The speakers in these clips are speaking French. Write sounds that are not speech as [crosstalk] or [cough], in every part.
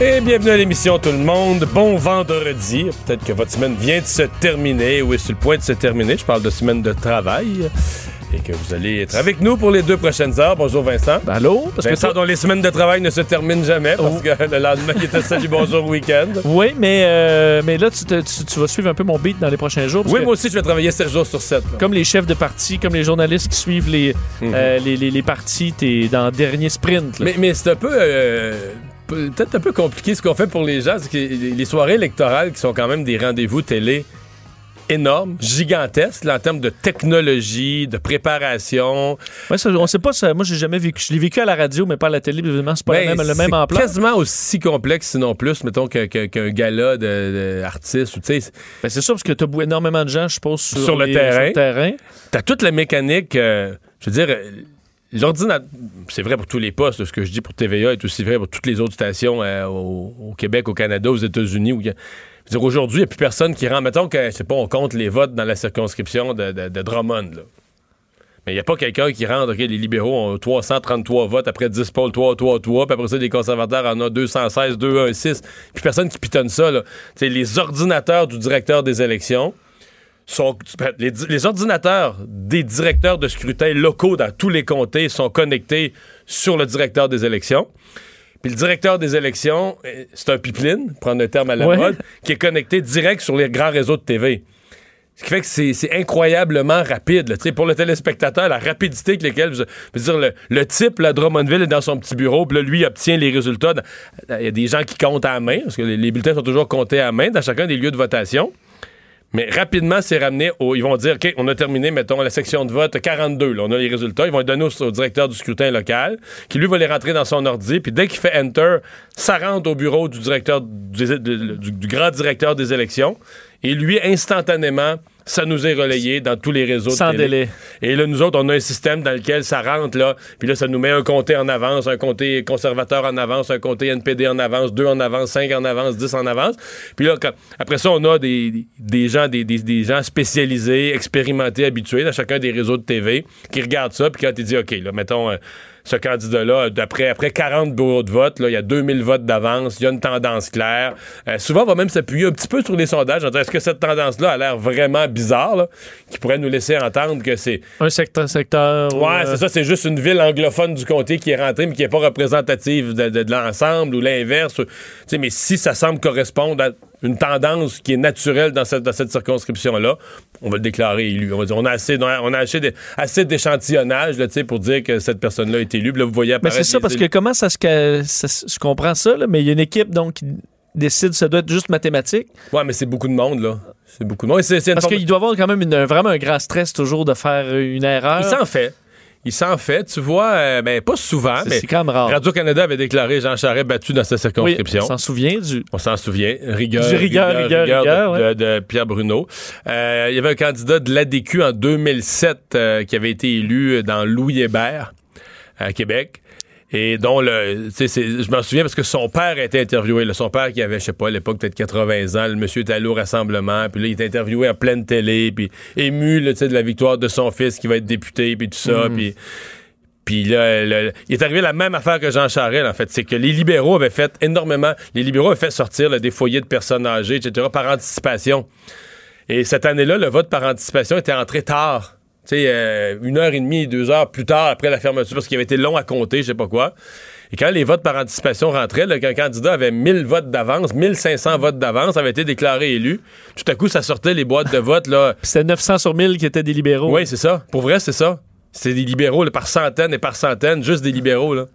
Et bienvenue à l'émission tout le monde. Bon vendredi. Peut-être que votre semaine vient de se terminer ou est sur le point de se terminer. Je parle de semaine de travail. Et que vous allez être avec nous pour les deux prochaines heures. Bonjour Vincent. Ben, allô? Parce Vincent que dont les semaines de travail ne se terminent jamais parce Oh. que le lendemain il était salut bonjour week-end. Oui, mais, euh, mais là, tu, te- tu- tu vas suivre un peu mon beat dans les prochains jours. parce Oui, que moi aussi je vais travailler 7 jours sur 7. Comme les chefs de parti, comme les journalistes qui suivent les, euh, les, les, les partis, t'es dans le dernier sprint. là. Mais, mais c'est un peu. euh, Peut-être un peu compliqué ce qu'on fait pour les gens. C'est que les soirées électorales qui sont quand même des rendez-vous télé énormes, gigantesques, là, en termes de technologie, de préparation. Ouais, ça, on sait pas ça. Moi, j'ai jamais vécu. Je l'ai vécu à la radio, mais pas à la télé. Évidemment, c'est pas Ben, le même, le c'est même quasiment aussi complexe, sinon plus, mettons, qu'un gala d'artistes. Tu sais, Ben, c'est sûr, parce que t'as énormément de gens, je suppose, sur, Sur le terrain. sur le terrain. T'as toute la mécanique, euh, je veux dire, l'ordinateur, c'est vrai pour tous les postes, ce que je dis pour TVA est aussi vrai pour toutes les autres stations euh, au, Québec, au Canada, aux États-Unis. aujourd'hui, il n'y a plus personne qui rend, mettons que, je pas, on compte les votes dans la circonscription de, Drummond. Mais il n'y a pas quelqu'un qui rentre, OK, les libéraux ont 333 votes après 10 pôles, 3, 3, 3, puis après ça, les conservateurs en ont 216, 2, 1, 6. Puis personne qui pitonne ça, là. Les ordinateurs du directeur des élections, sont, les, les ordinateurs des directeurs de scrutin locaux dans tous les comtés sont connectés sur le directeur des élections. Puis le directeur des élections, euh, c'est un pipeline, prendre un terme à la Ouais. mode, qui est connecté direct sur les grands réseaux de TV. Ce qui fait que c'est incroyablement rapide. là. Pour le téléspectateur, la rapidité avec laquelle... Je veux dire, le, le type, là, Drummondville, est dans son petit bureau, puis lui, il obtient les résultats. Il y a des gens qui comptent à la main, parce que les, les bulletins sont toujours comptés à la main dans chacun des lieux de votation. Mais rapidement, c'est ramené au. Ils vont dire, OK, on a terminé, mettons, la section de vote 42. Là, on a les résultats. Ils vont les donner au, directeur du scrutin local, qui lui va les rentrer dans son ordi. Puis dès qu'il fait Enter, ça rentre au bureau du directeur, du grand directeur des élections. Et lui, instantanément, ça nous est relayé dans tous les réseaux Sans de télé. délai. Et là, nous autres, on a un système dans lequel ça rentre, là. Puis là, ça nous met un comté en avance, un comté conservateur en avance, un comté NPD en avance, deux en avance, cinq en avance, dix en avance. Puis là, quand- après ça, on a des, des gens, des, des- des gens spécialisés, expérimentés, habitués dans chacun des réseaux de TV qui regardent ça. Puis quand ils disent, OK, là, mettons, euh, ce candidat-là, d'après après 40 bureaux de vote, là, il y a 2000 votes d'avance, il y a une tendance claire. Euh, souvent, on va même s'appuyer un petit peu sur les sondages. en disant, Est-ce que cette tendance-là a l'air vraiment bizarre, là, qui pourrait nous laisser entendre que c'est Un secteur, secteur. ou, Ouais, euh, c'est ça, c'est juste une ville anglophone du comté qui est rentrée, mais qui n'est pas représentative de, de- de l'ensemble ou l'inverse. Tu sais, mais si ça semble correspondre à une tendance qui est naturelle dans cette, dans cette circonscription-là, on va le déclarer élu. On va dire, on a assez, on a assez, de- assez d'échantillonnage là, pour dire que cette personne-là est élue. Là, vous voyez Mais c'est ça, parce que comment ça se. je comprends ça, là, mais il y a une équipe donc qui décide, ça doit être juste mathématique. Ouais, mais c'est beaucoup de monde, là. C'est beaucoup de monde. Parce forme- qu'il doit y avoir quand même une- vraiment un grand stress toujours de faire une erreur. Il s'en fait. Il s'en fait. Tu vois, euh, ben, pas souvent, C'est- mais c'est quand même rare. Radio-Canada avait déclaré Jean Charest battu dans sa Oui, circonscription. on s'en souvient du. On s'en souvient. Rigueur. Du rigueur, rigueur, rigueur, de, de- de Pierre Bruno. Euh, il y avait un candidat de l'ADQ en 2007 euh, qui avait été élu dans Louis Hébert à Québec. Et dont le. tu sais, c'est- Je m'en souviens parce que son père a été interviewé. là. son père qui avait, je sais pas, à l'époque, peut-être 80 ans. Le monsieur était allé au rassemblement. Puis là, il est interviewé en pleine télé. Puis ému là, tu sais, de la victoire de son fils qui va être député. Puis tout ça. Puis. Puis là, le- il est arrivé la même affaire que Jean Charest, en fait. C'est que les libéraux avaient fait énormément. Les libéraux avaient fait sortir là, des foyers de personnes âgées, etc., par anticipation. Et cette année-là, le vote par anticipation était entré tard. Sais, euh, une heure et demie, deux heures plus tard après la fermeture, parce qu'il avait été long à compter, je sais pas quoi. Et quand les votes par anticipation rentraient, là, qu'un candidat avait 1000 votes d'avance, 1500 votes d'avance, avait été déclaré élu, tout à coup, ça sortait les boîtes de vote, là. [laughs] C'était 900 sur 1000 qui étaient des libéraux. Oui, c'est ça. Pour vrai, c'est ça. C'est des libéraux là, par centaines et par centaines, juste des libéraux. Là.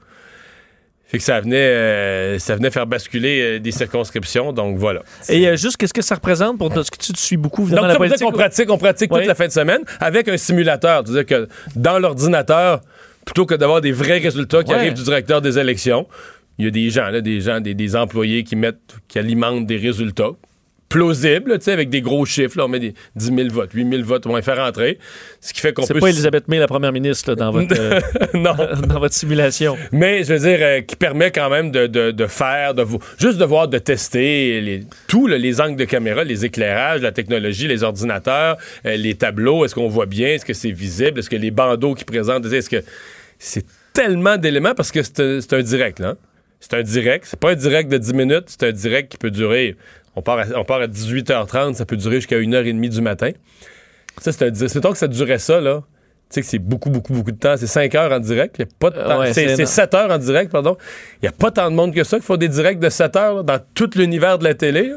Fait que ça venait, euh, ça venait faire basculer euh, des circonscriptions, donc voilà. Et euh, juste, qu'est-ce que ça représente pour parce que tu te suis beaucoup Donc, la politique. qu'on pratique, on pratique Oui. toute la fin de semaine avec un simulateur. C'est-à-dire que dans l'ordinateur, plutôt que d'avoir des vrais résultats qui Ouais. arrivent du directeur des élections, il y a des gens, là, des gens, des, des employés qui mettent, qui alimentent des résultats sais, avec des gros chiffres. Là, on met des 10 000 votes, 8 000 votes, on va les faire rentrer. Ce qui fait qu'on C'est peut... pas Elisabeth May, la première ministre, là, dans, [laughs] votre, euh, [laughs] non. [laughs] dans votre simulation. Mais je veux dire, euh, qui permet quand même de, de- de faire, de vo- juste de voir, de tester les, tout, là, les angles de caméra, les éclairages, la technologie, les ordinateurs, euh, les tableaux. Est-ce qu'on voit bien? Est-ce que c'est visible? Est-ce que les bandeaux qui présentent, est-ce que c'est tellement d'éléments parce que c'est un, c'est un direct, là. hein? C'est un direct. C'est pas un direct de 10 minutes, c'est un direct qui peut durer. On part à, on part à 18h30, ça peut durer jusqu'à 1h30 du matin. Ça, c'est un. C'est que ça durait ça, là. Tu sais que c'est beaucoup, beaucoup, beaucoup de temps. C'est 5 heures en direct. Il y a pas de Euh, temps. ouais, c'est c'est c'est énorme. 7 heures en direct, pardon. Il n'y a pas tant de monde que ça qui font des directs de 7 heures là, dans tout l'univers de la télé. là.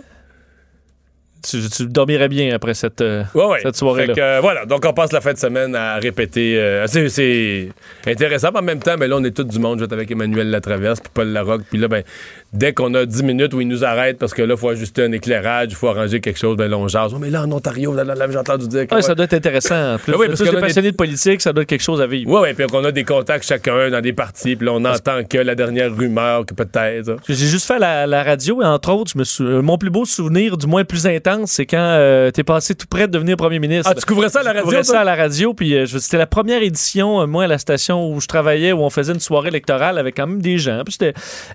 Tu, tu dormirais bien après cette, euh, Ouais, ouais. cette soirée-là. Euh, voilà, donc on passe la fin de semaine à répéter. euh, c'est- c'est intéressant, mais en même temps, mais là, on est tout du monde. Je vais être avec Emmanuel Latraverse, puis Paul Larocque. Puis là, ben, dès qu'on a 10 minutes où ils nous arrêtent parce que là, il faut ajuster un éclairage, il faut arranger quelque chose, ben là, on jase. Oh, mais là, en Ontario, là, là, là, j'ai entendu dire que. Ouais, ça doit être intéressant. [laughs] Plus, Ah oui, parce que passionnés de politique, ça doit être quelque chose à vivre. Ouais, ouais, puis qu'on a des contacts chacun dans des partis, puis là, on entend que la dernière rumeur, que peut-être. J'ai juste fait la, la radio et entre autres, je me sou- euh, mon plus beau souvenir, du moins le plus intense, c'est quand euh, t'es passé tout près de devenir premier ministre. Ah, tu couvrais ça à la Je radio? couvrais toi? ça à la radio, puis euh, je- c'était la première édition, euh, moi, à la station où je travaillais, où on faisait une soirée électorale avec quand même des gens. Puis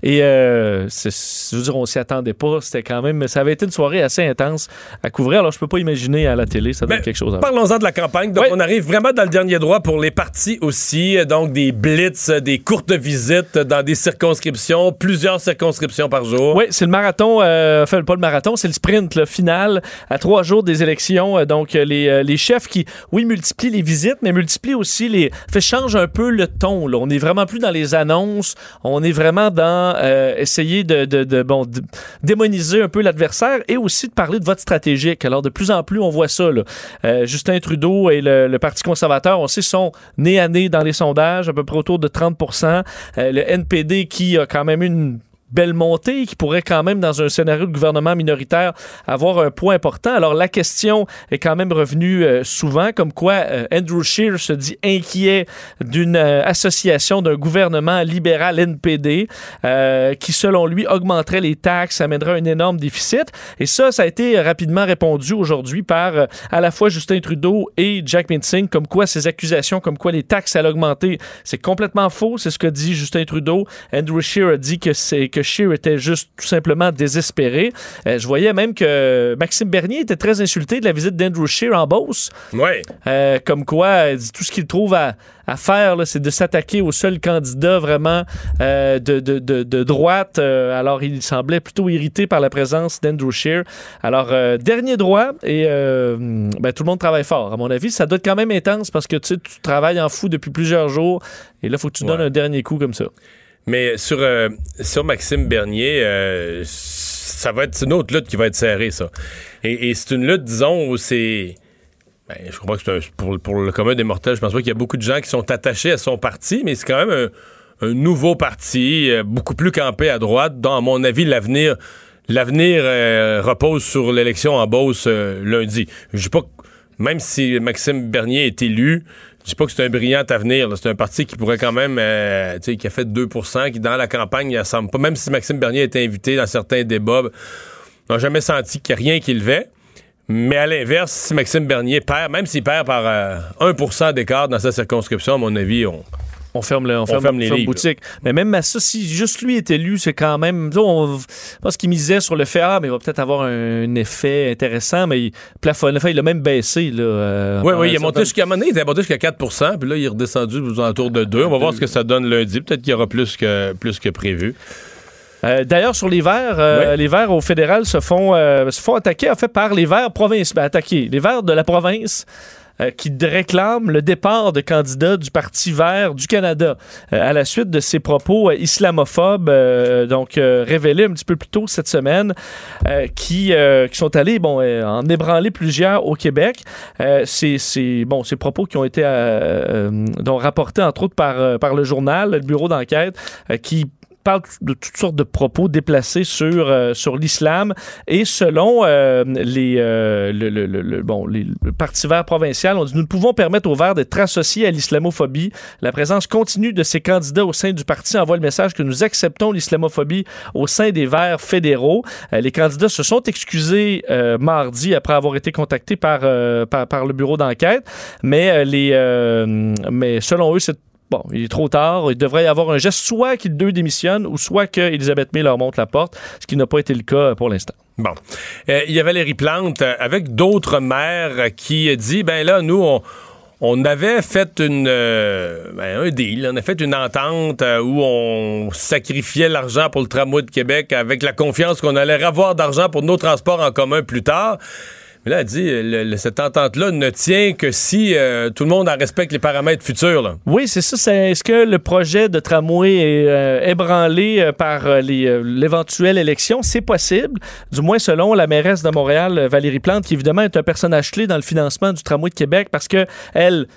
et euh, je veux dire, on s'y attendait pas. C'était quand même, ça avait été une soirée assez intense à couvrir. Alors, je peux pas imaginer à la télé, ça être quelque chose. Parlons-en de la campagne. Donc, Oui. on arrive vraiment dans le dernier droit pour les partis aussi. Donc, des blitz, des courtes visites dans des circonscriptions, plusieurs circonscriptions par jour. Oui, c'est le marathon, euh, enfin pas le marathon, c'est le sprint le final à trois jours des élections. Euh, donc euh, les, euh, les chefs qui, oui, multiplient les visites, mais multiplient aussi les, fait change un peu le ton. Là. On est vraiment plus dans les annonces, on est vraiment dans euh, essayer de, démoniser un peu l'adversaire et aussi de parler de vote stratégique. Alors de plus en plus, on voit ça. Euh, Justin Trudeau et le, le Parti conservateur, on sait, sont nez à nez dans les sondages, à peu près autour de 30% Euh, Le NPD qui a quand même une belle montée qui pourrait quand même, dans un scénario de gouvernement minoritaire, avoir un poids important. Alors, la question est quand même revenue euh, souvent, comme quoi euh, Andrew Scheer se dit inquiet d'une euh, association d'un gouvernement libéral NPD qui, selon lui, augmenterait les taxes, amènerait un énorme déficit. Et ça, ça a été rapidement répondu aujourd'hui par à la fois Justin Trudeau et Jack Minsing, comme quoi ces accusations, comme quoi les taxes allaient augmenter, c'est complètement faux. C'est ce que dit Justin Trudeau. Andrew Scheer a dit que c'est que Scheer était juste tout simplement désespéré. Euh, je voyais même que Maxime Bernier était très insulté de la visite d'Andrew Scheer en Beauce. Ouais. Euh, comme quoi, tout ce qu'il trouve à, à faire, c'est de s'attaquer au seul candidat vraiment euh, de, de, de, de droite. Alors, il semblait plutôt irrité par la présence d'Andrew Scheer. Alors, dernier droit, et ben, tout le monde travaille fort. À mon avis, ça doit être quand même intense parce que tu travailles en fou depuis plusieurs jours, et là, il faut que tu donnes un dernier coup comme ça. Mais sur, euh, sur Maxime Bernier, euh, ça va être une autre lutte qui va être serrée, ça. Et, c'est une lutte, disons, où c'est. ben, je crois que c'est un- pour, le commun des mortels, je pense pas qu'il y a beaucoup de gens qui sont attachés à son parti, mais c'est quand même un, nouveau parti, euh, beaucoup plus campé à droite, dont, à mon avis, l'avenir. L'avenir repose sur l'élection en Beauce lundi. Je dis pas que, même si Maxime Bernier est élu, je dis pas que c'est un brillant avenir. C'est un parti qui pourrait quand même, euh, tu sais, qui a fait 2% qui dans la campagne, il semble pas. Même si Maxime Bernier été invité dans certains débats, on n'a jamais senti qu'il n'y a rien qui le fait. Mais à l'inverse, si Maxime Bernier perd, même s'il perd par euh, 1% d'écart dans sa circonscription, à mon avis, on, On ferme, le, on ferme, ferme les ferme livres. boutique. Mais même à ça, si juste lui est élu, c'est quand même. On, pense qu'il misait sur le fait, ah, mais il va peut-être avoir un, effet intéressant, mais il plafonne. Enfin, il a même baissé. Là, euh, Oui, pendant oui, il est monté jusqu'à un moment donné, il était monté jusqu'à 4% puis là, il est redescendu aux alentours de 2. On va voir ce que ça donne lundi. Peut-être qu'il y aura plus que, plus que prévu. Euh, D'ailleurs, sur les Verts, euh, Oui. les Verts au fédéral se font, euh, se font attaquer en fait par les Verts province, ben, attaquer les Verts de la province. Euh, qui réclament le départ de candidats du Parti vert du Canada euh, à la suite de ses propos euh, islamophobes, donc révélés un petit peu plus tôt cette semaine, qui, qui sont allés bon, en ébranler plusieurs au Québec. C'est c'est- bon, ces propos qui ont été donc rapportés entre autres par, par le journal, le bureau d'enquête, qui parle de toutes sortes de propos déplacés sur, euh, sur l'islam. Et selon euh, les, euh, le, le- le- bon, les, le Parti vert provincial, on dit nous ne pouvons permettre aux Verts d'être associés à l'islamophobie. La présence continue de ces candidats au sein du parti envoie le message que nous acceptons l'islamophobie au sein des Verts fédéraux. Euh, les candidats se sont excusés euh, mardi après avoir été contactés par, euh, par, par le bureau d'enquête. Mais, les, mais selon eux, c'est Bon, il est trop tard. Il devrait y avoir un geste, soit qu'ils deux démissionnent ou soit qu'Elisabeth May leur montre la porte, ce qui n'a pas été le cas pour l'instant. Bon. Euh, il y a Valérie Plante euh, avec d'autres maires euh, qui dit ben là, nous, on. Avait fait euh, ben, un deal, on a fait une entente euh, où on sacrifiait l'argent pour le tramway de Québec avec la confiance qu'on allait avoir d'argent pour nos transports en commun plus tard. Mais là, elle dit, le- le- cette entente-là ne tient que si euh, tout le monde en respecte les paramètres futurs. Oui, c'est ça. Est-ce que le projet de tramway est euh, ébranlé euh, par euh, euh, l'éventuelle élection? C'est possible, du moins selon la mairesse de Montréal, euh, Valérie Plante, qui évidemment est un personnage clé dans le financement du tramway de Québec parce que elle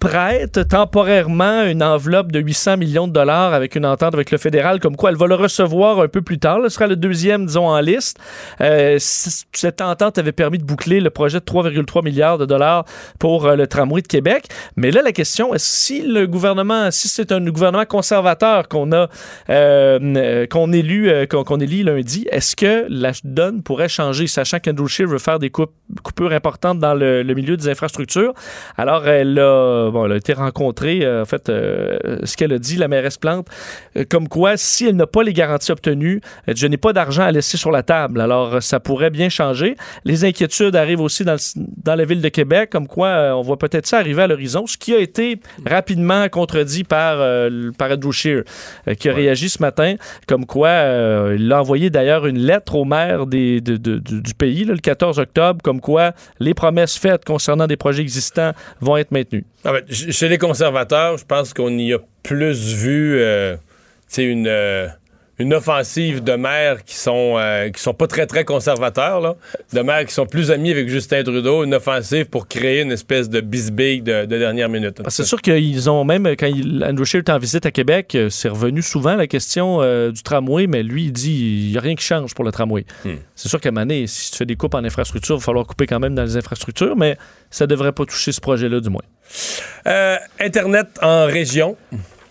prête temporairement une enveloppe de 800 millions de dollars avec une entente avec le fédéral, comme quoi elle va le recevoir un peu plus tard. Ce sera le deuxième, disons, en liste. Euh, cette entente avait permis de boucler le projet de 3,3 milliards de dollars pour euh, le tramway de Québec. Mais là, la question est si le gouvernement, si c'est un gouvernement conservateur qu'on a, euh, qu'on élu, qu'on élit lundi, est-ce que la donne pourrait changer, sachant qu'Andrew Scheer veut faire des coupes- coupures importantes dans le, le milieu des infrastructures? Alors, elle a, bon, elle a été rencontrée, euh, en fait, euh, ce qu'elle a dit, la mairesse Plante, euh, comme quoi, si elle n'a pas les garanties obtenues, je n'ai pas d'argent à laisser sur la table. Alors, euh, ça pourrait bien changer. Les inquiétudes arrivent aussi dans, le- dans la ville de Québec, comme quoi euh, on voit peut-être ça arriver à l'horizon, ce qui a été rapidement contredit par, euh, par Andrew Scheer, euh, qui a réagi ce matin, comme quoi euh, il a envoyé d'ailleurs une lettre au maire des, de- de- du, du pays, là, le 14 octobre, comme quoi les promesses faites concernant des projets existants vont être maintenues. En fait, ch- chez les conservateurs, je pense qu'on y a plus vu euh, une, euh, une offensive de maires qui sont euh, qui sont pas très très conservateurs, là. de maires qui sont plus amis avec Justin Trudeau, une offensive pour créer une espèce de bisbille de, de dernière minute. Que C'est sûr qu'ils ont même, quand il- Andrew Scheer est en visite à Québec, euh, c'est revenu souvent la question euh, du tramway, mais lui, il dit il n'y a rien qui change pour le tramway. Hmm. C'est sûr qu'à donné, si tu fais des coupes en infrastructure, il va falloir couper quand même dans les infrastructures, mais ça ne devrait pas toucher ce projet-là, du moins. Euh, Internet en région.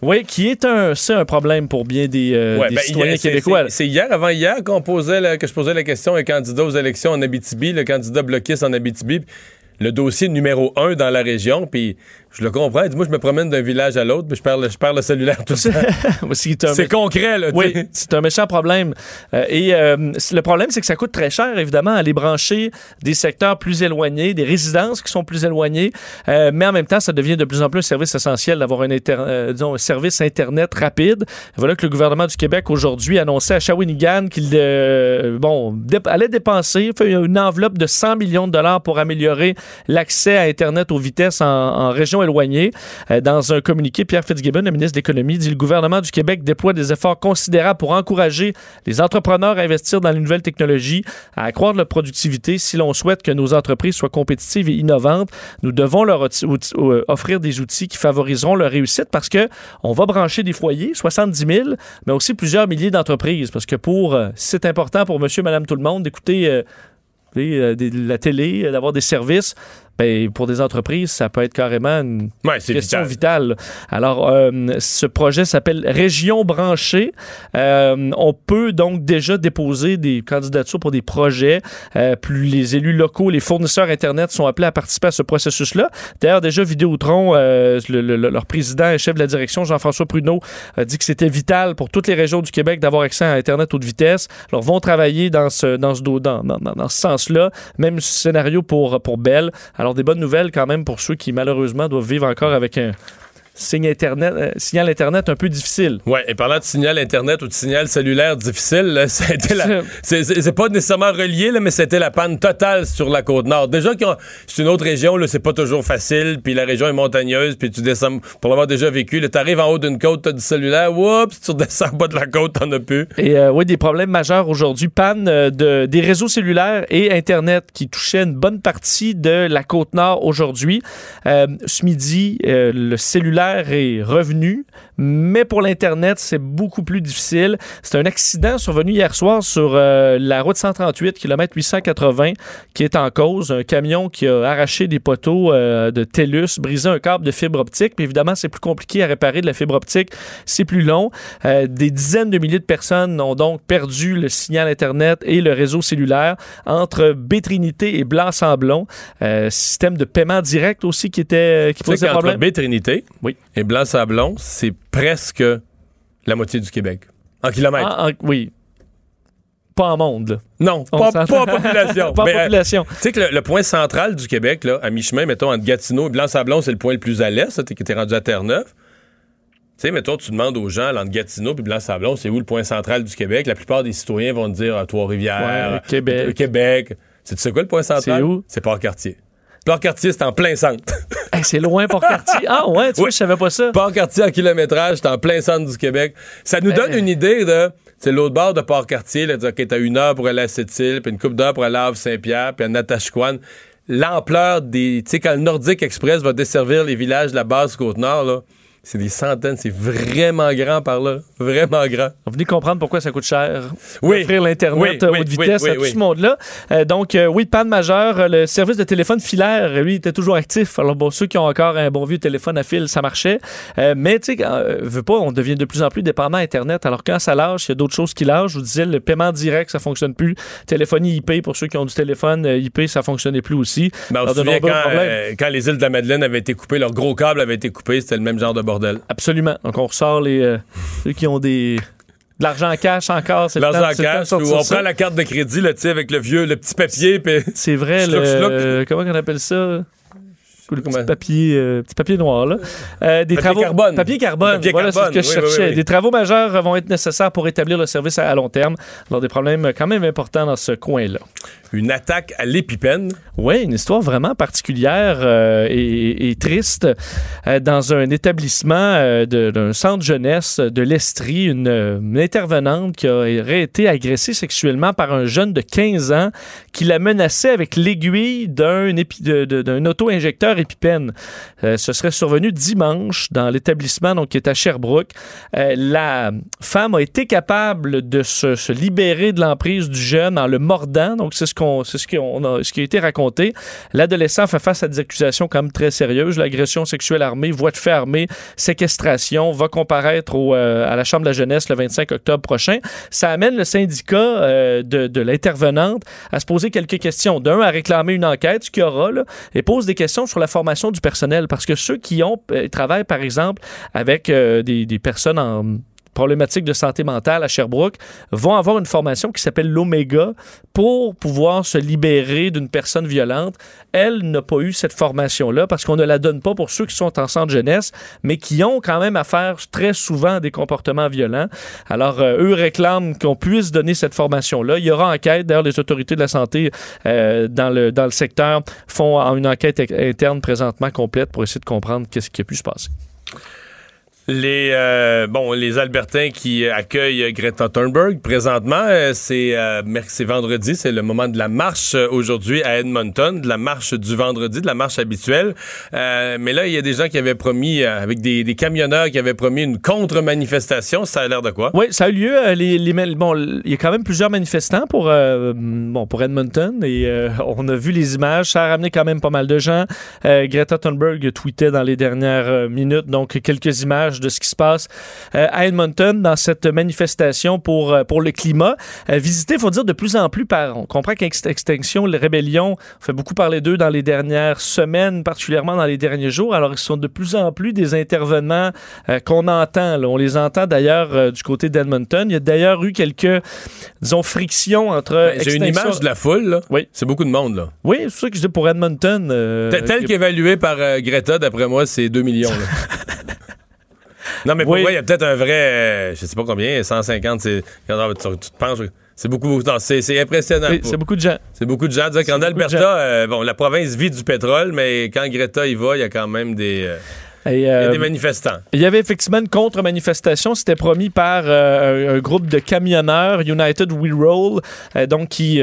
Oui, qui est un, c'est un problème pour bien des, euh, Ouais, des ben, citoyens hier, québécois. c'est- hier, avant hier, qu'on posait la- que je posais la question à un candidat aux élections en Abitibi, le candidat bloquiste en Abitibi. Le dossier numéro un dans la région, puis je le comprends. Il dit, moi, je me promène d'un village à l'autre, puis je perds le, je perds le cellulaire tout temps. [laughs] C'est concret, là. Oui, c'est un méchant problème. Euh, et euh, le problème, c'est que ça coûte très cher, évidemment, aller brancher des secteurs plus éloignés, des résidences qui sont plus éloignées. Euh, mais en même temps, ça devient de plus en plus un service essentiel d'avoir un, disons, un service Internet rapide. Voilà que le gouvernement du Québec aujourd'hui annonçait à Shawinigan qu'il bon, allait dépenser une enveloppe de 100 millions de dollars pour améliorer l'accès à Internet aux vitesses en, en région Euh, dans un communiqué, Pierre Fitzgibbon, le ministre de l'Économie, dit le gouvernement du Québec déploie des efforts considérables pour encourager les entrepreneurs à investir dans les nouvelles technologies, à accroître leur productivité. Si l'on souhaite que nos entreprises soient compétitives et innovantes, nous devons leur euh, offrir des outils qui favoriseront leur réussite parce que on va brancher des foyers, 70 000, mais aussi plusieurs milliers d'entreprises. Parce que pour, euh, c'est important pour monsieur, madame, tout le monde d'écouter la télé, d'avoir des services, ben, pour des entreprises, ça peut être carrément une Ouais, question vital. vitale. Alors, euh, ce projet s'appelle Région branchée. Euh, on peut donc déjà déposer des candidatures pour des projets. Euh, plus les élus locaux, les fournisseurs Internet sont appelés à participer à ce processus-là. D'ailleurs, déjà, Vidéotron, le- le- le- leur président et chef de la direction, Jean-François Pruneau, a dit que c'était vital pour toutes les régions du Québec d'avoir accès à Internet haute vitesse. Alors, vont travailler dans ce, dans ce, dos- dans, dans- dans- dans ce sens-là. Même scénario pour, pour Bell. Alors, des bonnes nouvelles quand même pour ceux qui, malheureusement, doivent vivre encore avec un signe Internet, euh, signal Internet un peu difficile. Ouais, et parlant de signal Internet ou de signal cellulaire difficile, [laughs] c'est, pas nécessairement relié, là, mais c'était la panne totale sur la côte nord. Déjà, c'est une autre région, c'est pas toujours facile, puis la région est montagneuse, puis tu descends, pour l'avoir déjà vécu, là, t'arrives en haut d'une côte, t'as du cellulaire, oups, tu redescends en bas de la côte, t'en as plus. Et euh, oui, des problèmes majeurs aujourd'hui. Panne euh, de, des réseaux cellulaires et Internet qui touchaient une bonne partie de la côte nord aujourd'hui. Euh, ce midi, le cellulaire est revenu, mais pour l'Internet, c'est beaucoup plus difficile. C'est un accident survenu hier soir sur euh, la route 138, km 880, qui est en cause. Un camion qui a arraché des poteaux euh, de TELUS, brisé un câble de fibre optique. Puis évidemment, c'est plus compliqué à réparer de la fibre optique, c'est plus long. Euh, des dizaines de milliers de personnes ont donc perdu le signal Internet et le réseau cellulaire entre Bétrinité et Blanc-Sablon. Système de paiement direct aussi qui était qui posait problème. Baie-Trinité Oui. Et Blanc-Sablon, c'est presque la moitié du Québec. En kilomètres. Ah, oui. Pas en monde, là. non, On pas, en population. [laughs] Pas euh, population. Tu sais que le, le point central du Québec, là, à mi-chemin, mettons, entre Gatineau et Blanc-Sablon, c'est le point le plus à l'est, qui était rendu à Terre-Neuve. Tu sais, mettons, tu demandes aux gens, là, entre Gatineau et Blanc-Sablon, c'est où le point central du Québec? La plupart des citoyens vont te dire ah, Trois-Rivières, Ouais, Québec. Québec. C'est tu sais quoi le point central? C'est où? C'est Port-Cartier. Port-Cartier, c'est en plein centre. [laughs] Hey, c'est loin pour quartier. Ah ouais, tu vois, Oui. je savais pas ça. Port-Cartier en kilométrage, c'est en plein centre du Québec. Ça nous donne Eh. une idée de. C'est l'autre bord de Port-Cartier, là, dire, OK, t'as une heure pour aller à Sept-Îles, puis une coupe d'heure pour aller à Havre-Saint-Pierre, puis à Natashquan. L'ampleur des. Tu sais, quand le Nordic Express va desservir les villages de la base Côte-Nord, là, c'est des centaines, c'est vraiment grand par là. Vraiment grand. On venait comprendre pourquoi ça coûte cher. Oui. Offrir l'Internet Oui, oui, haute vitesse oui, à tout ce monde-là. Euh, donc, euh, oui, panne majeure. Le service de téléphone filaire, lui, était toujours actif. Alors, bon, ceux qui ont encore un bon vieux téléphone à fil, ça marchait. Euh, mais, tu sais, euh, veut pas, on devient de plus en plus dépendant à Internet. Alors, quand ça lâche, il y a d'autres choses qui lâchent. Je vous disais, le paiement direct, ça fonctionne plus. Téléphonie IP, pour ceux qui ont du téléphone IP, ça fonctionnait plus aussi. Ben, on Alors, se de quand, les îles de la Madeleine avaient été coupées, leur gros câble avait été coupé, c'était le même genre de bordel. Absolument. Donc, on ressort les, euh, ceux qui ont des... De l'argent cash encore, c'est L'argent en cash, ou on ça. prend la carte de crédit, là, tu sais, avec le vieux, le petit papier, puis C'est vrai, le, comment on appelle ça? Le petit Comment? papier, euh, petit papier noir, là. Euh, des Papier travaux, carbone. Papier carbone. Papier voilà, c'est ce que je oui, cherchais. oui, oui. Des travaux majeurs vont être nécessaires pour établir le service à, à long terme. Alors, des problèmes quand même importants dans ce coin-là. une attaque à l'épipène. Oui, une histoire vraiment particulière euh, et, et triste dans un établissement d'un centre jeunesse de l'Estrie, une, une intervenante qui aurait été agressée sexuellement par un jeune de 15 ans qui la menaçait avec l'aiguille d'un épi- épipène. Euh, ce serait survenu dimanche dans l'établissement donc qui est à Sherbrooke. Euh, la femme a été capable de se, libérer de l'emprise du jeune en le mordant. Donc c'est ce qu'on c'est ce, qui a été raconté. L'adolescent fait face à des accusations quand très sérieuses l'agression sexuelle armée, voie de fait armée, séquestration, va comparaître euh, à la chambre de la jeunesse le 25 octobre prochain. Ça amène le syndicat euh, de, l'intervenante à se poser quelques questions. D'un, à réclamer une enquête, ce qu'il y aura, et pose des questions sur la formation du personnel. Parce que ceux qui ont euh, travaillent, par exemple, avec euh, des, des personnes en problématiques de santé mentale à Sherbrooke vont avoir une formation qui s'appelle l'Oméga pour pouvoir se libérer d'une personne violente. Elle n'a pas eu cette formation-là parce qu'on ne la donne pas pour ceux qui sont en centre jeunesse, mais qui ont quand même affaire très souvent à des comportements violents. Alors, euh, eux réclament qu'on puisse donner cette formation-là. Il y aura enquête. D'ailleurs, les autorités de la santé euh, dans, le, dans le secteur font une enquête interne présentement complète pour essayer de comprendre qu'est-ce qui a pu se passer. Les, euh, bon, les Albertains qui accueillent Greta Thunberg présentement, euh, c'est euh, vendredi, c'est le moment de la marche euh, aujourd'hui à Edmonton, de la marche du vendredi, de la marche habituelle. Euh, mais là, il y a des gens qui avaient promis, euh, avec des, camionneurs qui avaient promis une contre-manifestation. Ça a l'air de quoi? Oui, ça a eu lieu. les, les bon, il y a quand même plusieurs manifestants pour, bon, pour Edmonton et on a vu les images. Ça a ramené quand même pas mal de gens. Greta Thunberg tweetait dans les dernières minutes donc quelques images de ce qui se passe euh, à Edmonton dans cette manifestation pour, euh, pour le climat. Euh, visité, il faut dire, de plus en plus par. On comprend qu'Extinction, les rébellions, on fait beaucoup parler d'eux dans les dernières semaines, particulièrement dans les derniers jours. Alors, ils sont de plus en plus des intervenants qu'on entend. là. On les entend d'ailleurs du côté d'Edmonton. Il y a d'ailleurs eu quelques, disons, frictions entre. Ben, J'ai une image de la foule, là. Oui. C'est beaucoup de monde, là. Oui, c'est ça que je dis pour Edmonton. euh, Tel- qu'évalué par euh, Greta, d'après moi, c'est 2 millions. là. [laughs] non, mais pour Oui. moi, il y a peut-être un vrai, euh, je sais pas combien, 150, c'est. Tu, tu te penches. C'est beaucoup, c'est c'est impressionnant. C'est beaucoup de gens. C'est beaucoup de gens. Qu'en Alberta, euh, bon, la province vit du pétrole, mais quand Greta y va, il y a quand même des, euh, Et, il y a euh, des manifestants. Il y avait effectivement une contre-manifestation. C'était promis par euh, un, un groupe de camionneurs, United We Roll, euh, donc qui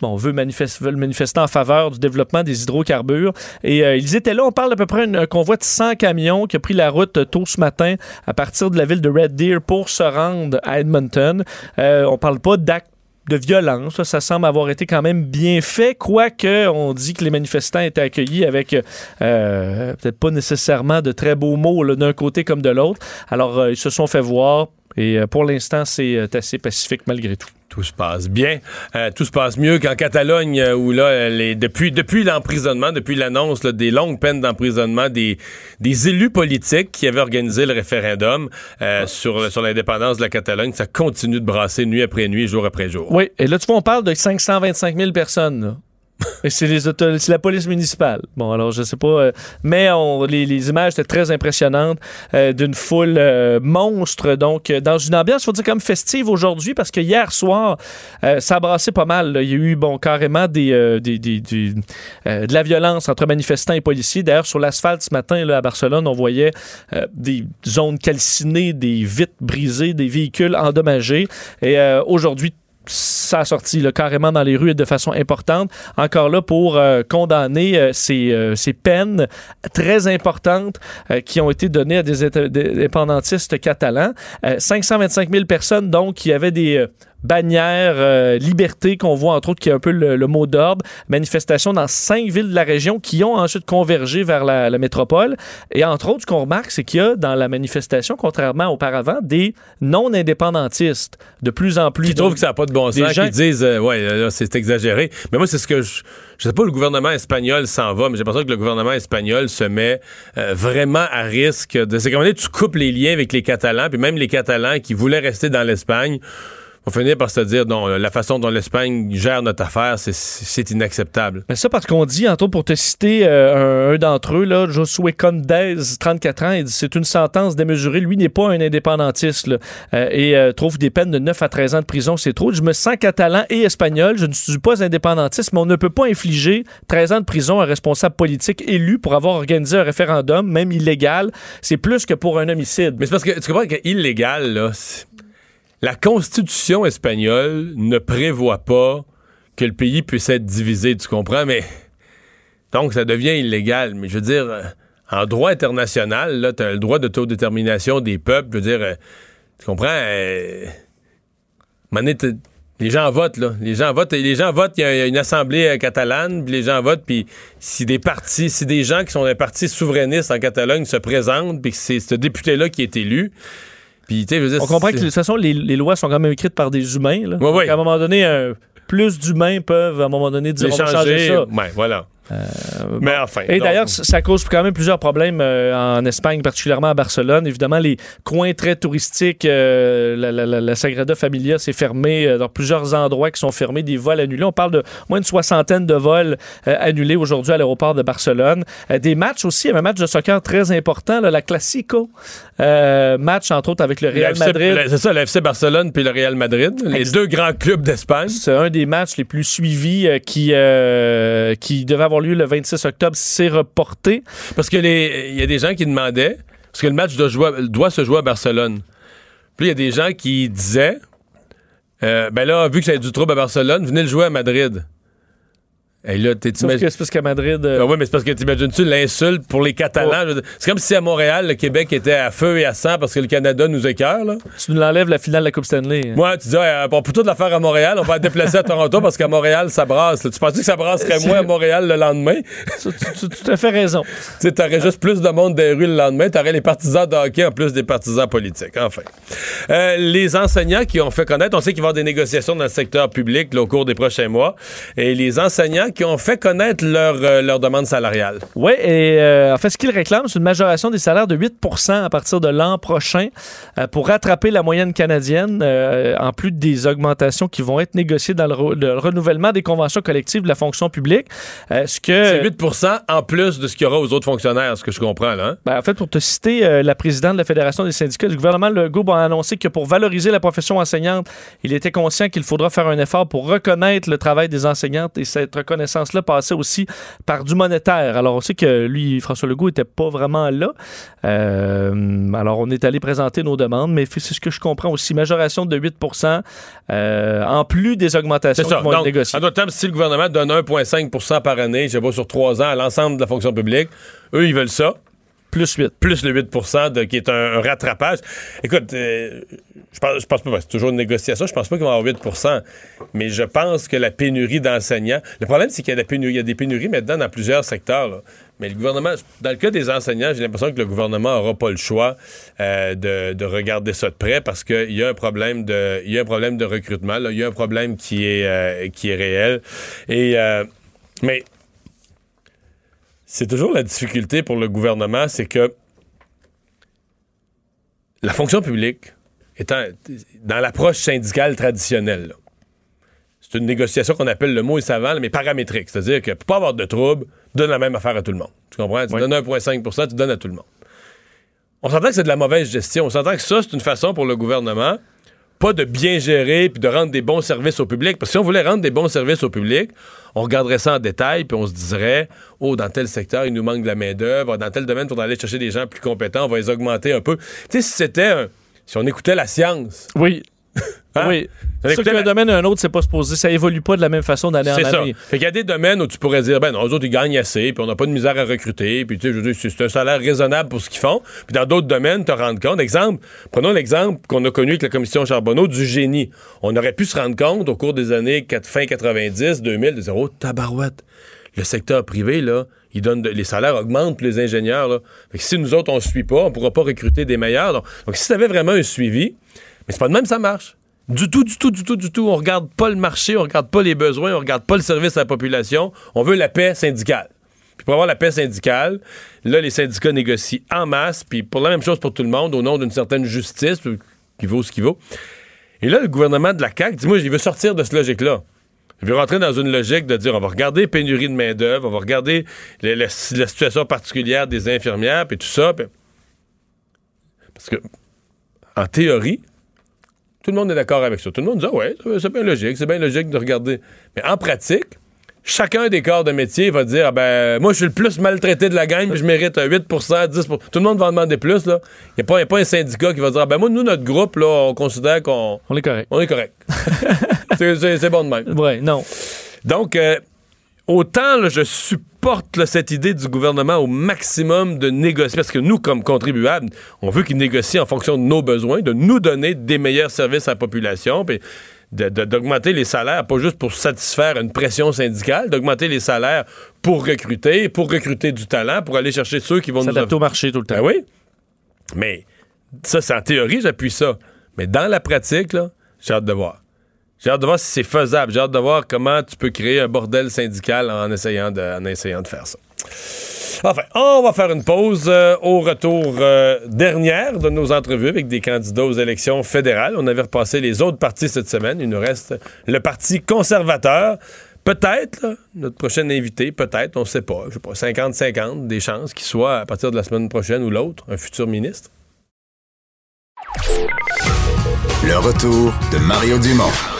bon, veut veulent manifester en faveur du développement des hydrocarbures. Et euh, ils étaient là. On parle d'à peu près d'un convoi de 100 camions qui a pris la route tôt ce matin à partir de la ville de Red Deer pour se rendre à Edmonton. Euh, on parle pas d'actes de violence. Ça, semble avoir été quand même bien fait, quoique on dit que les manifestants étaient accueillis avec euh, peut-être pas nécessairement de très beaux mots d'un côté comme de l'autre. Alors, euh, ils se sont fait voir et euh, pour l'instant, c'est assez pacifique malgré tout. Tout se passe bien. Euh, tout se passe mieux qu'en Catalogne, euh, où là, les, depuis, depuis l'emprisonnement, depuis l'annonce des longues peines d'emprisonnement des, des élus politiques qui avaient organisé le référendum euh, sur, sur l'indépendance de la Catalogne, ça continue de brasser nuit après nuit, jour après jour. Oui, et là, tu vois, on parle de 525 000 personnes. là. C'est la police municipale. Bon, alors je sais pas, euh, mais les, images étaient très impressionnantes euh, d'une foule euh, monstre. Donc, euh, dans une ambiance, faut dire comme festive aujourd'hui, parce que hier soir, ça a brassé pas mal. Il y a eu, bon, carrément de la violence entre manifestants et policiers. D'ailleurs, sur l'asphalte ce matin à Barcelone, on voyait des zones calcinées, des vitres brisées, des véhicules endommagés. Et aujourd'hui, ça a sorti carrément dans les rues de façon importante. Encore là pour euh, condamner euh, ces, euh, ces peines très importantes qui ont été données à des indépendantistes catalans. Euh, 525 000 personnes, donc, qui avaient des bannières euh, liberté qu'on voit entre autres qui est un peu le, le mot d'ordre manifestations dans cinq villes de la région qui ont ensuite convergé vers la, la métropole et entre autres ce qu'on remarque c'est qu'il y a dans la manifestation contrairement auparavant des non indépendantistes de plus en plus Qui trouvent que ça n'a pas de bon sens, gens- qui disent, euh, ouais, là, c'est exagéré. Mais moi, c'est ce que je. Je sais pas où le gouvernement espagnol s'en va, mais j'ai l'impression que le gouvernement espagnol se met euh, vraiment à risque de. C'est comme tu coupes les liens avec les Catalans, puis même les Catalans qui voulaient rester dans l'Espagne vont finir par se dire, non, la façon dont l'Espagne gère notre affaire, c'est- inacceptable. Mais ça, parce qu'on dit, entre autres, pour te citer euh, un, un d'entre eux, là, Josué Condez, 34 ans, il dit c'est une sentence démesurée. Lui n'est pas un indépendantiste là, euh, et euh, trouve des peines de 9 à 13 ans de prison. C'est trop. Je me sens catalan et espagnol. Je ne suis pas indépendantiste, mais on ne peut pas infliger 13 ans de prison à un responsable politique élu pour avoir organisé un référendum, même illégal. C'est plus que pour un homicide. Mais c'est parce que tu comprends que illégal, là, la Constitution espagnole ne prévoit pas que le pays puisse être divisé, tu comprends? Mais donc ça devient illégal. Mais je veux dire, euh, en droit international, là, tu as le droit d'autodétermination des peuples. Je veux dire, euh, tu comprends? Euh, les gens votent, là. Les gens votent, les gens votent, il y a- une assemblée catalane, puis les gens votent, puis si des partis, si des gens qui sont des partis souverainistes en Catalogne se présentent, puis c'est ce député-là qui est élu, puis tu sais, On comprend que de toute façon, les, les lois sont quand même écrites par des humains. Là. Ouais, ouais. Donc, À un moment donné, un- plus d'humains peuvent, à un moment donné, dire on va changer ça. ouais, voilà. Mais enfin. Et d'ailleurs, ça cause quand même plusieurs problèmes euh, en Espagne, particulièrement à Barcelone. Évidemment, les coins très touristiques, euh, la, la- la- la Sagrada Familia s'est fermée euh, dans plusieurs endroits qui sont fermés, des vols annulés. On parle de moins d'une soixantaine de vols euh, annulés aujourd'hui à l'aéroport de Barcelone. Euh, des matchs aussi, il y avait un match de soccer très important, là, la Classico. Euh, match, entre autres, avec le Real Madrid. C'est ça, le FC Barcelone puis le Real Madrid, les Ex- deux grands clubs d'Espagne. C'est un des matchs les plus suivis euh, qui, euh, qui devait avoir lieu le 26 octobre. C'est reporté. Parce que les, y a des gens qui demandaient, parce que le match doit se jouer à Barcelone. Puis il y a des gens qui disaient, euh, ben là, vu que ça a du trouble à Barcelone, venez le jouer à Madrid. Et là, t'es Sauf que c'est parce qu'à Madrid... euh, Ah oui, mais c'est parce que t'imagines-tu l'insulte pour les Catalans? dire, C'est comme si à Montréal, le Québec était à feu et à sang parce que le Canada nous écœure, là. Tu nous l'enlèves la finale de la Coupe Stanley. hein. Moi, tu dis, ouais, on peut tout la faire à Montréal, on va la déplacer à Toronto parce qu'à Montréal, ça brasse. là. Tu penses que ça brasserait moins à Montréal le lendemain? Tu tu- tu- tu as fait raison. [laughs] tu sais, t'aurais juste plus de monde des rues le lendemain, t'aurais les partisans de hockey en plus des partisans politiques. Enfin. Euh, les enseignants qui ont fait connaître, on sait qu'il va y avoir des négociations dans le secteur public là, au cours des prochains mois, et les enseignants qui ont fait connaître leur, euh, leur demande salariale. Oui, et euh, en fait, ce qu'ils réclament, c'est une majoration des salaires de 8 à partir de l'an prochain euh, pour rattraper la moyenne canadienne, euh, en plus des augmentations qui vont être négociées dans le, re- le renouvellement des conventions collectives de la fonction publique. Ce que, C'est 8% en plus de ce qu'il y aura aux autres fonctionnaires, ce que je comprends, là. hein? Ben, en fait, pour te citer, la présidente de la Fédération des syndicats du gouvernement, Legault a annoncé que pour valoriser la profession enseignante, il était conscient qu'il faudra faire un effort pour reconnaître le travail des enseignantes et cette reconnaissance reconnaissance-là passait aussi par du monétaire. Alors, on sait que lui, François Legault, était pas vraiment là. Euh, alors, on est allé présenter nos demandes, mais c'est ce que je comprends aussi. Majoration de 8% euh, en plus des augmentations qui vont Donc, être négociées. en d'autres termes, si le gouvernement donne 1,5% par année, je sais pas, sur trois ans à l'ensemble de la fonction publique, eux, ils veulent ça. Plus 8. plus le 8 de, qui est un, rattrapage. Écoute, euh, je pense, pense pas, c'est toujours une négociation, je pense pas qu'il va y avoir 8 mais je pense que la pénurie d'enseignants, le problème, c'est qu'il y a, des pénuries, maintenant dans plusieurs secteurs, mais le gouvernement, dans le cas des enseignants, j'ai l'impression que le gouvernement n'aura pas le choix euh, de, de regarder ça de près parce qu'il y a un problème de, il y a un problème de recrutement, il y a un problème qui est, euh, qui est réel. Et, mais c'est toujours la difficulté pour le gouvernement, c'est que la fonction publique étant dans l'approche syndicale traditionnelle, c'est une négociation qu'on appelle le mot est savant, mais paramétrique. C'est-à-dire que pour pas avoir de trouble, donne la même affaire à tout le monde. Tu comprends? Tu Oui. donnes 1,5% tu donnes à tout le monde. On s'entend que c'est de la mauvaise gestion. On s'entend que ça, c'est une façon pour le gouvernement pas de bien gérer puis de rendre des bons services au public. Parce que si on voulait rendre des bons services au public, on regarderait ça en détail puis on se dirait, oh, dans tel secteur, il nous manque de la main-d'œuvre. Dans tel domaine, faudrait aller chercher des gens plus compétents. On va les augmenter un peu. Tu sais, si c'était Si on écoutait la science. Oui. Hein, Oui. C'est sûr qu'un domaine à un autre, c'est pas supposé. Ça évolue pas de la même façon d'année en C'est ça. année. Fait qu'il y a des domaines où tu pourrais dire, ben non, eux autres, ils gagnent assez, puis on n'a pas de misère à recruter, puis tu sais, je veux dire, c'est un salaire raisonnable pour ce qu'ils font. Puis dans d'autres domaines, te rendre compte. Exemple, prenons l'exemple qu'on a connu avec la commission Charbonneau du génie. On aurait pu se rendre compte au cours des années fin 90, 2000, de dire, oh, tabarouette. Le secteur privé, là, il donne de- les salaires augmentent pour les ingénieurs. Là. Fait que si nous autres, on ne suit pas, on ne pourra pas recruter des meilleurs. Donc, donc si tu avais vraiment un suivi, mais c'est pas de même, ça marche. Du tout, du tout, du tout, du tout. On regarde pas le marché, on regarde pas les besoins, on regarde pas le service à la population. On veut la paix syndicale. Puis pour avoir la paix syndicale, là, les syndicats négocient en masse, puis pour la même chose pour tout le monde, au nom d'une certaine justice, euh, qui vaut ce qui vaut. Et là, le gouvernement de la CAQ, dis-moi, il veut sortir de cette logique-là. Il veut rentrer dans une logique de dire on va regarder pénurie de main-d'œuvre, on va regarder la situation particulière des infirmières, puis tout ça. Parce que, en théorie, tout le monde est d'accord avec ça. Tout le monde dit ah ouais, c'est bien logique, c'est bien logique de regarder. Mais en pratique, chacun des corps de métier va dire ah ben moi je suis le plus maltraité de la gang, puis je mérite un 8% 10% Tout le monde va en demander plus là. Il n'y a, pas- y a pas un syndicat qui va dire ah ben moi nous notre groupe là, on considère qu'on On est correct. on est correct. [laughs] c'est, bon de même. Ouais, non. Donc, euh, autant là, je supporte là, cette idée du gouvernement au maximum de négocier, parce que nous, comme contribuables, on veut qu'ils négocient en fonction de nos besoins, de nous donner des meilleurs services à la population, puis d'augmenter les salaires, pas juste pour satisfaire une pression syndicale, d'augmenter les salaires pour recruter, pour recruter du talent, pour aller chercher ceux qui vont nous S'adapter au marché tout le temps. ben oui. Mais ça, c'est en théorie, j'appuie ça. Mais dans la pratique, là, j'ai hâte de voir. J'ai hâte de voir si c'est faisable. J'ai hâte de voir comment tu peux créer un bordel syndical en essayant de, en essayant de faire ça. Enfin, on va faire une pause euh, au retour euh, dernière de nos entrevues avec des candidats aux élections fédérales. On avait repassé les autres partis cette semaine. Il nous reste le Parti conservateur. Peut-être, notre prochain invité, peut-être, on ne sait pas, je sais pas, 50-50, des chances qu'il soit à partir de la semaine prochaine ou l'autre, un futur ministre. Le retour de Mario Dumont.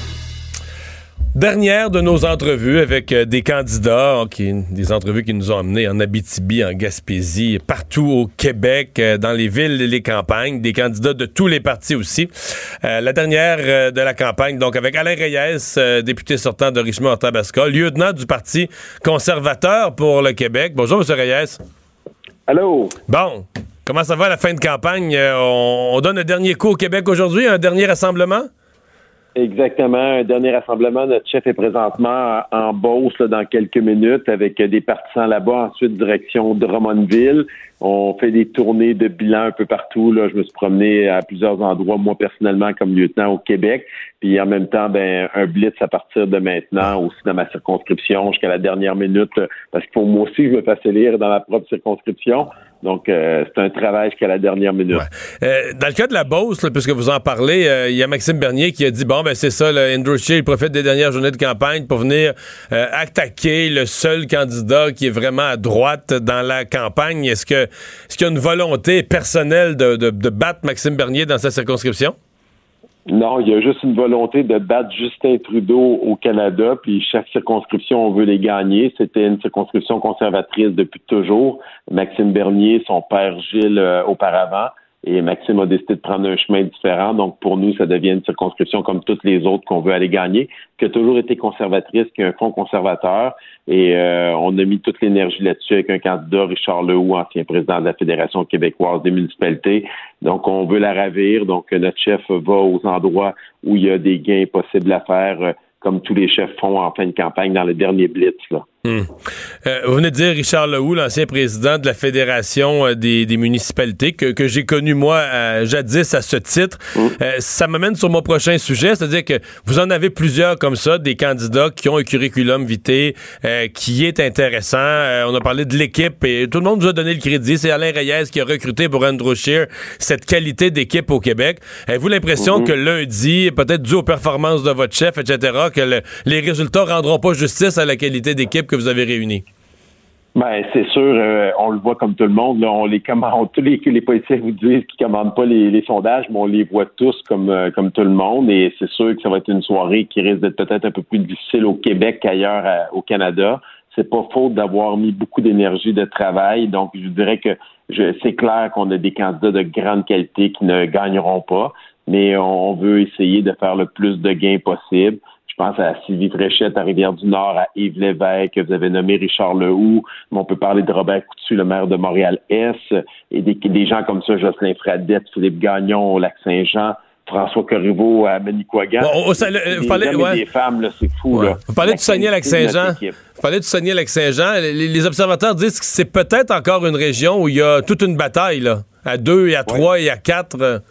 Dernière de nos entrevues avec euh, des candidats, hein, qui, des entrevues qui nous ont amenés en Abitibi, en Gaspésie, partout au Québec, euh, dans les villes et les campagnes, des candidats de tous les partis aussi. Euh, la dernière de la campagne, donc avec Alain Reyes, député sortant de Richmond-Tabasca, lieutenant du Parti conservateur pour le Québec. Bonjour, M. Reyes. Allô? Bon, comment ça va à la fin de campagne? On, on donne un dernier coup au Québec aujourd'hui, un dernier rassemblement? Exactement. Un dernier rassemblement. Notre chef est présentement en Beauce là, dans quelques minutes avec des partisans là-bas. Ensuite, direction Drummondville. On fait des tournées de bilan un peu partout. Là. Je me suis promené à plusieurs endroits, moi personnellement, comme lieutenant au Québec. Puis en même temps, ben, un blitz à partir de maintenant aussi dans ma circonscription jusqu'à la dernière minute. Parce qu'il faut moi aussi que je me fasse élire dans ma propre circonscription. Donc, euh, c'est un travail jusqu'à la dernière minute. Euh, dans le cas de la Beauce, là, puisque vous en parlez, euh, il y a Maxime Bernier qui a dit bon, ben c'est ça, le Andrew Scheer, il profite des dernières journées de campagne pour venir euh, attaquer le seul candidat qui est vraiment à droite dans la campagne. Est-ce que est-ce qu'il y a une volonté personnelle de, de battre Maxime Bernier dans sa circonscription? Non, il y a juste une volonté de battre Justin Trudeau au Canada, puis chaque circonscription, on veut les gagner. C'était une circonscription conservatrice depuis toujours. Maxime Bernier, son père Gilles euh, auparavant. Et Maxime a décidé de prendre un chemin différent. Donc, pour nous, ça devient une circonscription comme toutes les autres qu'on veut aller gagner, qui a toujours été conservatrice, qui a un fonds conservateur. Et euh, on a mis toute l'énergie là-dessus avec un candidat, Richard Lehoux, ancien président de la Fédération québécoise des municipalités. Donc, on veut la ravir. Donc, notre chef va aux endroits où il y a des gains possibles à faire, euh, comme tous les chefs font en fin de campagne dans le dernier blitz. Là. Hmm. Euh, vous venez de dire Richard Lehoux, l'ancien président de la Fédération euh, des, municipalités, que, que j'ai connu moi euh, jadis à ce titre. Hmm. ça m'amène sur mon prochain sujet, c'est-à-dire que vous en avez plusieurs comme ça, des candidats qui ont un curriculum vitae qui est intéressant. on a parlé de l'équipe et tout le monde nous a donné le crédit. C'est Alain Reyes qui a recruté pour Andrew Scheer cette qualité d'équipe au Québec. Avez-vous l'impression hmm. que lundi, peut-être dû aux performances de votre chef, etc., que les résultats rendront pas justice à la qualité d'équipe que vous avez réunis? Ben, c'est sûr, euh, on le voit comme tout le monde. on les commande, tous les, les politiciens vous disent qu'ils commandent pas les, sondages, mais on les voit tous comme, euh, comme tout le monde. Et c'est sûr que ça va être une soirée qui risque d'être peut-être un peu plus difficile au Québec qu'ailleurs au Canada. C'est pas faute d'avoir mis beaucoup d'énergie de travail. Donc, je dirais que c'est clair qu'on a des candidats de grande qualité qui ne gagneront pas, mais on veut essayer de faire le plus de gains possible. Je pense à Sylvie Fréchette à Rivière-du-Nord, à Yves Lévesque, vous avez nommé Richard Lehoux, mais on peut parler de Robert Coutu, le maire de Montréal-Est, et des, gens comme ça, Jocelyn Fradette, Philippe Gagnon au Lac-Saint-Jean, François Corriveau à Manicouagan. Bon, ça, des, femmes, c'est fou. Là. Vous parlez du Saguenay Lac-Saint-Jean. Vous parlez du Saguenay Lac-Saint-Jean. Les, observateurs disent que c'est peut-être encore une région où il y a toute une bataille, là, à deux et à trois et à quatre.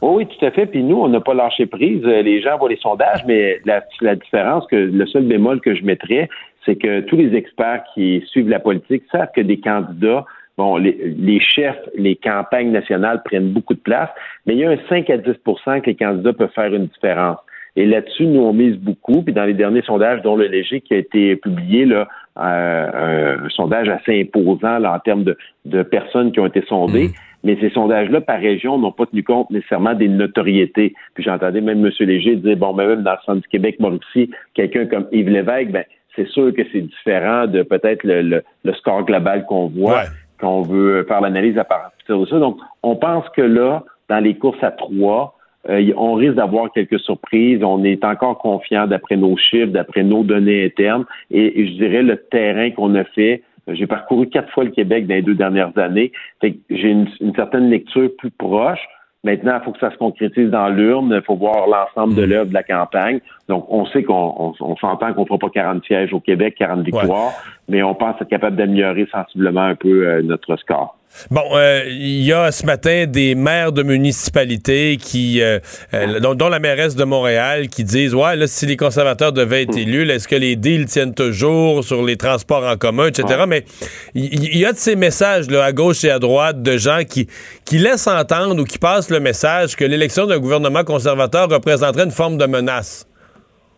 Oui, tout à fait. Puis nous, on n'a pas lâché prise. Euh, les gens voient les sondages, mais la, la différence, que le seul bémol que je mettrais, c'est que tous les experts qui suivent la politique savent que des candidats, bon, les, les, chefs, les campagnes nationales prennent beaucoup de place, mais il y a un 5 à 10% que les candidats peuvent faire une différence. Et là-dessus, nous, on mise beaucoup. Puis dans les derniers sondages, dont le Léger qui a été publié, là, euh, un sondage assez imposant là, en termes de, de, personnes qui ont été sondées. Mmh. Mais ces sondages-là, par région, n'ont pas tenu compte nécessairement des notoriétés. Puis j'entendais même M. Léger dire, bon, ben, même dans le centre du Québec, Mauricie, quelqu'un comme Yves Lévesque, ben, c'est sûr que c'est différent de peut-être le, le, score global qu'on voit, qu'on veut faire l'analyse à partir de ça. Donc, on pense que là, dans les courses à trois, euh, on risque d'avoir quelques surprises. On est encore confiant d'après nos chiffres, d'après nos données internes. Et, je dirais le terrain qu'on a fait. J'ai parcouru quatre fois le Québec dans les deux dernières années. J'ai une, certaine lecture plus proche. Maintenant, il faut que ça se concrétise dans l'urne. Il faut voir l'ensemble de mm. l'œuvre de la campagne. Donc, on sait qu'on s'entend qu'on ne fera pas 40 sièges au Québec, 40 victoires, mais on pense être capable d'améliorer sensiblement un peu euh, notre score. Bon, euh, il y a ce matin des maires de municipalités qui, euh, euh, dont, la mairesse de Montréal, qui disent ouais, là, si les conservateurs devaient être hmm. élus, est-ce que les deals tiennent toujours sur les transports en commun, etc. Mais il y, a de ces messages là, à gauche et à droite de gens qui, qui laissent entendre ou qui passent le message que l'élection d'un gouvernement conservateur représenterait une forme de menace.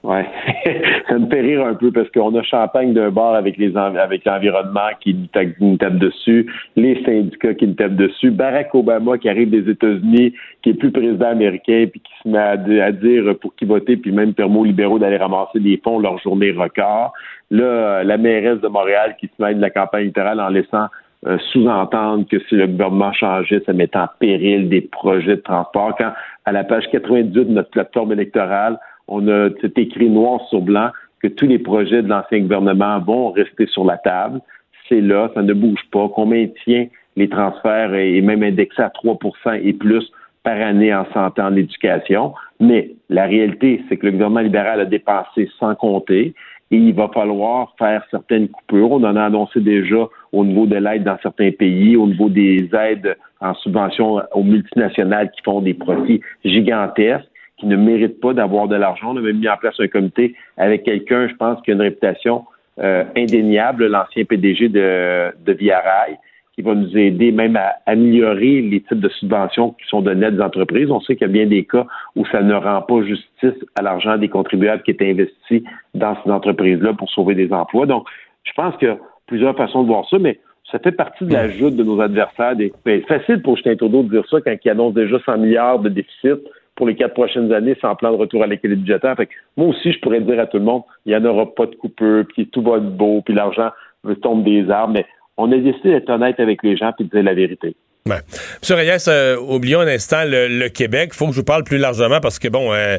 Ouais, [laughs] ça me fait rire un peu parce qu'on a Champagne d'un bord avec les avec l'environnement qui nous tape dessus, les syndicats qui nous tapent dessus, Barack Obama qui arrive des États-Unis, qui est plus président américain puis qui se met à, dire pour qui voter puis même permet libéraux d'aller ramasser des fonds leur journée record. Là, la mairesse de Montréal qui se met de la campagne électorale en laissant euh, sous-entendre que si le gouvernement changeait, ça mettait en péril des projets de transport. Quand à la page 98 de notre plateforme électorale, on a écrit noir sur blanc que tous les projets de l'ancien gouvernement vont rester sur la table. C'est là, ça ne bouge pas, qu'on maintient les transferts et même indexés à 3% et plus par année en santé, en éducation. Mais la réalité, c'est que le gouvernement libéral a dépensé sans compter et il va falloir faire certaines coupures. On en a annoncé déjà au niveau de l'aide dans certains pays, au niveau des aides en subvention aux multinationales qui font des profits gigantesques qui ne mérite pas d'avoir de l'argent. On a même mis en place un comité avec quelqu'un, je pense, qui a une réputation euh, indéniable, l'ancien PDG de, de Via Rail, qui va nous aider même à améliorer les types de subventions qui sont données à des entreprises. On sait qu'il y a bien des cas où ça ne rend pas justice à l'argent des contribuables qui est investi dans ces entreprises-là pour sauver des emplois. Donc, je pense qu'il y a plusieurs façons de voir ça, mais ça fait partie de la joute de nos adversaires. Des, ben, c'est facile pour Justin Trudeau de dire ça quand il annonce déjà 100 milliards de déficit pour les quatre prochaines années sans plan de retour à l'équilibre budgétaire. Fait que moi aussi, je pourrais dire à tout le monde, il n'y en aura pas de coupeur, puis tout va être beau, puis l'argent tombe des arbres. Mais on a décidé d'être honnête avec les gens puis de dire la vérité. Ouais. Monsieur Reyes, euh, oublions un instant le, Québec. Il faut que je vous parle plus largement parce que, bon, euh,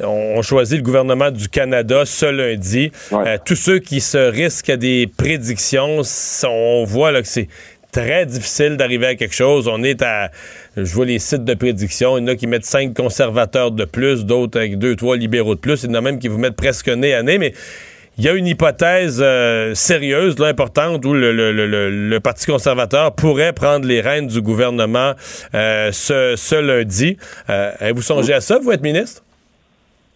on, choisit le gouvernement du Canada ce lundi. Euh, tous ceux qui se risquent à des prédictions, on voit là, que c'est très difficile d'arriver à quelque chose. On est à, je vois les sites de prédiction, il y en a qui mettent cinq conservateurs de plus, d'autres avec deux, trois libéraux de plus. Il y en a même qui vous mettent presque nez à nez, mais il y a une hypothèse euh, sérieuse, là, importante, où le, Parti conservateur pourrait prendre les rênes du gouvernement euh, ce, lundi. Euh, vous songez à ça, vous, être ministre?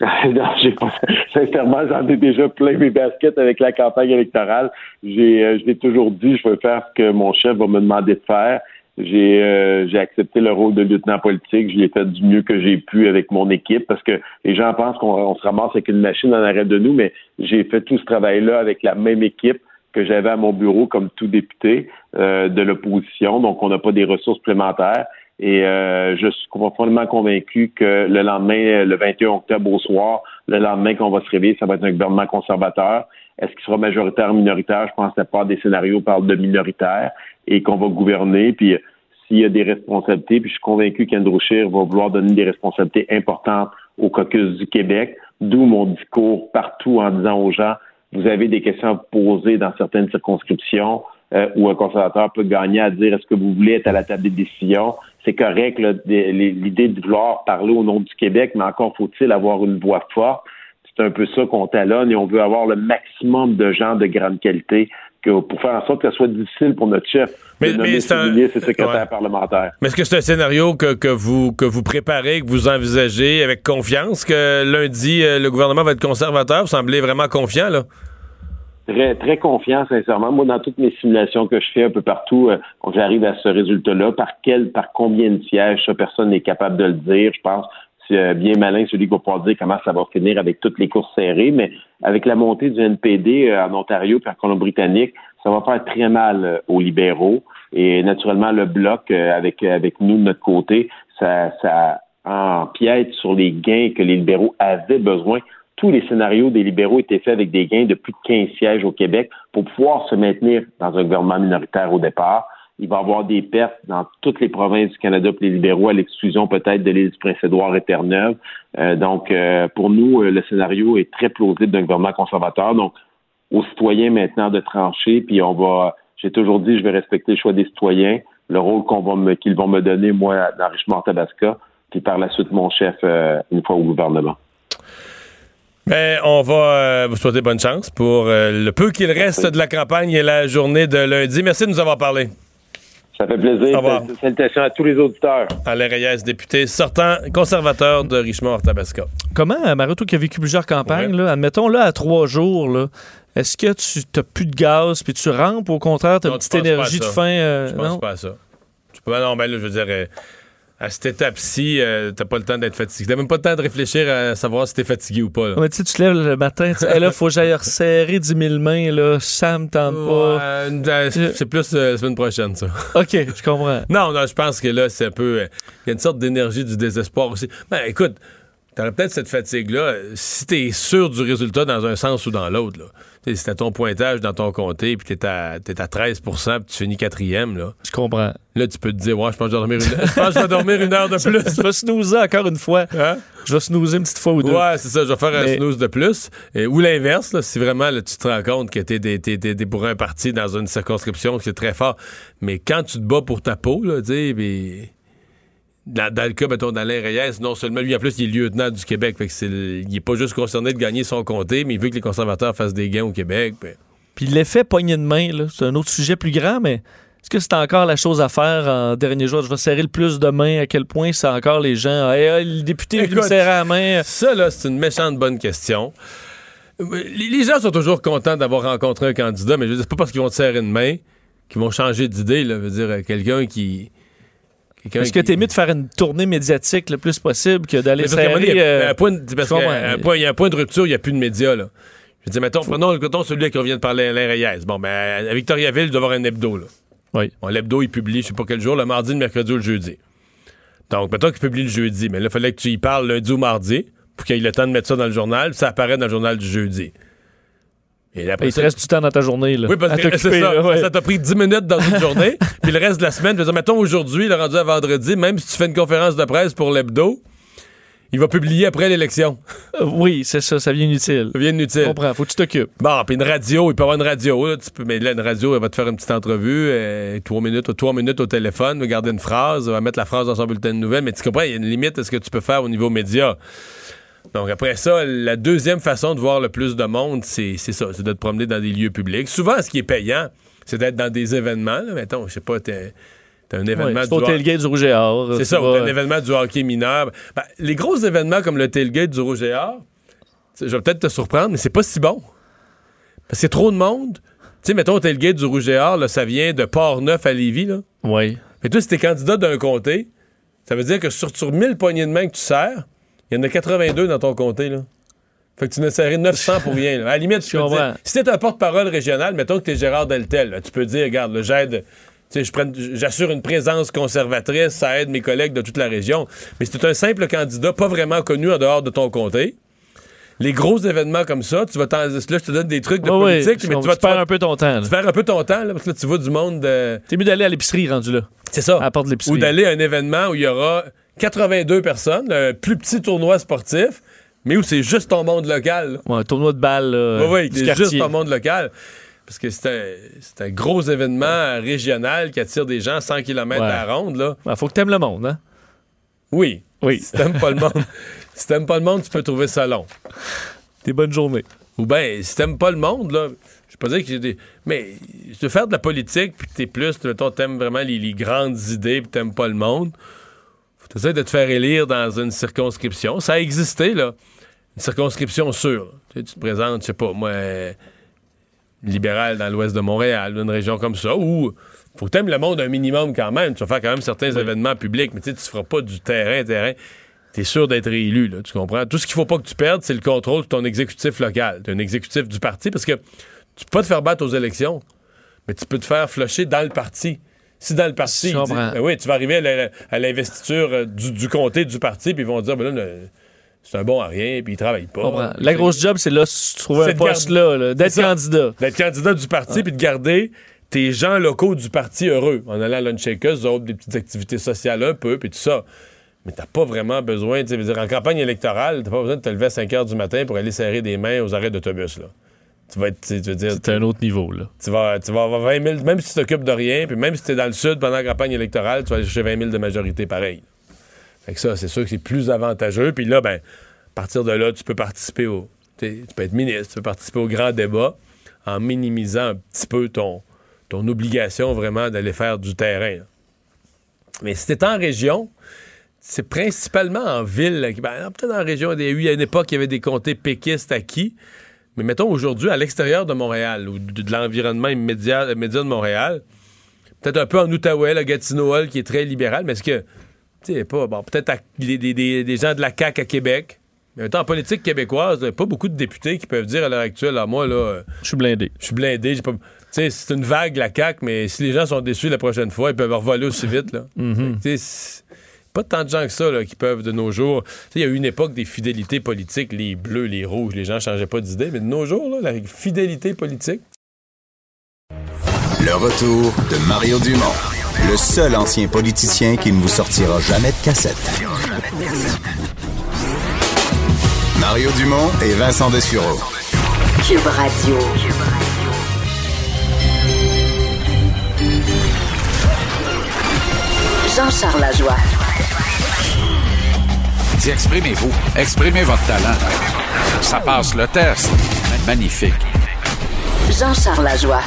[laughs] non, j'ai pas. Sincèrement, j'en ai déjà plein mes baskets avec la campagne électorale. J'ai, je l'ai toujours dit, je veux faire ce que mon chef va me demander de faire. J'ai euh, j'ai accepté le rôle de lieutenant politique. Je l'ai fait du mieux que j'ai pu avec mon équipe parce que les gens pensent qu'on se ramasse avec une machine en arrêt de nous, mais j'ai fait tout ce travail-là avec la même équipe que j'avais à mon bureau comme tout député euh, de l'opposition. Donc, on n'a pas des ressources supplémentaires. Et euh, je suis profondément convaincu que le lendemain, le 21 octobre au soir, le lendemain qu'on va se réveiller, ça va être un gouvernement conservateur. Est-ce qu'il sera majoritaire ou minoritaire? Je pense que la part des scénarios parlent de minoritaire et qu'on va gouverner. Puis s'il y a des responsabilités, puis je suis convaincu qu'Andrew va vouloir donner des responsabilités importantes au caucus du Québec, d'où mon discours partout en disant aux gens, vous avez des questions à poser dans certaines circonscriptions euh, où un conservateur peut gagner à dire est-ce que vous voulez être à la table des décisions? C'est correct l'idée de vouloir parler au nom du Québec, mais encore faut-il avoir une voix forte. C'est un peu ça qu'on talonne et on veut avoir le maximum de gens de grande qualité pour faire en sorte que ce soit difficile pour notre chef mais, de mais un secrétaire parlementaire. Mais est-ce que c'est un scénario que, que, vous que vous préparez, que vous envisagez avec confiance que lundi euh, le gouvernement va être conservateur? Vous semblez vraiment confiant là? Très, très confiant, sincèrement. Moi, dans toutes mes simulations que je fais un peu partout, euh, j'arrive à ce résultat-là. Par quel, par combien de sièges, ça, personne n'est capable de le dire. Je pense c'est bien malin celui qui va pouvoir dire comment ça va finir avec toutes les courses serrées, mais avec la montée du NPD euh, en Ontario et en Colombie-Britannique, ça va faire très mal euh, aux libéraux. Et naturellement, le bloc, euh, avec, avec nous de notre côté, ça, ça empiète sur les gains que les libéraux avaient besoin. Tous les scénarios des libéraux étaient faits avec des gains de plus de 15 sièges au Québec pour pouvoir se maintenir dans un gouvernement minoritaire au départ il va y avoir des pertes dans toutes les provinces du Canada pour les libéraux, à l'exclusion peut-être de l'île du Prince-Édouard et Terre-Neuve. Euh, donc, euh, pour nous, euh, le scénario est très plausible d'un gouvernement conservateur. Donc, aux citoyens maintenant de trancher, puis on va, j'ai toujours dit, je vais respecter le choix des citoyens, le rôle qu'ils vont me donner, moi, dans Richemont-Tabasca, puis par la suite mon chef, une fois au gouvernement. Mais on va vous souhaiter bonne chance pour le peu qu'il reste de la campagne et la journée de lundi. Merci de nous avoir parlé. Ça fait plaisir. Salutations à tous les auditeurs. Alain Reyes, député sortant conservateur de Richmond-Tabasca. Comment, euh, Maroto, qui a vécu plusieurs campagnes, là, admettons, là, à trois jours, là, est-ce que tu n'as plus de gaz puis tu rampes ou au contraire, tu as une petite énergie de fin? Euh, je pense pas à ça. Tu peux, non, ben là, je veux dire, euh, à cette étape-ci, euh, t'as pas le temps d'être fatigué. T'as même pas le temps de réfléchir à savoir si t'es fatigué ou pas. tu te lèves le matin, tu là, faut que j'aille resserrer 10 000 mains, là, ça me tente pas. Euh, c'est plus euh, la semaine prochaine, ça. [laughs] OK, je comprends. non, non, je pense que là, c'est un peu... Il y a une sorte d'énergie du désespoir aussi. Ben, écoute, t'aurais peut-être cette fatigue-là si t'es sûr du résultat dans un sens ou dans l'autre, là si t'as ton pointage dans ton comté, puis t'es à, es à 13% puis tu finis quatrième, là. Je comprends. Là, tu peux te dire, ouais, je pense que je vais dormir une, [laughs] je pense je vais dormir une heure de plus. je vais snoozer encore une fois. Hein? Je vais snoozer une petite fois ou deux. Ouais, c'est ça, je vais faire un snooze de plus. ou l'inverse, si vraiment tu te rends compte que t'es, es, pour un parti dans une circonscription, c'est très fort. Mais quand tu te bats pour ta peau, là, tu sais, dans, le cas, mettons, d'Alain Reyes, non seulement lui, en plus, il est lieutenant du Québec. Fait que il n'est pas juste concerné de gagner son comté, mais il veut que les conservateurs fassent des gains au Québec. Puis l'effet poignée de main, c'est un autre sujet plus grand, mais est-ce que c'est encore la chose à faire en dernier jour? Je vais serrer le plus de mains. À quel point c'est encore les gens? le député veut me serrer la main. Ça, là, c'est une méchante bonne question. Les gens sont toujours contents d'avoir rencontré un candidat, mais je veux c'est pas parce qu'ils vont te serrer une main qu'ils vont changer d'idée. Je veux dire, quelqu'un qui est-ce que tu es mieux de faire une tournée médiatique le plus possible que d'aller serrer... Il y, a un point de rupture, il n'y a plus de médias. Là. Je dis, mettons, prenons, celui qui vient de parler, Alain Reyes. Bon, ben, à Victoriaville, il doit y avoir un hebdo. Là. Oui. Bon, l'hebdo, il publie, je sais pas quel jour, le mardi, le mercredi ou le jeudi. Donc, mettons qu'il publie le jeudi, mais là, il fallait que tu y parles lundi ou mardi pour qu'il ait le temps de mettre ça dans le journal, puis ça apparaît dans le journal du jeudi. Et après Il te reste du temps dans ta journée. Là, oui, parce que c'est ça. ouais. Ça t'a pris 10 minutes dans une journée. [laughs] puis le reste de la semaine, je veux dire, mettons aujourd'hui, le rendu à vendredi, même si tu fais une conférence de presse pour l'hebdo, il va publier après l'élection. Euh, Oui, c'est ça, ça vient inutile. Ça vient Je inutile. comprends, faut que tu t'occupes. Bon, puis une radio, il peut y avoir une radio. Là, tu peux, mais là, une radio, elle va te faire une petite entrevue, euh, trois minutes, trois minutes au téléphone, va garder une phrase, va mettre la phrase dans son bulletin de nouvelles. Mais tu comprends, il y a une limite à ce que tu peux faire au niveau média. Donc après ça, la deuxième façon de voir le plus de monde, c'est ça, c'est de te promener dans des lieux publics. Souvent, ce qui est payant, c'est d'être dans des événements. Là. Mettons, je sais pas, t'es un événement c'est du tailgate du Rouge et Or. c'est ça, un événement du hockey mineur. Ben, les gros événements comme le tailgate du Rouge et Or, je vais peut-être te surprendre, mais c'est pas si bon. Parce que c'est trop de monde. Tu sais, mettons, le tailgate du Rouge et Or, là, ça vient de Port-Neuf à Lévis. Là. Oui. Mais toi, si t'es candidat d'un comté, ça veut dire que sur, sur 1000 poignées de main que tu sers, il y en a 82 dans ton comté. Là. Fait que tu n'as serré 900 pour rien. là. À la limite, tu Je peux dire, si t'es un porte-parole régional, mettons que t'es Gérard Deltel, là, tu peux dire, regarde, j'aide, tu j'assure une présence conservatrice, ça aide mes collègues de toute la région. Mais si t'es un simple candidat, pas vraiment connu en dehors de ton comté, les gros événements comme ça, tu vas t'en... Là, je te donne des trucs de politique, je mais tu vas, Tu perds tu un peu ton temps. là. tu perds un peu ton temps, là, parce que là, tu vois du monde de... T'es mieux d'aller à l'épicerie rendu là. C'est ça. À la porte de l'épicerie. Ou d'aller à un événement où il y aura 82 personnes, un plus petit tournoi sportif, mais où c'est juste ton monde local. Ouais, un tournoi de balles là, Oui, c'est juste ton monde local. Parce que c'est un, un gros événement régional qui attire des gens 100 km à la ronde. Là. Ouais, faut que t'aimes le monde, hein? Oui. Oui. Si t'aimes pas le monde, [laughs] si t'aimes pas le monde, tu peux trouver ça long. Des bonnes journées. Ou bien, si t'aimes pas le monde, là, je peux pas dire que j'ai des. Mais de faire de la politique, puis t'es plus, mettons, t'aimes vraiment les, les grandes idées, puis t'aimes pas le monde, essayer de te faire élire dans une circonscription. Ça a existé, là. Une circonscription sûre. Tu, sais, tu te présentes, je sais pas, moi, euh, libéral dans l'ouest de Montréal, une région comme ça, où faut que t'aimes le monde un minimum quand même. Tu vas faire quand même certains événements publics, mais tu sais, tu feras pas du terrain, terrain. T'es sûr d'être élu, là, tu comprends? Tout ce qu'il faut pas que tu perdes, c'est le contrôle de ton exécutif local. T'es un exécutif du parti, parce que tu peux pas te faire battre aux élections, mais tu peux te faire flusher dans le parti. Si dans le parti, ben oui, tu vas arriver à l'investiture euh, du, du comté, du parti, puis ils vont dire, ben là, c'est un bon à rien, puis il travaille pas. La grosse job, c'est là, C'est un poste là, là, d'être candidat. D'être candidat du parti, puis de garder tes gens locaux du parti heureux. En allant à lunchshakers, autres, des petites activités sociales un peu, puis tout ça. Mais t'as pas vraiment besoin, tu veux dire, en campagne électorale, t'as pas besoin de te lever à 5 h du matin pour aller serrer des mains aux arrêts d'autobus, là. Tu vas être, tu veux dire, C'est un autre niveau, là. tu vas, tu vas avoir 20 000, même si tu t'occupes de rien, puis même si tu es dans le sud pendant la campagne électorale, tu vas aller chercher 20 000 de majorité pareil. Fait que ça, c'est sûr que c'est plus avantageux. Puis là, ben, à partir de là, tu peux participer au. Tu peux être ministre, tu peux participer au grand débat en minimisant un petit peu ton, ton obligation vraiment d'aller faire du terrain. là. Mais si tu en région, c'est principalement en ville. ben, Peut-être en région, il y a eu à une époque, il y avait des comtés péquistes acquis. Mais mettons aujourd'hui, à l'extérieur de Montréal ou de, de l'environnement immédiat, immédiat de Montréal, peut-être un peu en Outaouais, le Gatineau, qui est très libéral, mais est-ce que, tu sais, pas, bon, peut-être à- des, des- des- des gens de la CAQ à Québec, mais en politique québécoise, il y a pas beaucoup de députés qui peuvent dire à l'heure actuelle, ah, moi, là, Je suis blindé. je suis blindé, j'ai pas. Tu sais, c'est une vague, la CAQ, mais si les gens sont déçus la prochaine fois, ils peuvent revoler aussi vite, là. Mm-hmm. Pas tant de gens que ça là, qui peuvent de nos jours. Tu sais, Il y a eu une époque des fidélités politiques, les bleus, les rouges, les gens changeaient pas d'idée, mais de nos jours, là, la fidélité politique. Le retour de Mario Dumont, le seul ancien politicien qui ne vous sortira jamais de cassette. Mario Dumont et Vincent Dessureau. Cube Radio. Jean-Charles Lajoie. Exprimez-vous. Exprimez votre talent. Ça passe le test. Magnifique. Jean-Charles Lajoie.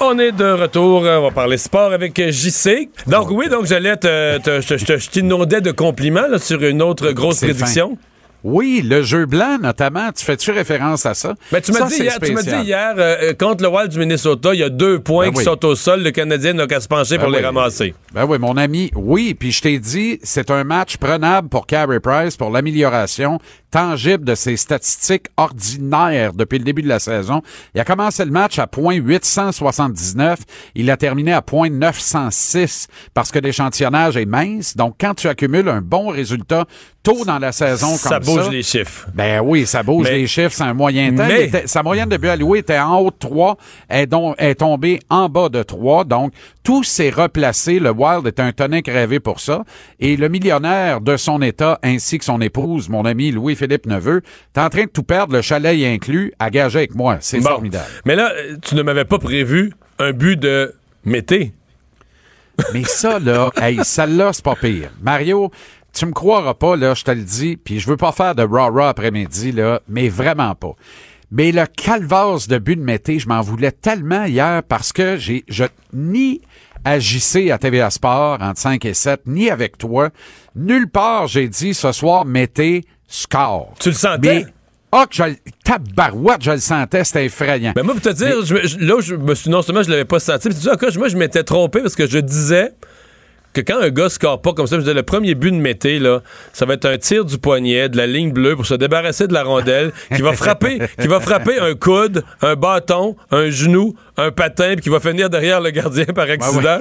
On est de retour, on va parler sport avec euh, JC. Donc oui, donc j'allais te, te- je t'inondais de compliments là, sur une autre grosse prédiction. Oui, le jeu blanc, notamment. Tu fais-tu référence à ça? Ben, tu m'as dit, hier- dit euh, euh, contre le Wild du Minnesota, il y a deux points Ben qui oui. sont au sol. Le Canadien n'a qu'à se pencher pour Ben les oui. ramasser. Ben oui, mon ami, oui. Puis je t'ai dit, c'est un match prenable pour Carey Price, pour l'amélioration. Tangible de ses statistiques ordinaires depuis le début de la saison. Il a commencé le match à point 879. Il a terminé à point 906 parce que l'échantillonnage est mince. Donc, quand tu accumules un bon résultat tôt dans la saison comme Ça bouge les chiffres. ben oui, ça bouge Mais- les chiffres, c'est un moyen temps. Mais- Il était- sa moyenne de but alloué était en haut de 3, est, donc, est tombée en bas de 3. Donc, tout s'est replacé. Le Wild est un tonic rêvé pour ça. Et le millionnaire de son état, ainsi que son épouse, mon ami Louis-Philippe Neveu, est en train de tout perdre, le chalet y inclus, à gager avec moi. C'est Bon. formidable. Mais là, tu ne m'avais pas prévu un but de Mété. Mais ça, là, [laughs] hey, celle-là, c'est pas pire. Mario, tu me croiras pas, là, je te le dis, puis je veux pas faire de rah-rah après-midi, là, mais vraiment pas. Mais le calvasse de but de Mété, je m'en voulais tellement hier parce que j'ai, je, ni à JC à TVA Sport entre 5 et 7, ni avec toi, nulle part j'ai dit ce soir Mété score. Tu le sentais? Mais, ah, que je, tabarouette, je le sentais, c'était effrayant. Ben moi, pour te dire, je- là, je me suis, non seulement je l'avais pas senti, mais tu sais, encore, moi, je m'étais trompé parce que je disais que quand un gars score pas comme ça, je disais, le premier but de Mété, là, ça va être un tir du poignet, de la ligne bleue pour se débarrasser de la rondelle, qui va frapper, [laughs] qui va frapper un coude, un bâton, un genou, un patin, puis qui va finir derrière le gardien par accident.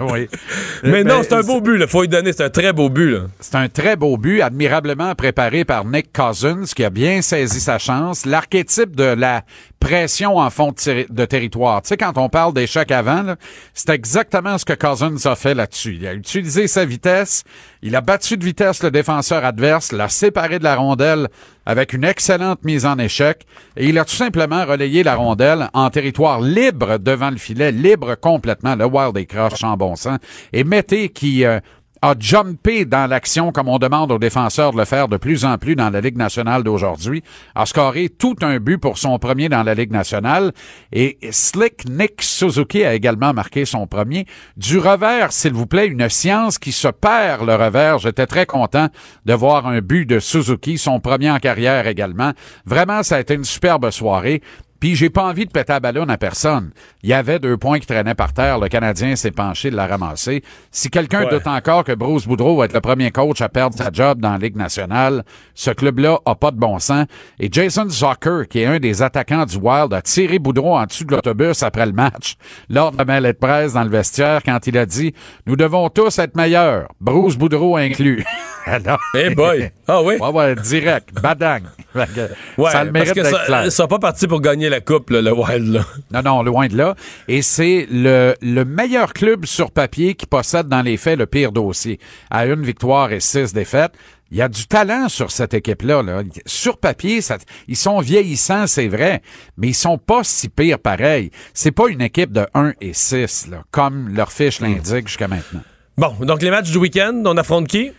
oui. [laughs] Mais non, Ben, c'est un beau but, là. Faut y donner, c'est un très beau but. C'est un très beau but, admirablement préparé par Nick Cousins, qui a bien saisi sa chance. L'archétype de la pression en fond de, terri- de territoire. Tu sais, quand on parle d'échec avant, là, c'est exactement ce que Cousins a fait là-dessus. Il a utilisé sa vitesse, il a battu de vitesse le défenseur adverse, l'a séparé de la rondelle avec une excellente mise en échec, et il a tout simplement relayé la rondelle en territoire libre devant le filet, libre complètement. Le Wild est croche en bon sens. Et Mété qui... euh, a jumpé dans l'action comme on demande aux défenseurs de le faire de plus en plus dans la Ligue nationale d'aujourd'hui, a scoré tout un but pour son premier dans la Ligue nationale et Slick Nick Suzuki a également marqué son premier. Du revers, s'il vous plaît, une science qui se perd le revers. J'étais très content de voir un but de Suzuki, son premier en carrière également. Vraiment, ça a été une superbe soirée. Puis j'ai pas envie de péter la ballonne à personne. Il y avait deux points qui traînaient par terre. Le Canadien s'est penché de la ramasser. Si quelqu'un Ouais. doute encore que Bruce Boudreau va être le premier coach à perdre sa job dans la Ligue nationale, ce club-là a pas de bon sens. Et Jason Zucker, qui est un des attaquants du Wild, a tiré Boudreau en dessous de l'autobus après le match, lors de la mêlée de presse dans le vestiaire, quand il a dit « Nous devons tous être meilleurs, Bruce Boudreau inclus. [laughs] » Alors, Eh boy! Ah oui? ouais, ouais, direct, badang. Ouais, ça le mérite parce que ça, sont pas partis pour gagner la coupe, là, le Wild, là. Non, non, loin de là. Et c'est le, le meilleur club sur papier qui possède dans les faits le pire dossier. À une victoire et six défaites. Il y a du talent sur cette équipe-là. Là. Sur papier, ça- ils sont vieillissants, c'est vrai, mais ils sont pas si pires pareil. C'est pas une équipe de 1 et 6, là, comme leur fiche l'indique jusqu'à maintenant. Bon, donc les matchs du week-end, on affronte qui?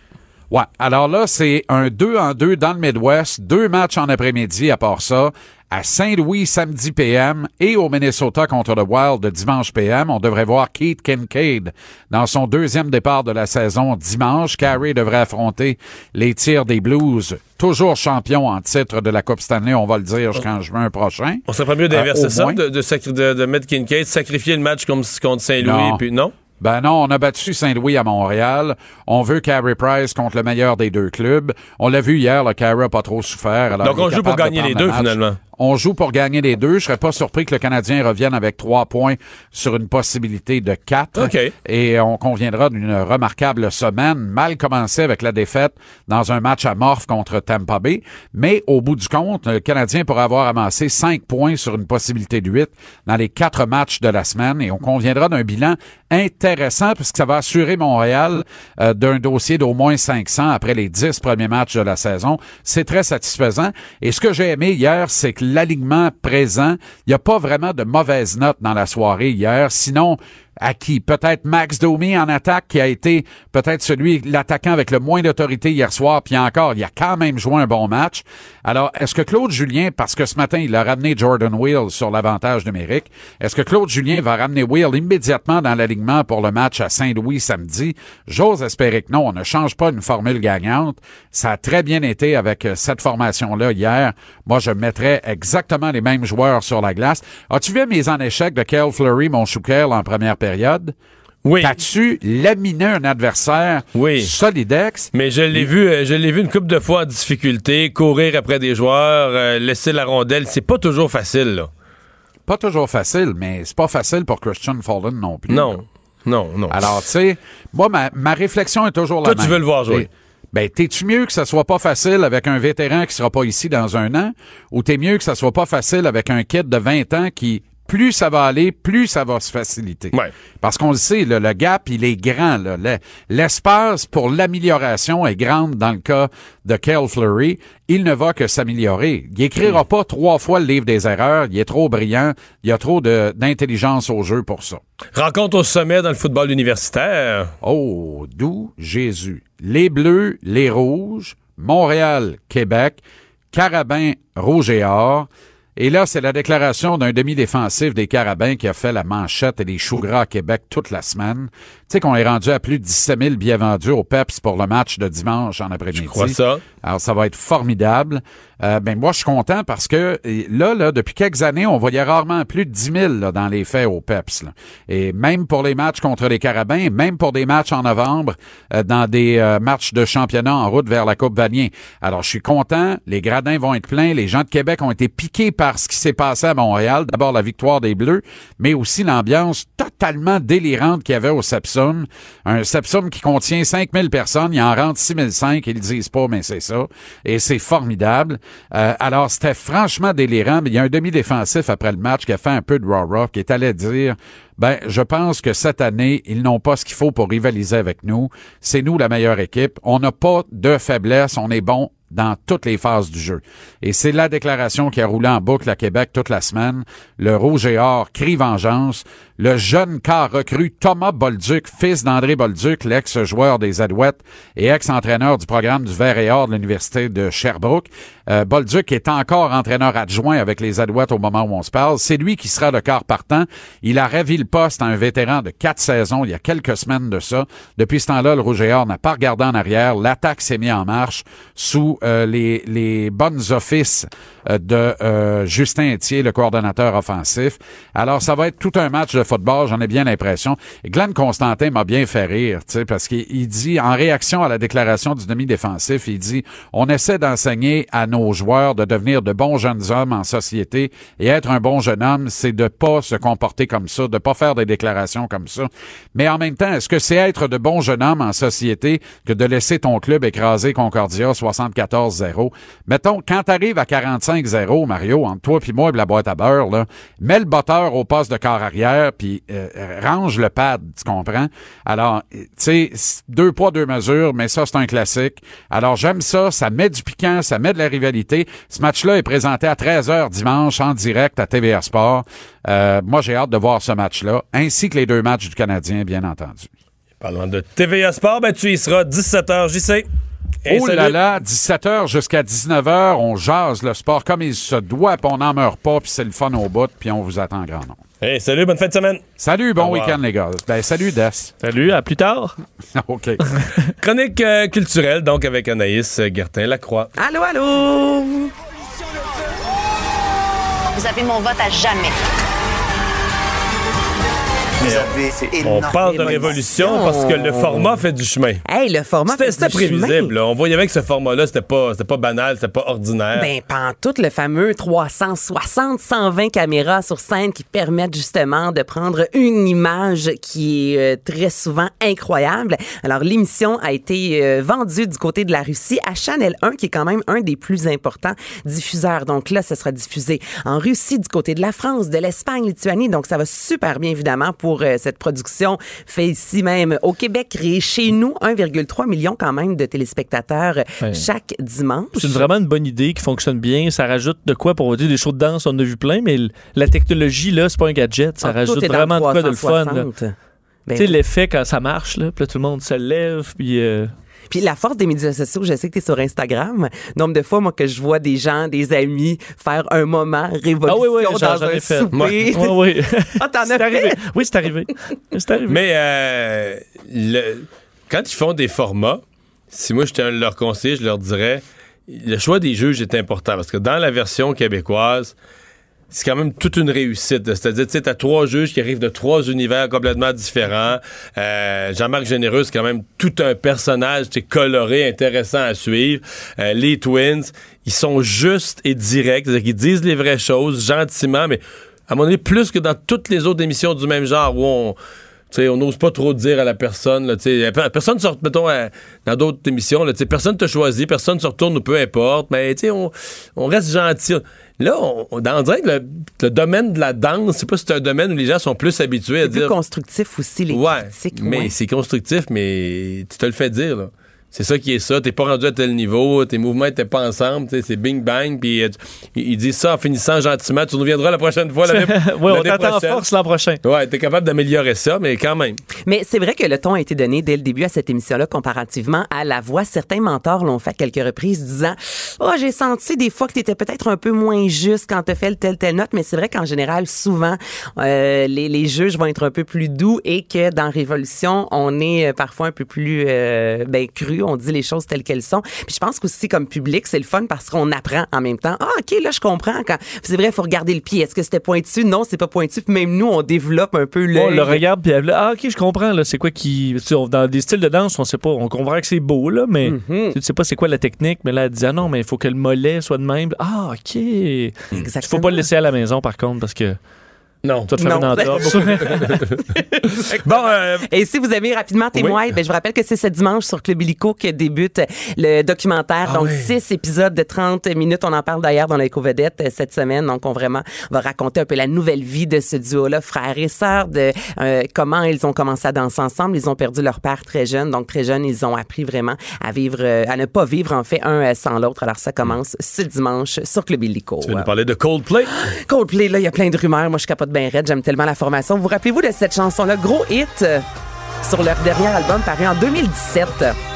Ouais. Alors là, c'est un 2 en 2 dans le Midwest, deux matchs en après-midi à part ça, à Saint-Louis samedi PM et au Minnesota contre le Wild de dimanche PM. On devrait voir Keith Kincaid dans son deuxième départ de la saison dimanche. Carey devrait affronter les tirs des Blues, toujours champion en titre de la Coupe Stanley, on va le dire jusqu'en juin prochain. On serait pas mieux d'inverser Euh, ça, de, de, de, mettre Kincaid, sacrifier le match comme, contre Saint-Louis, Non. puis non? Ben non, on a battu Saint-Louis à Montréal. On veut Carey Price contre le meilleur des deux clubs. On l'a vu hier, le Carey a pas trop souffert. alors Donc, on joue pour gagner les deux, finalement. On joue pour gagner les deux. Je serais pas surpris que le Canadien revienne avec trois points sur une possibilité de quatre. Et on conviendra d'une remarquable semaine, mal commencée avec la défaite dans un match amorphe contre Tampa Bay. Mais au bout du compte, le Canadien pourra avoir amassé cinq points sur une possibilité de huit dans les quatre matchs de la semaine. Et on conviendra d'un bilan intéressant puisque ça va assurer Montréal euh, d'un dossier d'au moins 500 après les dix premiers matchs de la saison. C'est très satisfaisant. Et ce que j'ai aimé hier, c'est que l'alignement présent, il n'y a pas vraiment de mauvaise note dans la soirée hier. Sinon, à qui? Peut-être Max Domi en attaque, qui a été peut-être celui, l'attaquant avec le moins d'autorité hier soir, puis encore, il a quand même joué un bon match. Alors, est-ce que Claude Julien, parce que ce matin, il a ramené Jordan Will sur l'avantage numérique, est-ce que Claude Julien va ramener Will immédiatement dans l'alignement pour le match à Saint-Louis samedi? J'ose espérer que non, on ne change pas une formule gagnante. Ça a très bien été avec euh, cette formation-là hier. Moi, je mettrais exactement les mêmes joueurs sur la glace. As-tu vu mise en échec de Kel Fleury, mon chouquel, en première période? Oui. T'as-tu laminé un adversaire Oui. solidex? Mais je l'ai vu, euh, je l'ai vu une couple de fois en difficulté, courir après des joueurs, euh, laisser la rondelle, c'est pas toujours facile, là. Pas toujours facile, mais c'est pas facile pour Christian Fallen non plus. là. Non, non, non. Alors, tu sais, moi, ma, ma réflexion est toujours la Toi, même. tu veux le voir jouer. Ben, t'es-tu mieux que ça soit pas facile avec un vétéran qui sera pas ici dans un an, ou t'es mieux que ça soit pas facile avec un kid de 20 ans qui, plus ça va aller, plus ça va se faciliter. Ouais. Parce qu'on le sait, là, le gap, il est grand. L'espace pour l'amélioration est grande dans le cas de Kel Fleury. Il ne va que s'améliorer. Il écrira pas trois fois le livre des erreurs. Il est trop brillant. Il y a trop d'intelligence au jeu pour ça. Rencontre au sommet dans le football universitaire. Oh, d'où Jésus. Les Bleus, les Rouges, Montréal, Québec, Carabin, Rouge et Or. Et là, c'est la déclaration d'un demi-défensif des Carabins qui a fait la manchette et les choux gras à Québec toute la semaine. Tu sais qu'on est rendu à plus de 17 000 billets vendus au PEPS pour le match de dimanche en après-midi. Je crois ça. Alors, ça va être formidable. Euh, ben, moi, je suis content parce que là, là, depuis quelques années, on voyait rarement plus de 10 000 là, dans les faits au PEPS. là. Et même pour les matchs contre les Carabins, même pour des matchs en novembre, euh, dans des euh, matchs de championnat en route vers la Coupe Vanier. Alors, je suis content. Les gradins vont être pleins. Les gens de Québec ont été piqués par ce qui s'est passé à Montréal. D'abord, la victoire des Bleus, mais aussi l'ambiance totalement délirante qu'il y avait au Sepsum. Un Sepsum qui contient 5000 personnes. Il en rentre 6005. Ils le disent pas, mais c'est ça. Et c'est formidable. Euh, alors, c'était franchement délirant, mais il y a un demi-défensif après le match qui a fait un peu de raw qui est allé dire ben, je pense que cette année, ils n'ont pas ce qu'il faut pour rivaliser avec nous. C'est nous la meilleure équipe. On n'a pas de faiblesse. On est bon dans toutes les phases du jeu. Et c'est la déclaration qui a roulé en boucle à Québec toute la semaine. Le Rouge et Or crie vengeance. Le jeune quart recru Thomas Bolduc, fils d'André Bolduc, l'ex-joueur des Alouettes et ex-entraîneur du programme du Vert et Or de l'Université de Sherbrooke. Euh, Bolduc est encore entraîneur adjoint avec les Alouettes au moment où on se parle. C'est lui qui sera le quart partant. Il a ravi le poste à un vétéran de quatre saisons il y a quelques semaines de ça. Depuis ce temps-là, le Rouge et n'a pas regardé en arrière. L'attaque s'est mise en marche sous euh, les, bonnes offices de euh, Justin Etier, le coordonnateur offensif. Alors, ça va être tout un match de football, j'en ai bien l'impression. Glenn Constantin m'a bien fait rire, parce qu'il il dit, en réaction à la déclaration du demi-défensif, il dit, on essaie d'enseigner à nos joueurs de devenir de bons jeunes hommes en société et être un bon jeune homme, c'est de pas se comporter comme ça, de pas faire des déclarations comme ça. Mais en même temps, est-ce que c'est être de bons jeunes hommes en société que de laisser ton club écraser Concordia 74-0? Mettons, quand t'arrives à 45-0, Mario, entre toi puis moi et la boîte à beurre, là, mets le botteur au poste de corps arrière puis euh, range le pad, tu comprends? Alors, tu sais, deux poids, deux mesures, mais ça, c'est un classique. Alors, j'aime ça, ça met du piquant, ça met de la rivalité. Ce match-là est présenté à 13h dimanche en direct à TVA Sport. Euh, moi, j'ai hâte de voir ce match-là, ainsi que les deux matchs du Canadien, bien entendu. Parlant de TVA Sport, ben tu y seras 17h, JC. Et oh là là, 17h jusqu'à 19h, on jase le sport comme il se doit, puis on n'en meurt pas, puis c'est le fun au bout, puis on vous attend grand nombre. Hey, salut, bonne fin de semaine. Salut, bon week-end les gars. Ben, salut Des. Salut, à plus tard. [laughs] OK. [laughs] Chronique euh, culturelle, donc avec Anaïs euh, Gertin-Lacroix. Allô, allô? Vous avez mon vote à jamais. Vous avez, c'est On parle de révolution parce que le format fait du chemin. Hey, le format. C'était fait c'était du chemin. prévisible. là. On voyait bien que ce format-là, c'était pas, c'était pas banal, c'était pas ordinaire. Ben, pantoute, le fameux 360, 120 caméras sur scène qui permettent justement de prendre une image qui est euh, très souvent incroyable. Alors, l'émission a été euh, vendue du côté de la Russie à Chanel 1, qui est quand même un des plus importants diffuseurs. Donc là, ce sera diffusé en Russie, du côté de la France, de l'Espagne, Lituanie. Donc, ça va super bien, évidemment, pour euh, cette production fait ici même au Québec, créée chez nous, 1,3 million quand même de téléspectateurs euh, Ouais. chaque dimanche. C'est vraiment une bonne idée qui fonctionne bien. Ça rajoute de quoi pour vous dire des shows de danse, on en a vu plein, mais la technologie, là, c'est pas un gadget. Ça Ah, rajoute vraiment de quoi de le fun. là. 360. Ben, Tu sais, l'effet quand ça marche, là, puis là, tout le monde se lève, puis. euh, Puis la force des médias sociaux, je sais que tu es sur Instagram. Nombre de fois, moi, que je vois des gens, des amis faire un moment révolution Ah oui, oui, dans un fait. souper. Ouais, oui. [laughs] Ah, t'en as C'est fait? arrivé. Oui, c'est arrivé. C'est arrivé. Mais euh, le- quand ils font des formats, si moi j'étais un de leurs conseillers, je leur dirais le choix des juges est important parce que dans la version québécoise, c'est quand même toute une réussite. C'est-à-dire, tu sais, t'as trois juges qui arrivent de trois univers complètement différents. Euh, Jean-Marc Généreux, c'est quand même tout un personnage, sais, coloré, intéressant à suivre. Euh, les Twins, ils sont justes et directs, c'est-à-dire qu'ils disent les vraies choses gentiment, mais à mon avis, plus que dans toutes les autres émissions du même genre où on... tu sais, on n'ose pas trop dire à la personne. Là, personne ne sort, mettons, à- dans d'autres émissions, là, personne ne te choisit, personne ne se retourne ou peu importe, mais on, on reste gentil. Là, on, dirait que le, le domaine de la danse, sais pas si c'est un domaine où les gens sont plus habitués à C'est plus dire. constructif aussi, les Ouais, critiques. mais ouais. c'est constructif, mais tu te le fais dire, là. C'est ça qui est ça. T'es pas rendu à tel niveau, tes mouvements étaient pas ensemble, c'est bing bang, puis euh, ils disent ça en finissant gentiment. Tu nous reviendras la prochaine fois. [laughs] oui, on t'attend en force l'an prochain. Ouais, t'es capable d'améliorer ça, mais quand même. Mais c'est vrai que le ton a été donné dès le début à cette émission-là comparativement à la voix. Certains mentors l'ont fait à quelques reprises disant Oh, j'ai senti des fois que tu étais peut-être un peu moins juste quand tu fait telle, telle note. Mais c'est vrai qu'en général, souvent, euh, les, les juges vont être un peu plus doux et que dans Révolution, on est euh, parfois un peu plus euh, ben, cru. On dit les choses telles qu'elles sont. Puis je pense qu'aussi, comme public, c'est le fun parce qu'on apprend en même temps. Ah, OK, là, je comprends. Quand... C'est vrai, il faut regarder le pied. Est-ce que c'était pointu? Non, c'est pas pointu. Puis même nous, on développe un peu On l'œil. le regarde, puis elle- ah, ok, je comprends, là, c'est quoi qui. on- Dans des styles de danse, on sait pas, on comprend que c'est beau, là, mais Mhm. tu sais pas c'est quoi la technique, mais là, elle dit, ah non, mais il faut que le mollet soit de même. Ah, ok. Il faut Exactement. pas le laisser à la maison, par contre, parce que Non. tu vas te faire Non. une. [laughs] Bon, euh, Et si vous aimez rapidement témoin, ben, je vous rappelle que c'est ce dimanche sur Club Illico que débute le documentaire. Ah donc, six épisodes de 30 minutes. On en parle d'ailleurs dans l'éco-vedette euh, cette semaine. Donc, on vraiment va raconter un peu la nouvelle vie de ce duo-là, frère et sœur, de euh, comment ils ont commencé à danser ensemble. Ils ont perdu leur père très jeune. Donc, très jeune, ils ont appris vraiment à vivre, euh, à ne pas vivre, en fait, un euh, sans l'autre. Alors, ça commence ce dimanche sur Club Illico. tu veux nous parler de Coldplay? [gasps] Coldplay, là, il y a plein de rumeurs. Moi, je capote bien raide. J'aime tellement la formation. Vous rappelez-vous de cette chanson-là? Gros hit sur leur dernier album paru en 2017.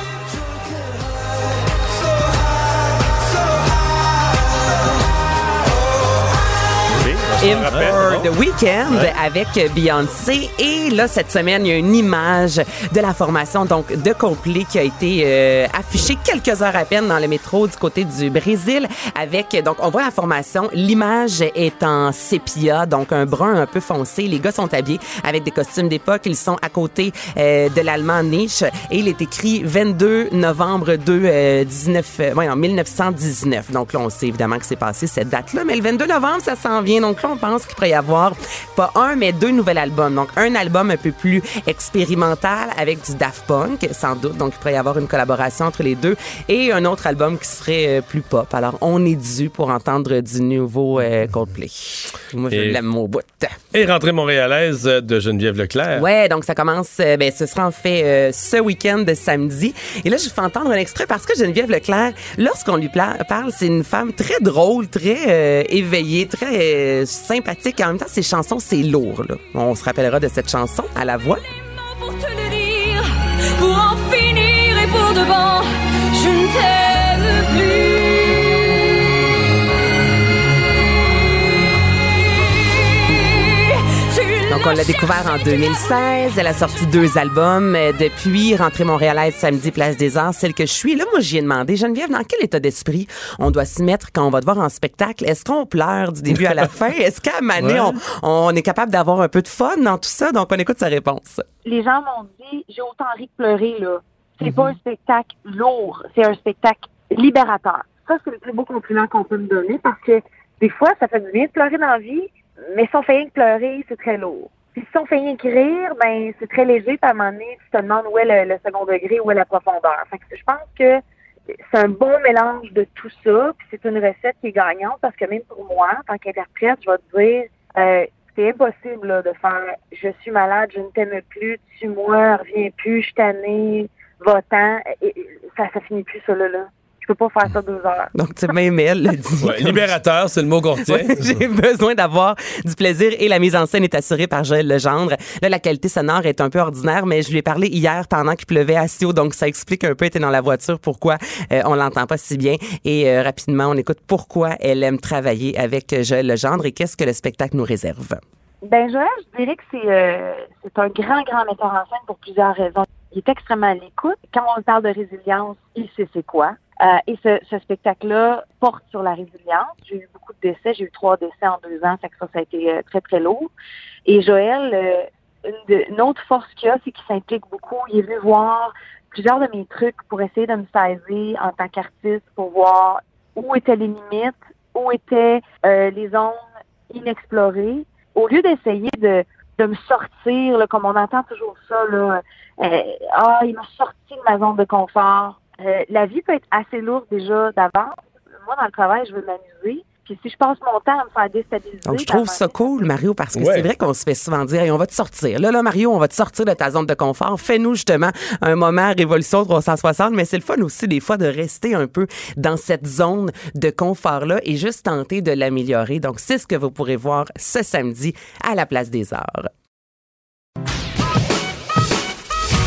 In for non? the Weekend avec Beyoncé. Et là, cette semaine, il y a une image de la formation donc de Coldplay qui a été euh, affichée quelques heures à peine dans le métro du côté du Brésil. Avec donc, on voit la formation. L'image est en sépia, donc un brun un peu foncé. Les gars sont habillés avec des costumes d'époque. Ils sont à côté euh, de l'allemand Niche et il est écrit 22 novembre 2 euh, 19 euh, ouais, en 1919. Donc là, on sait évidemment que c'est passé cette date-là, mais le 22 novembre, ça s'en vient. Donc là, on pense qu'il pourrait y avoir pas un, mais deux nouveaux albums. Donc un album un peu plus expérimental avec du Daft Punk, sans doute. Donc il pourrait y avoir une collaboration entre les deux et un autre album qui serait euh, plus pop. Alors on est dû pour entendre du nouveau euh, Coldplay. Moi, je l'aime au bout. Et rentrée montréalaise de Geneviève Leclerc. Ouais, donc ça commence, euh, ben, ce sera en fait euh, ce week-end de samedi. Et là, je vous fais entendre un extrait parce que Geneviève Leclerc, lorsqu'on lui parle, c'est une femme très drôle, très euh, éveillée, très sympathique. Et en même temps, ses chansons, c'est lourd. Là. On se rappellera de cette chanson à la voix. pour te le dire, pour en finir et pour je ne t'aime Donc, on l'a découvert en 2016. Elle a sorti deux albums. Euh, Depuis, Rentrée montréalaise samedi, Place des Arts, celle que je suis. Là, moi, j'y ai demandé, Geneviève, dans quel état d'esprit on doit se mettre quand on va te voir en spectacle? Est-ce qu'on pleure du début à la [laughs] fin? Est-ce qu'à un moment donné, Ouais. on, on est capable d'avoir un peu de fun dans tout ça? Donc, on écoute sa réponse. les gens m'ont dit j'ai autant ri que pleuré là. C'est pas un spectacle lourd, c'est un spectacle libérateur. Ça c'est le plus beau compliment qu'on peut me donner parce que des fois ça fait du bien de pleurer dans la vie, mais si on fait rien que pleurer, c'est très lourd. Puis si on fait rien que rire, ben c'est très léger, puis à un moment donné, tu te demandes où est le, second degré, où est la profondeur. Fait que je pense que c'est un bon mélange de tout ça, puis c'est une recette qui est gagnante parce que même pour moi, en tant qu'interprète, je vais te dire euh, c'est impossible là, de faire je suis malade, je ne t'aime plus, tue-moi, reviens plus, je tannée, va-t'en. Ça, ça finit plus ça là. là. Je peux pas faire ça deux heures. Donc, tu sais, même elle le dit. Ouais, libérateur, c'est le mot qu'on retient. Ouais, J'ai [laughs] besoin d'avoir du plaisir et la mise en scène est assurée par Joël Legendre. Là, la qualité sonore est un peu ordinaire, mais je lui ai parlé hier pendant qu'il pleuvait à Sio, donc ça explique un peu, était dans la voiture, pourquoi euh, on l'entend pas si bien. Et euh, rapidement, on écoute pourquoi elle aime travailler avec Joël Legendre et qu'est-ce que le spectacle nous réserve. Ben Joël, je dirais que c'est euh, c'est un grand, grand metteur en scène pour plusieurs raisons. Il est extrêmement à l'écoute. Quand on parle de résilience, il sait c'est quoi. Euh, et ce, ce spectacle-là porte sur la résilience. J'ai eu beaucoup de décès. J'ai eu trois décès en deux ans. Ça, ça a été euh, très, très lourd. Et Joël, euh, une autre force qu'il a, c'est qu'il s'implique beaucoup. Il est venu voir plusieurs de mes trucs pour essayer de me saisir en tant qu'artiste, pour voir où étaient les limites, où étaient euh, les zones inexplorées. Au lieu d'essayer de, de me sortir, là, comme on entend toujours ça, là, euh, ah, il m'a sorti de ma zone de confort. Euh, la vie peut être assez lourde déjà d'avance. Moi, dans le travail, je veux m'amuser. Puis si je passe mon temps à me faire déstabiliser... Donc, je trouve ça cool, Mario, parce que Ouais. c'est vrai qu'on se fait souvent dire, Hey, on va te sortir. Là, là, Mario, on va te sortir de ta zone de confort. Fais-nous justement un moment Révolution 360. Mais c'est le fun aussi, des fois, de rester un peu dans cette zone de confort-là et juste tenter de l'améliorer. Donc, c'est ce que vous pourrez voir ce samedi à la Place des Arts.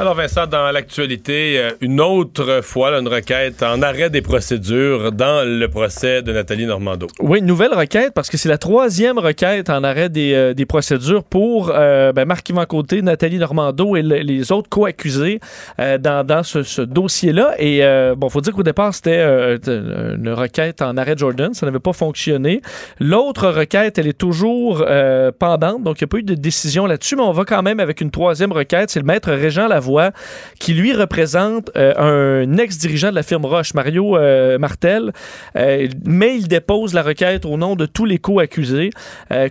Alors Vincent, dans l'actualité, euh, une autre fois, une requête en arrêt des procédures dans le procès de Nathalie Normando. Oui, une nouvelle requête parce que c'est la troisième requête en arrêt des, euh, des procédures pour euh, ben, Marc-Yvan Côté, Nathalie Normando et le- les autres co-accusés euh, dans, dans ce, dossier-là. Et bon, faut dire qu'au départ, c'était une requête en arrêt Jordan. Ça n'avait pas fonctionné. L'autre requête, elle est toujours pendante, donc il n'y a pas eu de décision là-dessus, mais on va quand même avec une troisième requête. C'est le maître Régent Lavoie qui, lui, représente euh, un ex-dirigeant de la firme Roche, Mario euh, Martel, euh, mais il dépose la requête au nom de tous les co-accusés,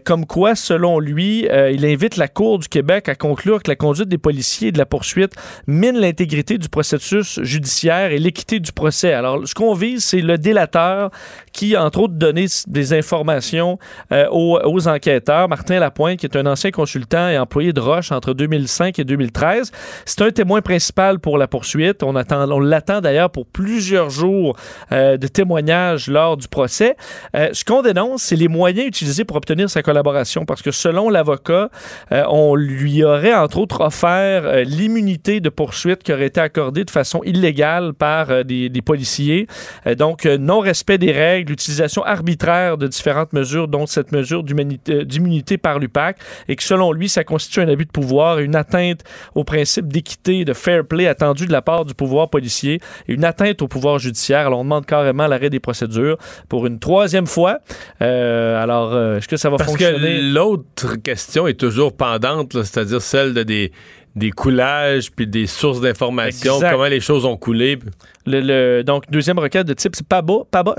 comme quoi, selon lui, il invite la Cour du Québec à conclure que la conduite des policiers et de la poursuite mine l'intégrité du processus judiciaire et l'équité du procès. Alors, ce qu'on vise, c'est le délateur qui, entre autres, donnait des informations aux, aux enquêteurs. Martin Lapointe, qui est un ancien consultant et employé de Roche entre 2005 et 2013, c'est un témoin principal pour la poursuite. On, attend, on l'attend d'ailleurs pour plusieurs jours euh, de témoignages lors du procès. Euh, ce qu'on dénonce, c'est les moyens utilisés pour obtenir sa collaboration, parce que selon l'avocat, euh, on lui aurait entre autres offert l'immunité de poursuite qui aurait été accordée de façon illégale par des, policiers. Donc, non-respect des règles, l'utilisation arbitraire de différentes mesures, dont cette mesure d'immunité par l'UPAC, et que selon lui, ça constitue un abus de pouvoir une atteinte au principe d'équité, de fair play attendu de la part du pouvoir policier et une atteinte au pouvoir judiciaire. Alors, on demande carrément l'arrêt des procédures pour une troisième fois. Euh, alors, euh, est-ce que ça va Parce fonctionner? que l'autre question est toujours pendante, là, c'est-à-dire celle de des, des coulages puis des sources d'informations, comment les choses ont coulé. Le, le- donc, deuxième requête de type, c'est Paba, Pabos.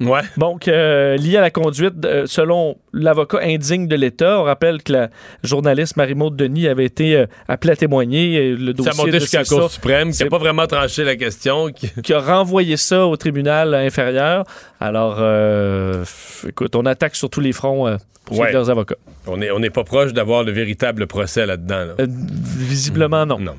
Ouais. Donc, euh, lié à la conduite, euh, selon l'avocat indigne de l'État, on rappelle que la journaliste Marie-Maude Denis avait été euh, appelée à témoigner. et Le Ça dossier a monté jusqu'à la Cour ça, suprême, qui n'a pas vraiment tranché la question. qui- [laughs] qui a renvoyé ça au tribunal inférieur. Alors, écoute, on attaque sur tous les fronts pour Ouais. leurs avocats. On n'est on pas proche d'avoir le véritable procès là-dedans. là. Visiblement, non. Non.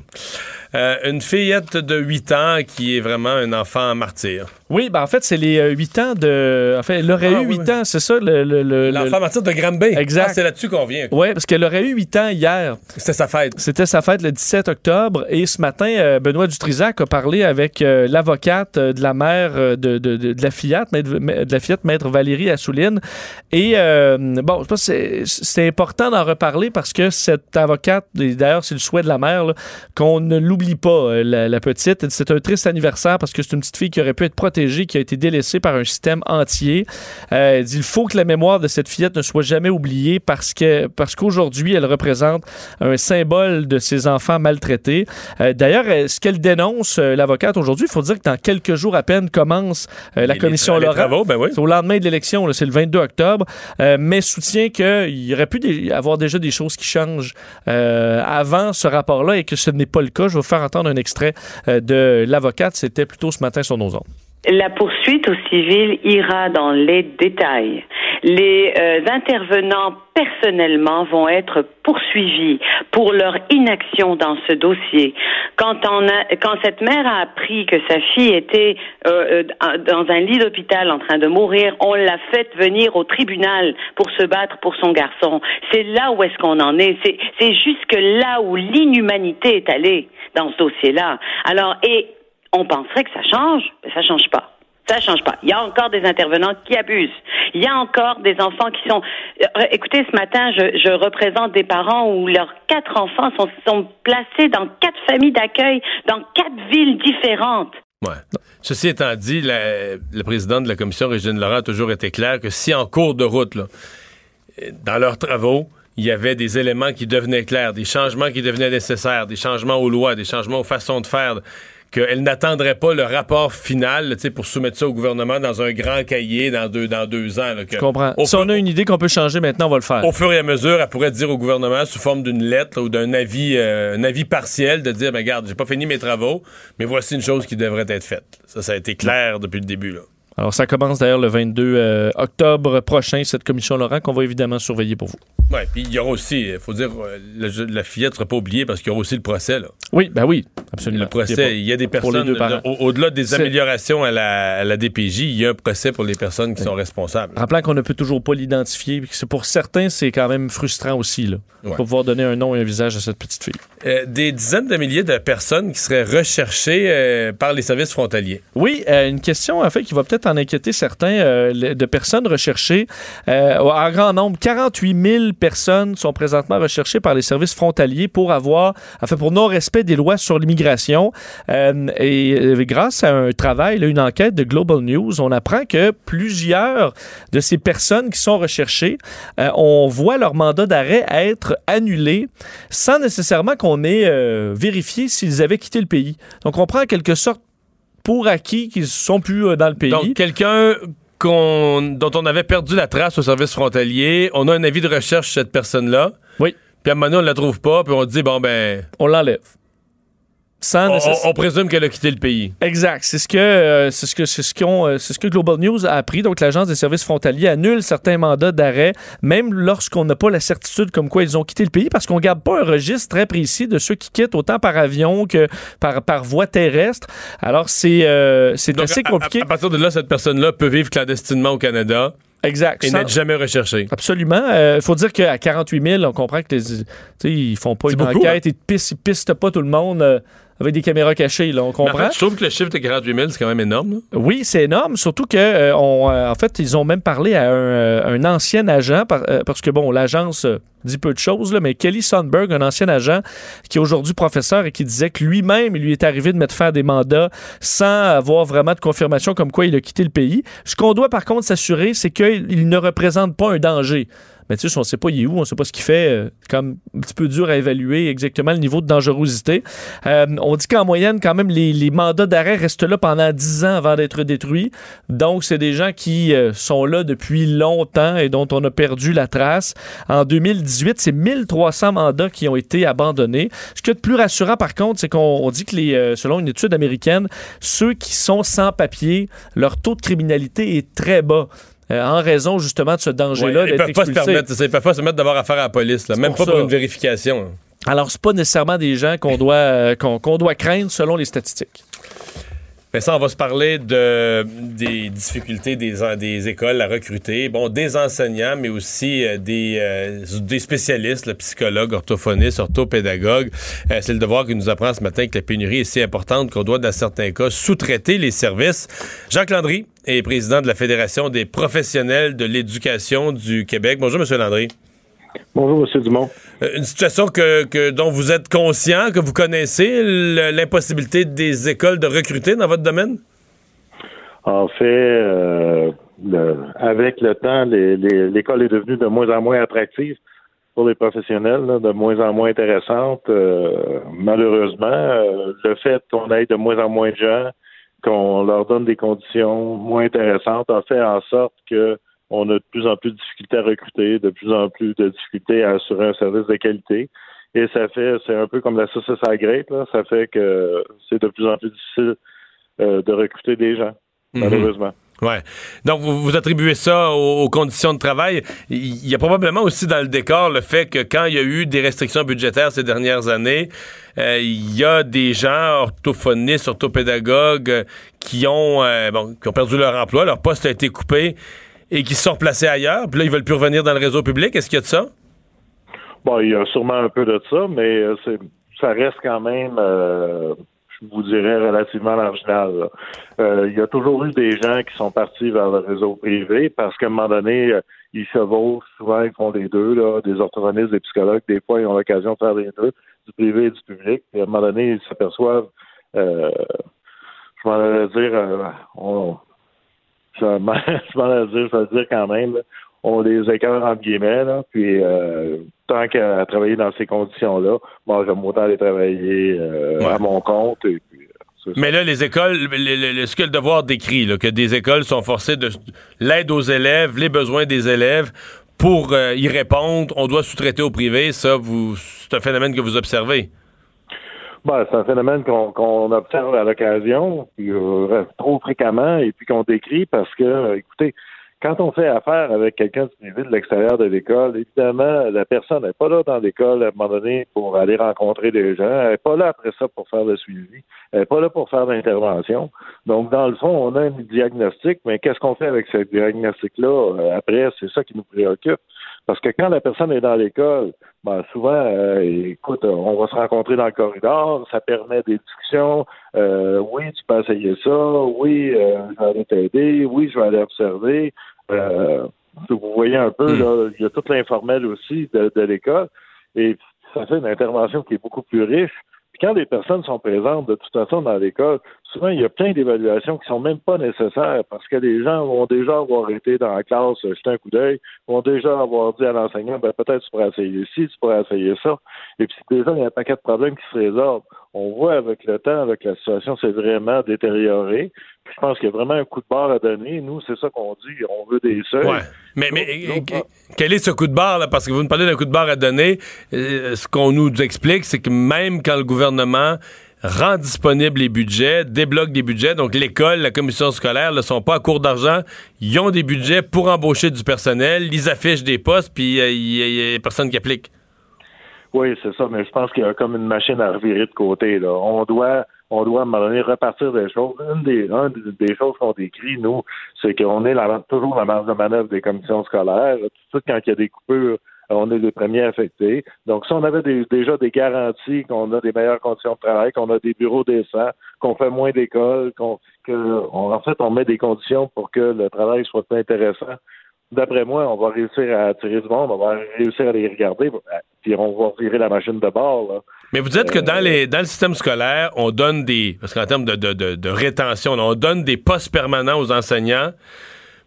Euh, une fillette de 8 ans qui est vraiment un enfant martyr. Oui, ben en fait, c'est les 8 ans de. En fait, elle aurait Ah, eu oui, 8 ans, c'est ça, le. le- le- L'enfant le- martyr de Granby. Exact. Ah, c'est là-dessus qu'on vient. Oui, parce qu'elle aurait eu 8 ans hier. C'était sa fête. C'était sa fête le 17 octobre et ce matin, euh, Benoît Dutrisac a parlé avec euh, l'avocate euh, de la mère euh, de, de- de- de la fillette, maître- de la fillette, maître Valérie Assouline. Et euh, bon, je pense que c'est- important d'en reparler parce que cette avocate, d'ailleurs c'est le souhait de la mère, qu'on ne l'oublie pas, euh, la, la petite. C'est un triste anniversaire parce que c'est une petite fille qui aurait pu être protégée, qui a été délaissée par un système entier. Euh, il faut que la mémoire de cette fillette ne soit jamais oubliée parce que parce qu'aujourd'hui elle représente un symbole de ces enfants maltraités. Euh, D'ailleurs, euh, ce qu'elle dénonce, l'avocate aujourd'hui, il faut dire que dans quelques jours à peine commence la Les- commission Laurent. travaux, ben oui. C'est au lendemain de l'élection, c'est le 22 octobre, mais soutient qu'il y aurait pu des- avoir déjà des choses qui changent avant ce rapport-là et que ce n'est pas le cas. Je vais vous faire entendre un extrait de l'avocate. C'était plutôt ce matin sur nos ondes. La poursuite au civil ira dans les détails. Les euh, intervenants personnellement vont être poursuivis pour leur inaction dans ce dossier. Quand, on a, quand cette mère a appris que sa fille était euh, euh, dans un lit d'hôpital en train de mourir, on l'a fait venir au tribunal pour se battre pour son garçon. C'est là où est-ce qu'on en est. C'est, c'est jusque là où l'inhumanité est allée dans ce dossier-là. Alors, et on penserait que ça change, mais ça change pas. Ça change pas. Il y a encore des intervenants qui abusent. Il y a encore des enfants qui sont. Euh, écoutez, ce matin, je, représente des parents où leurs quatre enfants sont, sont placés dans quatre familles d'accueil, dans quatre villes différentes. Ouais. Ceci étant dit, la, le président de la commission, Régine Laurent, a toujours été clair que si en cours de route, dans leurs travaux, il y avait des éléments qui devenaient clairs, des changements qui devenaient nécessaires, des changements aux lois, des changements aux façons de faire, qu'elle n'attendrait pas le rapport final pour soumettre ça au gouvernement dans un grand cahier dans deux, dans deux ans. là, que- Je comprends. Si on a une idée qu'on peut changer maintenant, on va le faire. au fur et à mesure, elle pourrait dire au gouvernement sous forme d'une lettre là, ou d'un avis, euh, un avis partiel de dire, ben, regarde, j'ai pas fini mes travaux, mais voici une chose qui devrait être faite. Ça, ça a été clair depuis le début. Là. Alors, ça commence d'ailleurs le 22 euh, octobre prochain, cette commission Laurent, qu'on va évidemment surveiller pour vous. Ouais, puis il y aura aussi, il faut dire, euh, le- la fillette ne sera pas oubliée parce qu'il y aura aussi le procès. Là. Oui, ben oui, absolument. Le procès, Il y a des personnes, au- au-delà des améliorations à la, à la DPJ, il y a un procès pour les personnes qui sont responsables. Rappelant qu'on ne peut toujours pas l'identifier, pour certains, c'est quand même frustrant aussi, là. Ouais. Pour pouvoir donner un nom et un visage à cette petite fille. Euh, des dizaines de milliers de personnes qui seraient recherchées euh, par les services frontaliers. Oui, euh, une question, en fait, qui va peut-être en inquiéter certains, de personnes recherchées. En grand nombre, 48 000 personnes sont présentement recherchées par les services frontaliers pour avoir, en fait, pour non-respect des lois sur l'immigration. Euh, et euh, grâce à un travail, là, une enquête de Global News, on apprend que plusieurs de ces personnes qui sont recherchées, euh, on voit leur mandat d'arrêt être annulé sans nécessairement qu'on ait vérifié s'ils avaient quitté le pays. Donc, on prend en quelque sorte pour acquis qu'ils sont plus dans le pays. Donc, quelqu'un qu'on- dont on avait perdu la trace au service frontalier, on a un avis de recherche sur cette personne-là. Oui. Puis à un moment donné, on la trouve pas, puis on dit, bon, ben, on l'enlève. Sans on, nécess- on- on présume qu'elle a quitté le pays. Exact. C'est ce que euh, c'est ce que c'est ce euh, ce que Global News a appris. Donc l'agence des services frontaliers annule certains mandats d'arrêt, même lorsqu'on n'a pas la certitude comme quoi ils ont quitté le pays, parce qu'on garde pas un registre très précis de ceux qui quittent autant par avion que par par voie terrestre. Alors c'est euh, c'est assez à- à- compliqué. À, partir de là, cette personne-là peut vivre clandestinement au Canada exact. et n'être jamais recherchée. Absolument. Il faut dire qu'à 48 000, on comprend que les, ils font pas une beaucoup, enquête, ils, pistent, ils pistent pas tout le monde euh, avec des caméras cachées. Là, on en comprend. fait, je trouve que le chiffre de 48 000, c'est quand même énorme. là. Oui, c'est énorme, surtout que euh, on, euh, en fait, ils ont même parlé à un, euh, un ancien agent, par- euh, parce que bon, l'agence dit peu de choses, là, mais Kelly Sundberg, un ancien agent qui est aujourd'hui professeur et qui disait que lui-même, il lui est arrivé de mettre faire des mandats sans avoir vraiment de confirmation comme quoi il a quitté le pays. Ce qu'on doit par contre s'assurer, c'est qu'il il ne représente pas un danger. Mais tu sais, on ne sait pas il est où, on ne sait pas ce qu'il fait. euh, comme un petit peu dur à évaluer exactement le niveau de dangerosité. Euh, on dit qu'en moyenne, quand même, les, mandats d'arrêt restent là pendant 10 ans avant d'être détruits. Donc, c'est des gens qui euh, sont là depuis longtemps et dont on a perdu la trace. En 2018, c'est 1300 mandats qui ont été abandonnés. Ce qui est plus rassurant, par contre, c'est qu'on on dit que, les, selon une étude américaine, ceux qui sont sans papier, leur taux de criminalité est très bas. Euh, en raison justement de ce danger-là Ouais, ils peuvent pas se permettre, c'est ça, ils peuvent pas se mettre d'avoir affaire à la police, là, même pour pas pour ça. une vérification. Alors, c'est pas nécessairement des gens qu'on doit, euh, qu'on qu'on doit craindre selon les statistiques. Vincent, on va se parler de, des difficultés des, des écoles à recruter. Bon, des enseignants, mais aussi euh, des, euh, des spécialistes, le psychologue, orthophoniste, orthopédagogue. Euh, C'est le devoir qui nous apprend ce matin que la pénurie est si importante qu'on doit, dans certains cas, sous-traiter les services. Jacques Landry est président de la Fédération des professionnels de l'éducation du Québec. Bonjour, Monsieur Landry. Bonjour, M. Dumont. Euh, Une situation que, que- dont vous êtes conscient, que vous connaissez, l'impossibilité des écoles de recruter dans votre domaine? En fait, euh, le- avec le temps, l'école est devenue de moins en moins attractive pour les professionnels, là, de moins en moins intéressante. Euh, malheureusement, euh, le fait qu'on ait de moins en moins de gens, qu'on leur donne des conditions moins intéressantes, a fait en sorte que on a de plus en plus de difficultés à recruter, de plus en plus de difficultés à assurer un service de qualité. Et ça fait, c'est un peu comme la saucisse à la là. ça fait que c'est de plus en plus difficile euh, de recruter des gens, malheureusement. Ouais. Donc, vous, vous attribuez ça aux, aux conditions de travail. Il y a probablement aussi dans le décor le fait que quand il y a eu des restrictions budgétaires ces dernières années, euh, il y a des gens, orthophonistes, orthopédagogues, euh, qui ont, euh, bon, qui ont perdu leur emploi, leur poste a été coupé et qui se sont replacés ailleurs. Puis là, ils veulent plus revenir dans le réseau public. Est-ce qu'il y a de ça? Bon, il y a sûrement un peu de ça, mais euh, c'est, ça reste quand même. euh, vous dirais, relativement marginal. Euh, il y a toujours eu des gens qui sont partis vers le réseau privé parce qu'à un moment donné, ils chevauchent, souvent ils font les deux, là, des orthophonistes, des psychologues, des fois ils ont l'occasion de faire les deux, du privé et du public. Puis à un moment donné, ils s'aperçoivent, je m'en allais dire, on, je m'en allais dire, vais le dire quand même, là, on les écœure entre guillemets, là, puis euh, tant qu'à travailler dans ces conditions-là, moi j'aime autant aller travailler euh, à mon compte et puis euh, Mais là, les écoles, le- le- le- ce que le devoir décrit, là, que des écoles sont forcées de l'aide aux élèves, les besoins des élèves, pour euh, y répondre, on doit sous-traiter au privé. Ça, vous, c'est un phénomène que vous observez. Ben, c'est un phénomène qu'on observe à l'occasion, euh, trop fréquemment, et puis qu'on décrit parce que, euh, écoutez, quand on fait affaire avec quelqu'un du privé de l'extérieur de l'école, évidemment, la personne n'est pas là dans l'école à un moment donné pour aller rencontrer des gens. Elle n'est pas là après ça pour faire le suivi. Elle n'est pas là pour faire l'intervention. Donc, dans le fond, on a un diagnostic, mais qu'est-ce qu'on fait avec ce diagnostic-là euh, après? C'est ça qui nous préoccupe. Parce que quand la personne est dans l'école, ben souvent, euh, écoute, on va se rencontrer dans le corridor, ça permet des discussions. Euh, oui, tu peux essayer ça. Oui, euh, je vais aller t'aider. Oui, je vais aller observer. Euh, vous voyez un peu, là, il y a tout l'informel aussi de, de l'école. Et ça fait une intervention qui est beaucoup plus riche. Puis quand les personnes sont présentes de toute façon dans l'école, souvent il y a plein d'évaluations qui sont même pas nécessaires parce que les gens vont déjà avoir été dans la classe, jeter un coup d'œil, vont déjà avoir dit à l'enseignant, ben peut-être tu pourrais essayer ci, tu pourrais essayer ça. Et puis déjà, il y a un paquet de problèmes qui se résorbent. On voit avec le temps, avec la situation, c'est vraiment détérioré. Puis je pense qu'il y a vraiment un coup de barre à donner. Nous, c'est ça qu'on dit. On veut des seuils. Ouais. Mais, mais euh, quel est ce coup de barre, là? Parce que vous nous parlez d'un coup de barre à donner. Euh, ce qu'on nous explique, c'est que même quand le gouvernement rend disponibles les budgets, débloque des budgets, donc l'école, la commission scolaire ne sont pas à court d'argent, ils ont des budgets pour embaucher du personnel, ils affichent des postes, puis euh, il n'y a personne qui applique. Oui, c'est ça, mais je pense qu'il y a comme une machine à revirer de côté. Là. On doit on doit à un moment donné repartir des choses. Une des, un des, choses qu'on décrit, nous, c'est qu'on est la, toujours la marge de manœuvre des commissions scolaires. Tout de suite, quand il y a des coupures, on est les premiers affectés. Donc, si on avait déjà des garanties qu'on a des meilleures conditions de travail, qu'on a des bureaux décents, qu'on fait moins d'écoles, qu'on que en fait on met des conditions pour que le travail soit intéressant. D'après moi, on va réussir à attirer du monde, on va réussir à les regarder, puis on va virer la machine de bord. Là. Mais vous dites que Euh, dans, les, dans le système scolaire, on donne des. Parce qu'en termes de, de, de, de rétention, on donne des postes permanents aux enseignants,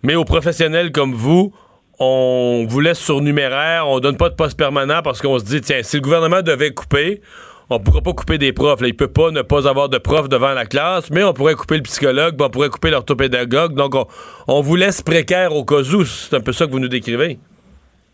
mais aux professionnels comme vous, on vous laisse surnuméraire, on donne pas de poste permanent parce qu'on se dit, tiens, si le gouvernement devait couper, on pourra pas couper des profs. Là. Il peut pas ne pas avoir de profs devant la classe, mais on pourrait couper le psychologue, on pourrait couper l'orthopédagogue. Donc, on, on vous laisse précaire au cas où. C'est un peu ça que vous nous décrivez.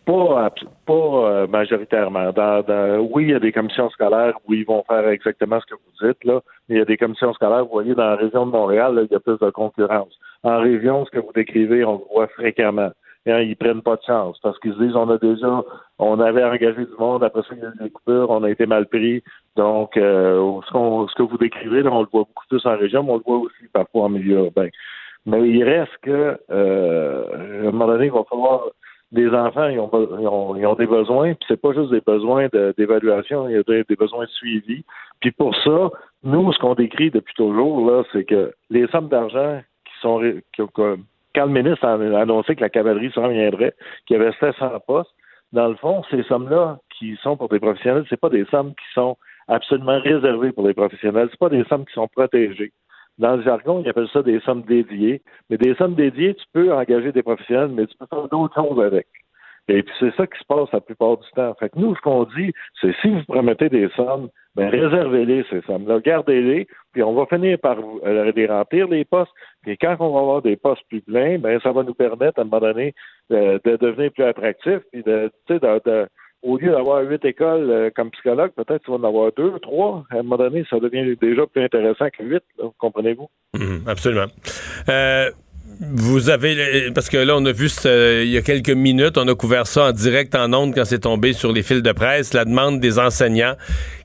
Pas, pas euh, majoritairement. Dans, oui, il y a des commissions scolaires où ils vont faire exactement ce que vous dites, là. Mais il y a des commissions scolaires, vous voyez, dans la région de Montréal, il y a plus de concurrence. En région, ce que vous décrivez, on le voit fréquemment. Hein, ils prennent pas de chance parce qu'ils se disent on a déjà on avait engagé du monde, après ça il y a eu des coupures, on a été mal pris. Donc euh, ce, qu'on- ce que vous décrivez, là, on le voit beaucoup plus en région, mais on le voit aussi parfois en milieu urbain. Mais il reste que euh, à un moment donné, il va falloir les enfants, ils ont, ils ont, ils ont des besoins, puis c'est pas juste des besoins d'évaluation, il y a des, des besoins de suivi. Puis pour ça, nous, ce qu'on décrit depuis toujours, là, c'est que les sommes d'argent qui sont quand le ministre a annoncé que la cavalerie s'en viendrait, qu'il y avait 700 postes, dans le fond, ces sommes-là qui sont pour des professionnels, c'est pas des sommes qui sont absolument réservées pour les professionnels, c'est pas des sommes qui sont protégées. Dans le jargon, ils appellent ça des sommes dédiées. Mais des sommes dédiées, tu peux engager des professionnels, mais tu peux faire d'autres choses avec. Et puis c'est ça qui se passe la plupart du temps. Fait que nous, ce qu'on dit, c'est si vous promettez des sommes, ben réservez-les ces sommes-là, gardez-les, puis on va finir par euh, les remplir les postes. Puis quand on va avoir des postes plus pleins, ben ça va nous permettre à un moment donné de, de devenir plus attractifs, puis de, de, de- au lieu d'avoir huit écoles euh, comme psychologue, peut-être tu vas en avoir deux, trois. À un moment donné, ça devient déjà plus intéressant que huit, comprenez-vous? Mhm, absolument. Euh, vous avez, parce que là, on a vu il y a quelques minutes, on a couvert ça en direct en ondes quand c'est tombé sur les fils de presse, la demande des enseignants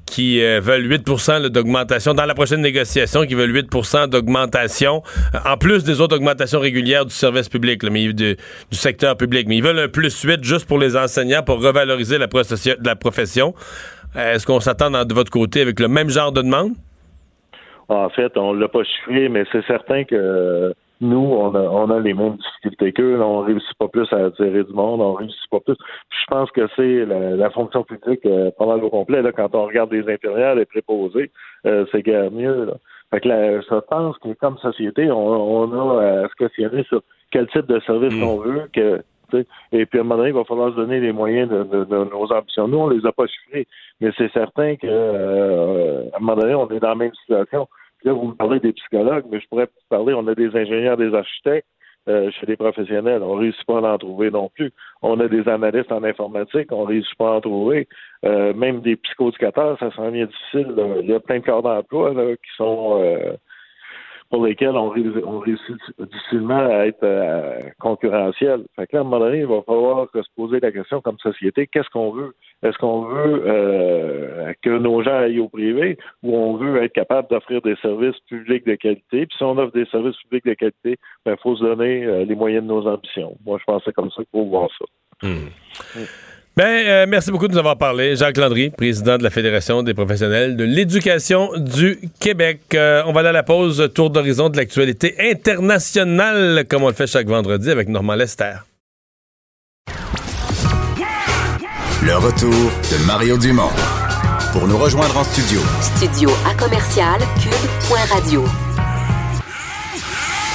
qui euh, veulent 8 là, d'augmentation dans la prochaine négociation, qui veulent 8% d'augmentation, euh, en plus des autres augmentations régulières du service public, du, secteur public. Mais ils veulent un plus 8 juste pour les enseignants pour revaloriser la, profession. Euh, Est-ce qu'on s'attend de votre côté avec le même genre de demande? En fait, on l'a pas chiffré, mais c'est certain que nous, on a, on a les mêmes difficultés qu'eux. On réussit pas plus à attirer du monde, on réussit pas plus. Puis je pense que c'est la, la fonction publique euh, mal au complet. Là, quand on regarde les infirmières, les préposés, euh, c'est guère mieux. Là. Fait que là, je pense que comme société, on, on a à se questionner sur quel type de service Mm. on veut que et puis à un moment donné, il va falloir se donner les moyens de, de- de nos ambitions. Nous, on les a pas chiffrés, mais c'est certain que euh, à un moment donné, on est dans la même situation. Là, vous me parlez des psychologues, mais je pourrais vous parler, on a des ingénieurs, des architectes euh, chez des professionnels. On réussit pas à en trouver non plus. On a des analystes en informatique, on réussit pas à en trouver. Euh, même des psychoéducateurs, ça s'en vient difficile. Il y a plein de corps d'emploi là, qui sont euh, pour lesquels on, réussit- on réussit difficilement à être euh, concurrentiel. Fait que là, à un moment donné, il va falloir se poser la question comme société, qu'est-ce qu'on veut? Est-ce qu'on veut euh, que nos gens aillent au privé ou on veut être capable d'offrir des services publics de qualité? Puis si on offre des services publics de qualité, il faut se donner euh, les moyens de nos ambitions. Moi, je pense que c'est comme ça qu'il faut voir ça. Ben, euh, merci beaucoup de nous avoir parlé. Jacques Landry, président de la Fédération des professionnels de l'éducation du Québec. Euh, on va aller à la pause, tour d'horizon de l'actualité internationale, comme on le fait chaque vendredi avec Normand Lester. Le retour de Mario Dumont. Pour nous rejoindre en studio, Studio à commercial cube.radio.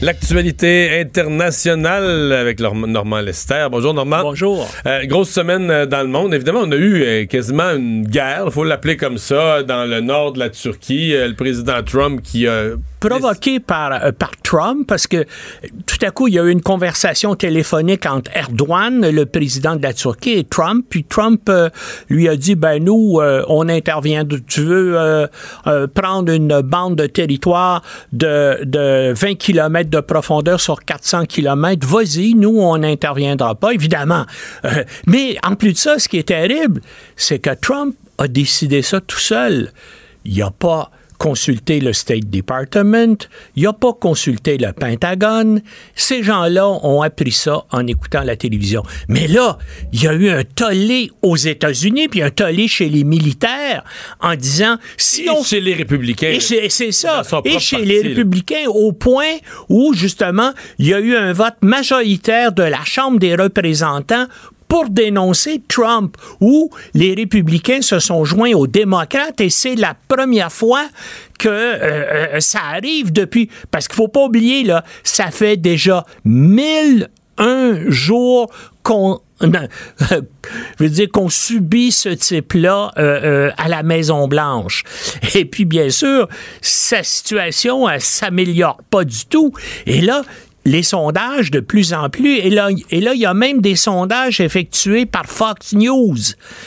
L'actualité internationale avec Normand Lester. Bonjour Normand. Bonjour. Euh, grosse semaine euh, dans le monde. Évidemment, on a eu euh, quasiment une guerre, il faut l'appeler comme ça, dans le nord de la Turquie. Le président Trump qui a provoqué par, par Trump parce que tout à coup, il y a eu une conversation téléphonique entre Erdogan, le président de la Turquie, et Trump. Puis Trump euh, lui a dit, ben nous, euh, on intervient. Tu veux prendre une bande de territoire de, de 20 de profondeur sur 400 km, vas-y, nous, on n'interviendra pas, évidemment. Euh, mais en plus de ça, ce qui est terrible, c'est que Trump a décidé ça tout seul. Il n'y a pas consulté le State Department, il n'a pas consulté le Pentagone. Ces gens-là ont appris ça en écoutant la télévision. Mais là, il y a eu un tollé aux États-Unis, puis un tollé chez les militaires en disant si Et on chez les républicains. et c'est ça. Et chez parti, les là. républicains, au point où, justement, il y a eu un vote majoritaire de la Chambre des représentants pour dénoncer Trump, où les républicains se sont joints aux démocrates et c'est la première fois que euh, euh, ça arrive depuis, parce qu'il faut pas oublier, là, ça fait déjà 1001 jours qu'on [laughs] je veux dire qu'on subit ce type-là euh, à la Maison Blanche. Et puis bien sûr, sa situation elle s'améliore pas du tout. Et là, les sondages de plus en plus, et là, et là, il y a même des sondages effectués par Fox News,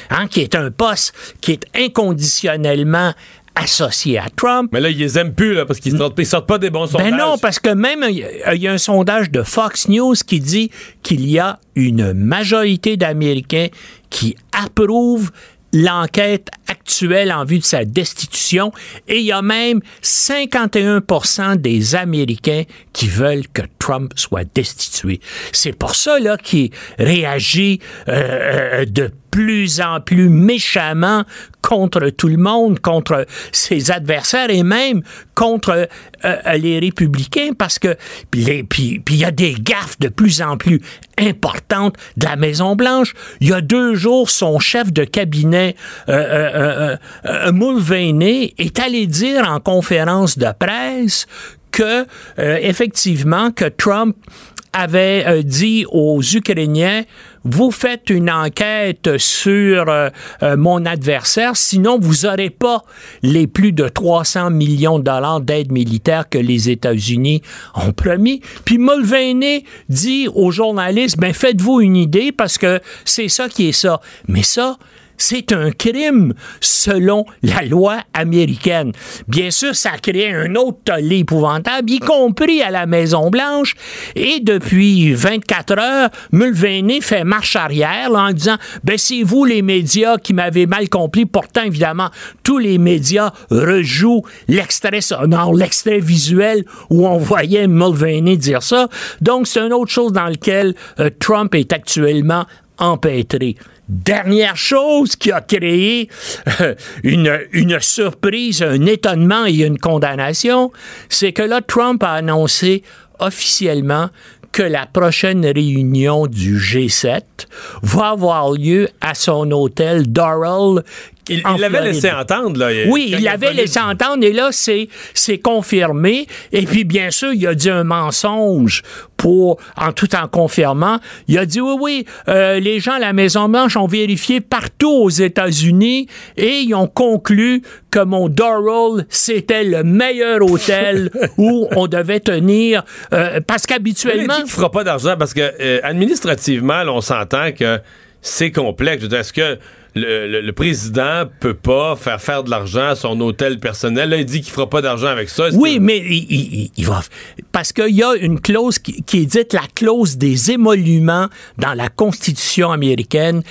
hein, qui est un poste qui est inconditionnellement associé à Trump. Mais là, ils les aiment plus, là, parce qu'ils sortent, ils sortent pas des bons sondages. Ben non, parce que même il y a- il y a un sondage de Fox News qui dit qu'il y a une majorité d'Américains qui approuvent l'enquête actuelle en vue de sa destitution et il y a même 51% des Américains qui veulent que Trump soit destitué. C'est pour ça là qu'il réagit euh, euh, de plus en plus méchamment contre tout le monde, contre ses adversaires et même contre euh, les républicains parce que puis il y a des gaffes de plus en plus importantes de la Maison Blanche. Il y a deux jours, son chef de cabinet euh, euh, euh, euh, Mulvaney est allé dire en conférence de presse que euh, effectivement que Trump avait euh, dit aux Ukrainiens vous faites une enquête sur euh, euh, mon adversaire, sinon vous n'aurez pas les plus de 300 millions de dollars d'aide militaire que les États-Unis ont promis. Puis Mulvaney dit aux journalistes, ben faites-vous une idée parce que c'est ça qui est ça. Mais ça, c'est un crime selon la loi américaine. Bien sûr, ça a créé un autre tollé épouvantable, y compris à la Maison-Blanche. Et depuis 24 heures, Mulvaney fait marche arrière en disant ben c'est vous les médias qui m'avez mal compris. Pourtant, évidemment, tous les médias rejouent l'extrait sonore, l'extrait visuel où on voyait Mulvaney dire ça. Donc, c'est une autre chose dans laquelle euh, Trump est actuellement empêtré. Dernière chose qui a créé [laughs] une, une surprise, un étonnement et une condamnation, c'est que là, Trump a annoncé officiellement que la prochaine réunion du G7 va avoir lieu à son hôtel Doral. Il il l'avait laissé entendre, là. Oui, il l'avait laissé entendre et là, c'est, confirmé. Et puis, bien sûr, il a dit un mensonge pour, en tout en confirmant. Il a dit, oui, oui, euh, les gens à la Maison-Blanche ont vérifié partout aux États-Unis et ils ont conclu que mon Doral, c'était le meilleur hôtel [laughs] où on devait tenir, euh, parce Il qu'habituellement... dit qu'il fera pas d'argent parce que euh, administrativement, là, on s'entend que c'est complexe. Est-ce que le, le- le président peut pas faire faire de l'argent à son hôtel personnel? Là, il dit qu'il fera pas d'argent avec ça. Oui, que- mais il, il- il va. Parce qu'il y a une clause qui, qui est dite la clause des émoluments dans la Constitution américaine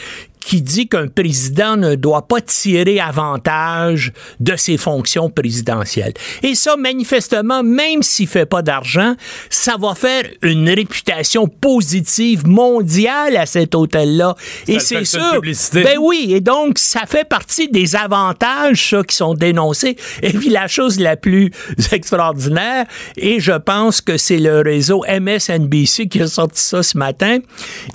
qui dit qu'un président ne doit pas tirer avantage de ses fonctions présidentielles. Et ça, manifestement, même s'il fait pas d'argent, ça va faire une réputation positive mondiale à cet hôtel-là. Et c'est sûr. Ben oui, et donc ça fait partie des avantages ça, qui sont dénoncés. Et puis la chose la plus extraordinaire, et je pense que c'est le réseau MSNBC qui a sorti ça ce matin,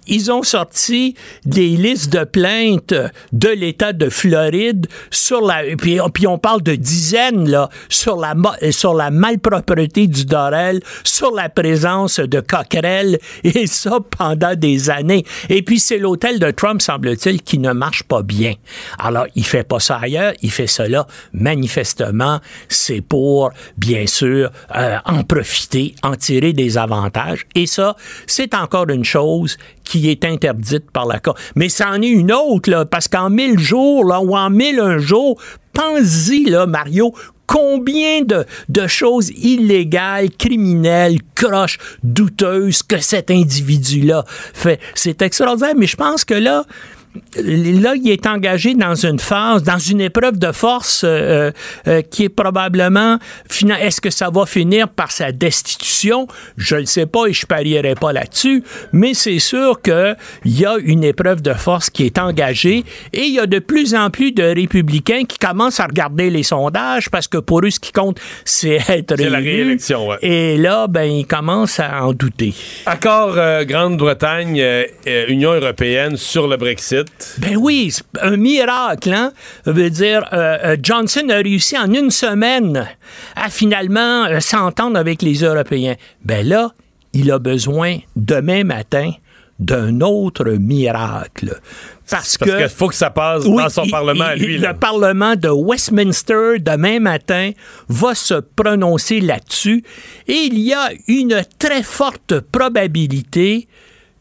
ils ont sorti des listes de plaintes de l'État de Floride sur la... Puis, puis on parle de dizaines, là, sur la, sur la malpropreté du Dorel, sur la présence de coquerelles, [laughs] et ça pendant des années. Et puis c'est l'hôtel de Trump, semble-t-il, qui ne marche pas bien. Alors, il fait pas ça ailleurs, il fait cela manifestement, c'est pour, bien sûr, euh, en profiter, en tirer des avantages. Et ça, c'est encore une chose qui est interdite par la. Mais c'en est une autre, là, parce qu'en mille jours, là, ou en mille un jour, pense-y, là, Mario, combien de, de choses illégales, criminelles, croches, douteuses que cet individu-là fait. C'est extraordinaire, mais je pense que là, là, il est engagé dans une phase, dans une épreuve de force euh, euh, qui est probablement, est-ce que ça va finir par sa destitution? Je ne le sais pas et je parierai pas là-dessus, mais c'est sûr qu'il y a une épreuve de force qui est engagée et il y a de plus en plus de républicains qui commencent à regarder les sondages parce que pour eux, ce qui compte, c'est être C'est la élu. réélection, ouais. Et là, ben, ils commencent à en douter. Accord euh, Grande-Bretagne, euh, euh, Union européenne sur le Brexit. Ben oui, un miracle, hein? Ça veut dire, euh, euh, Johnson a réussi en une semaine à finalement euh, s'entendre avec les Européens. Ben là, il a besoin demain matin d'un autre miracle. Parce, Parce que qu'il faut que ça passe Oui, dans son il- parlement à il- lui. Le là. Parlement de Westminster, demain matin, va se prononcer là-dessus. Et il y a une très forte probabilité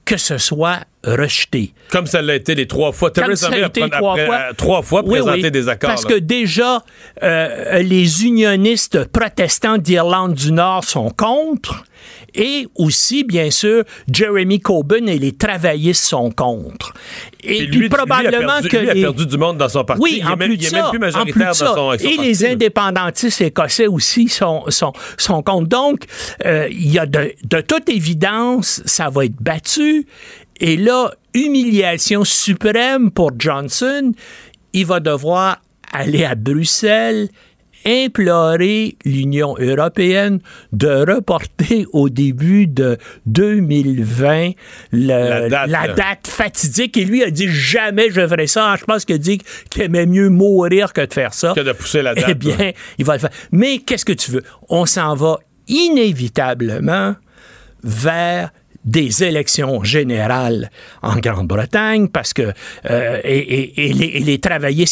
que ce soit rejeté. Comme ça l'a été les trois fois. Comme Theresa ça a May a été trois après- fois. trois fois Oui, présenté oui, des accords. Parce là. que déjà, euh, les unionistes protestants d'Irlande du Nord sont contre. Et aussi, bien sûr, Jeremy Corbyn et les travaillistes sont contre. Et Puis probablement lui a perdu, que lui a perdu du monde dans son parti. oui, il en est même, plus il ça, même plus en majoritaire plus de dans son, son Et parti, les indépendantistes écossais aussi sont, sont, sont contre. Donc, euh, il y a de, de toute évidence, ça va être battu. Et là, humiliation suprême pour Johnson. Il va devoir aller à Bruxelles implorer l'Union européenne de reporter au début de 2020 le- La date, la là. date fatidique. Et lui a dit jamais je ferai ça. Je pense qu'il a dit qu'il aimait mieux mourir que de faire ça. Que de pousser la date. Eh bien, il va le faire. Mais qu'est-ce que tu veux? On s'en va inévitablement vers des élections générales en Grande-Bretagne parce que euh, et, et- et les, et les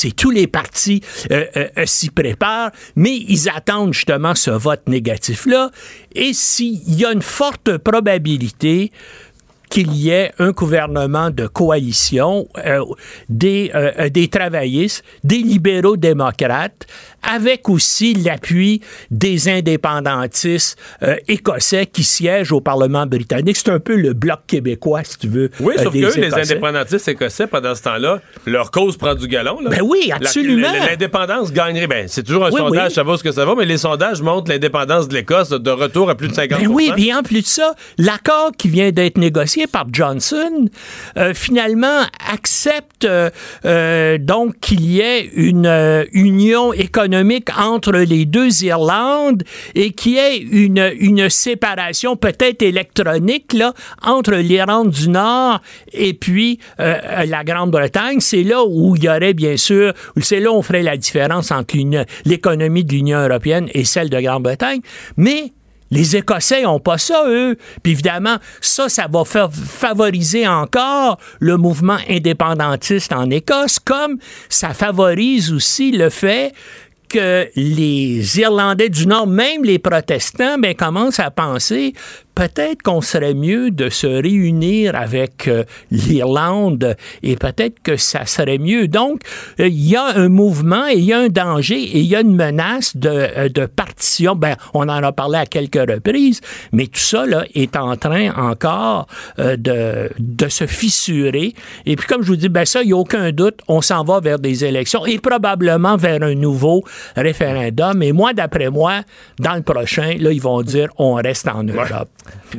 et tous les partis euh, euh, s'y préparent, mais ils attendent justement ce vote négatif-là. Et s'il y a une forte probabilité qu'il y ait un gouvernement de coalition euh, des, euh, des travaillistes, des libéraux démocrates, avec aussi l'appui des indépendantistes euh, écossais qui siègent au Parlement britannique. C'est un peu le bloc québécois, si tu veux. Oui, sauf que eux, les indépendantistes écossais, pendant ce temps-là, leur cause prend du galon. Là. Ben oui, absolument. L'indépendance gagnerait. Ben, c'est toujours un Oui, sondage, oui. ça va ce que ça va, mais les sondages montrent l'indépendance de l'Écosse de retour à plus de 50 Ben oui, puis en plus de ça, l'accord qui vient d'être négocié par Johnson, euh, finalement, accepte euh, euh, donc qu'il y ait une union économique entre les deux Irlandes et qu'il y ait une, une séparation peut-être électronique là, entre l'Irlande du Nord et puis la Grande-Bretagne. C'est là où il y aurait bien sûr, c'est là où on ferait la différence entre l'économie de l'Union européenne et celle de Grande-Bretagne. Mais les Écossais n'ont pas ça, eux. Puis évidemment, ça, ça va faire favoriser encore le mouvement indépendantiste en Écosse, comme ça favorise aussi le fait que les Irlandais du Nord, même les protestants, ben, commencent à penser peut-être qu'on serait mieux de se réunir avec euh, l'Irlande et peut-être que ça serait mieux. Donc, euh, il y a un mouvement et il y a un danger et il y a une menace de, euh, de partition. Ben, on en a parlé à quelques reprises, mais tout ça là, est en train encore de, de se fissurer. Et puis, comme je vous dis, ben ça, il n'y a aucun doute, on s'en va vers des élections et probablement vers un nouveau référendum. Et moi, d'après moi, dans le prochain, là, ils vont dire on reste en Europe.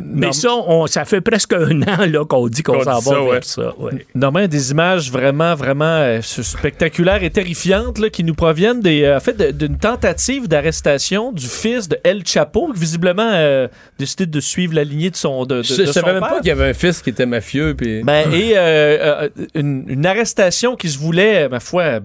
Mais ça, on, ça fait presque un an là, qu'on dit qu'on Qu'on s'en dit va ça, vers ouais. ça. ouais. Normalement, des images vraiment, vraiment euh, spectaculaires et terrifiantes là, qui nous proviennent des, euh, en fait, d'une tentative d'arrestation du fils de El Chapo, qui visiblement euh, décidé de suivre la lignée de son de, de- Je, de je son savais même père. pas qu'il y avait un fils qui était mafieux. Puis... Ben, et euh, euh, une, une arrestation qui se voulait, ma foi,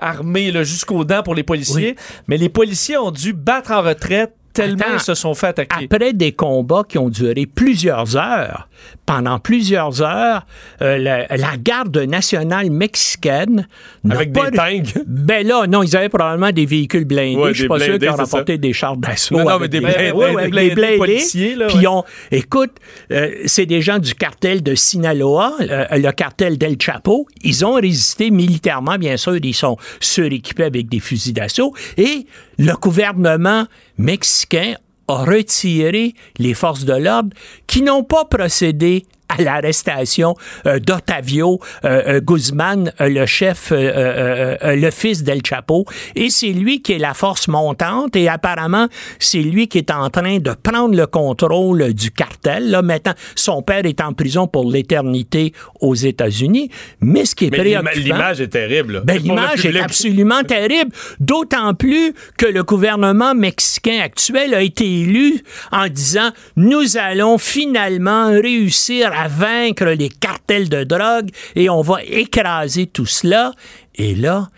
armée là, jusqu'aux dents pour les policiers. Mais les policiers ont dû battre en retraite tellement Attends. ils se sont fait attaquer. Après des combats qui ont duré plusieurs heures, pendant plusieurs heures, euh, la, la garde nationale mexicaine... Avec pas des tanks. [laughs] Ben là, non, ils avaient probablement des véhicules blindés. Ouais, Je suis pas sûr blindés, qu'ils ont rapporté des chars d'assaut. Non, non, mais des blindés, Ouais, ouais, des blindés blindés. policiers, là, Puis on, écoute, euh, c'est des gens du cartel de Sinaloa, euh, le cartel del Chapo. Ils ont résisté militairement, bien sûr. Ils sont suréquipés avec des fusils d'assaut. Et le gouvernement mexicain a retiré les forces de l'ordre qui n'ont pas procédé à l'arrestation euh, d'Otavio euh, euh, Guzman, le chef, le fils d'El Chapo. Et c'est lui qui est la force montante et apparemment, c'est lui qui est en train de prendre le contrôle du cartel. Là, maintenant, son père est en prison pour l'éternité aux États-Unis. Mais ce qui est Mais préoccupant... l'image est terrible. Ben, l'image est absolument terrible, d'autant plus que le gouvernement mexicain actuel a été élu en disant nous allons finalement réussir à vaincre les cartels de drogue et on va écraser tout cela. Et là,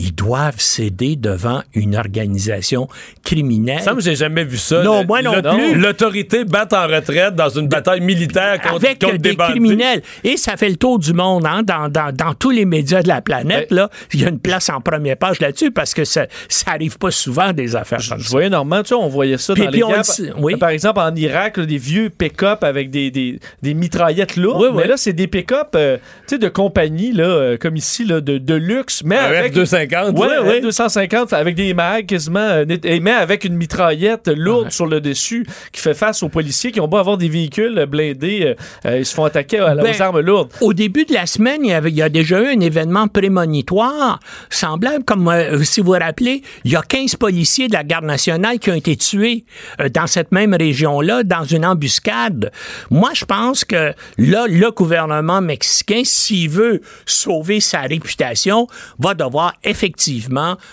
ils doivent céder devant une organisation criminelle. Ça me j'ai jamais vu ça. Non, moi non plus. L'autorité bat en retraite dans une bataille militaire contre, Avec des, des criminels. Et ça fait le tour du monde, hein, dans, dans, dans, tous les médias de la planète. Là, il y a une place en première page là-dessus parce que ça, ça arrive pas souvent des affaires. Je, comme voyais normalement, tu sais, on voyait ça puis, dans puis les camps. Oui. Par exemple, en Irak, des vieux pick-up avec des, des, des mitraillettes lourdes. Oui, oui. Mais là, c'est des pick-up, euh, tu sais, de compagnie là, euh, comme ici là, de, de luxe, mais ah, avec 250 250. oui, 250 avec des mags quasiment, euh, mais avec une mitraillette lourde sur le dessus qui fait face aux policiers qui ont beau avoir des véhicules euh, blindés, euh, ils se font attaquer ben, aux armes lourdes. Au début de la semaine, il y, a déjà eu un événement prémonitoire semblable, comme si vous vous rappelez, il y a 15 policiers de la garde nationale qui ont été tués dans cette même région-là, dans une embuscade. Moi, je pense que là, le gouvernement mexicain, s'il veut sauver sa réputation, va devoir effectivement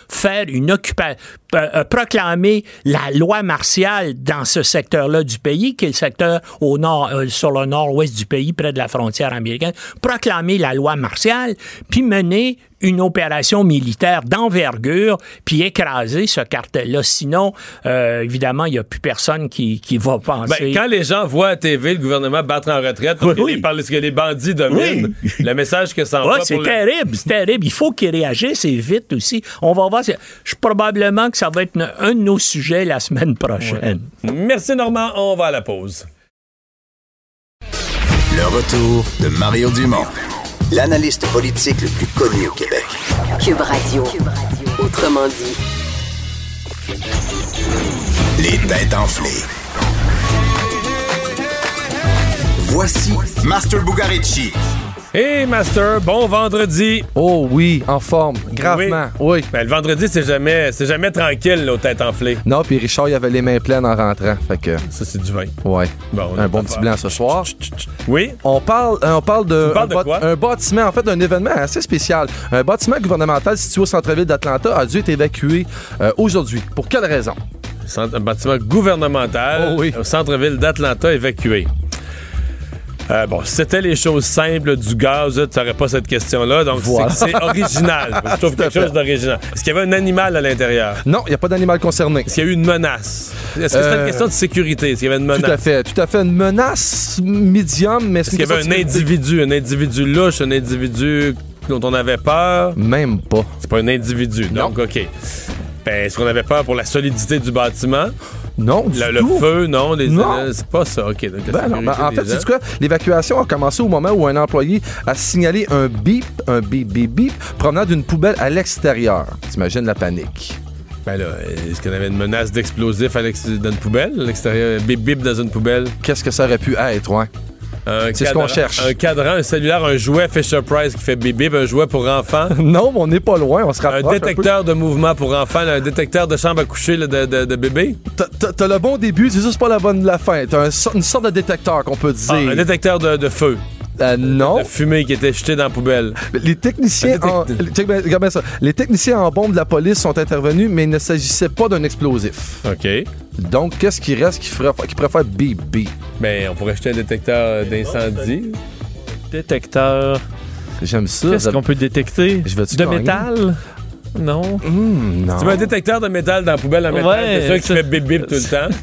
faire une occupation, proclamer la loi martiale dans ce secteur-là du pays, qui est le secteur nord, euh, sur le nord-ouest du pays, près de la frontière américaine, proclamer la loi martiale, puis mener une opération militaire d'envergure, puis écraser ce cartel-là. Sinon, euh, évidemment, il n'y a plus personne qui, qui va penser... Ben, quand les gens voient à TV le gouvernement battre en retraite Oui, oui. les, parce que les bandits dominent, le message que ça [laughs] Ouais, envoie c'est pour le- terrible, c'est terrible. Il faut qu'ils réagissent et vite aussi. On va voir. Je probablement que ça va être un- un de nos sujets la semaine prochaine. Merci Normand, on va à la pause. Le retour de Mario Dumont, l'analyste politique le plus connu au Québec. Cube Radio. Autrement dit. Les têtes enflées. Voici Master Bugarici. Hey Master, bon vendredi. Oh oui, en forme, gravement. Oui. Ben, le vendredi, c'est jamais, c'est jamais tranquille, là, aux têtes enflées. Non, puis Richard, il avait les mains pleines en rentrant. Fait que. Ça, c'est du vin. Ouais. Bon, on a un bon petit blanc ce soir. Oui. On parle, euh, on parle de un, de bât- quoi? un bâtiment, en fait, d'un événement assez spécial. Un bâtiment gouvernemental situé au centre-ville d'Atlanta a dû être évacué euh, aujourd'hui. Pour quelle raison? Un bâtiment gouvernemental Oh oui. au centre-ville d'Atlanta évacué. Euh, bon, si c'était les choses simples du gaz, tu n'aurais pas cette question-là. Donc, c'est- Voilà. c'est original. [laughs] Je trouve quelque chose d'original. Est-ce qu'il y avait un animal à l'intérieur? Non, il n'y a pas d'animal concerné. Est-ce qu'il y a eu une menace? Est-ce que c'était Euh, une question de sécurité? Est-ce qu'il y avait une menace? Tout à fait, tout à fait. Une menace médium, mais Est-ce qu'il y avait un individu, un individu louche, un individu dont on avait peur? Même pas. C'est pas un individu, donc OK. Ben, est-ce qu'on avait peur pour la solidité du bâtiment? Non, du Le, le tout. feu, non? Les, Non. euh, c'est pas ça, OK. Donc, Ben non, ben en fait, c'est quoi? L'évacuation a commencé au moment où un employé a signalé un bip, un bip, bip, bip, provenant d'une poubelle à l'extérieur. T'imagines la panique. Ben là, est-ce qu'on avait une menace d'explosif dans une poubelle, à l'extérieur? Bip bip dans une poubelle? Qu'est-ce que ça aurait pu être, ouais? Un C'est ce qu'on cherche. Un cadran, un cellulaire, un jouet Fisher Price qui fait bip un jouet pour enfants. [laughs] non, mais on n'est pas loin, on se Un rapproche. détecteur de mouvement pour enfants, un détecteur de chambre à coucher là, de, de, de bébé. T'as- le bon début, c'est juste pas la bonne la fin. T'as un une sorte de détecteur qu'on peut dire. Ah, un détecteur de, de feu. Euh, non. De fumée qui était jetée dans la poubelle. Les techniciens, en, check bien- regarde bien ça. les techniciens en bombe de la police sont intervenus, mais il ne s'agissait pas d'un explosif. OK. Donc, qu'est-ce qui reste qui, ferait, qui pourrait faire bip bip? Ben, on pourrait jeter un détecteur d'incendie. Détecteur. J'aime ça. Qu'est-ce qu'on peut détecter? Je De gagner? métal? Non. Hmm, non. Tu mets un détecteur de métal dans la poubelle en métal, Ouais, c'est ça qui fait bip bip tout le temps?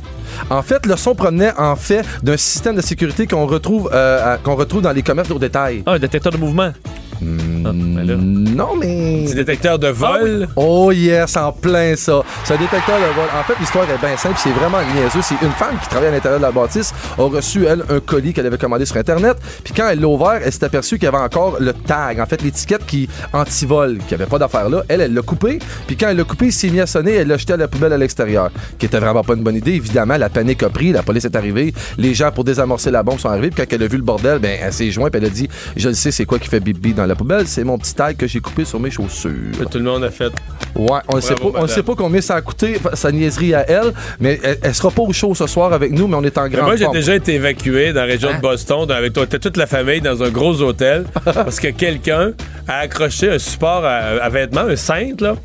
En fait, le son provenait en fait d'un système de sécurité qu'on retrouve, euh, retrouve dans les commerces au détail. Un détecteur de mouvement. Ah, ben là. non, mais. Petit détecteur de vol. Oh yes, en plein ça. C'est un détecteur de vol. En fait, l'histoire est bien simple, c'est vraiment niaiseux. C'est une femme qui travaille à l'intérieur de la bâtisse, a reçu, elle, un colis qu'elle avait commandé sur Internet. Puis quand elle l'a ouvert, elle s'est aperçue qu'il y avait encore le tag, en fait, l'étiquette qui anti-vol, qui avait pas d'affaire là. Elle, elle l'a coupé. Puis quand elle l'a coupé, il s'est mis à sonner, elle l'a jeté à la poubelle à l'extérieur. Qui était vraiment pas une bonne idée. Évidemment, la panique a pris, la police est arrivée, les gens pour désamorcer la bombe sont arrivés. Puis quand elle a vu le bordel, ben, elle s'est jointe, elle a dit Je le sais, c'est quoi qui fait bip bip dans la poubelle C'est mon petit tag que j'ai coupé sur mes chaussures. Tout le monde a fait. Ouais, on ne sait pas, on madame. sait pas combien ça a coûté sa niaiserie à elle, mais elle, elle sera pas au show ce soir avec nous, mais on est en grande moi, j'ai déjà été évacué dans la région Hein? de Boston dans- avec toi, toute la famille dans un gros hôtel [laughs] parce que quelqu'un a accroché un support à, à vêtements, un cintre, là,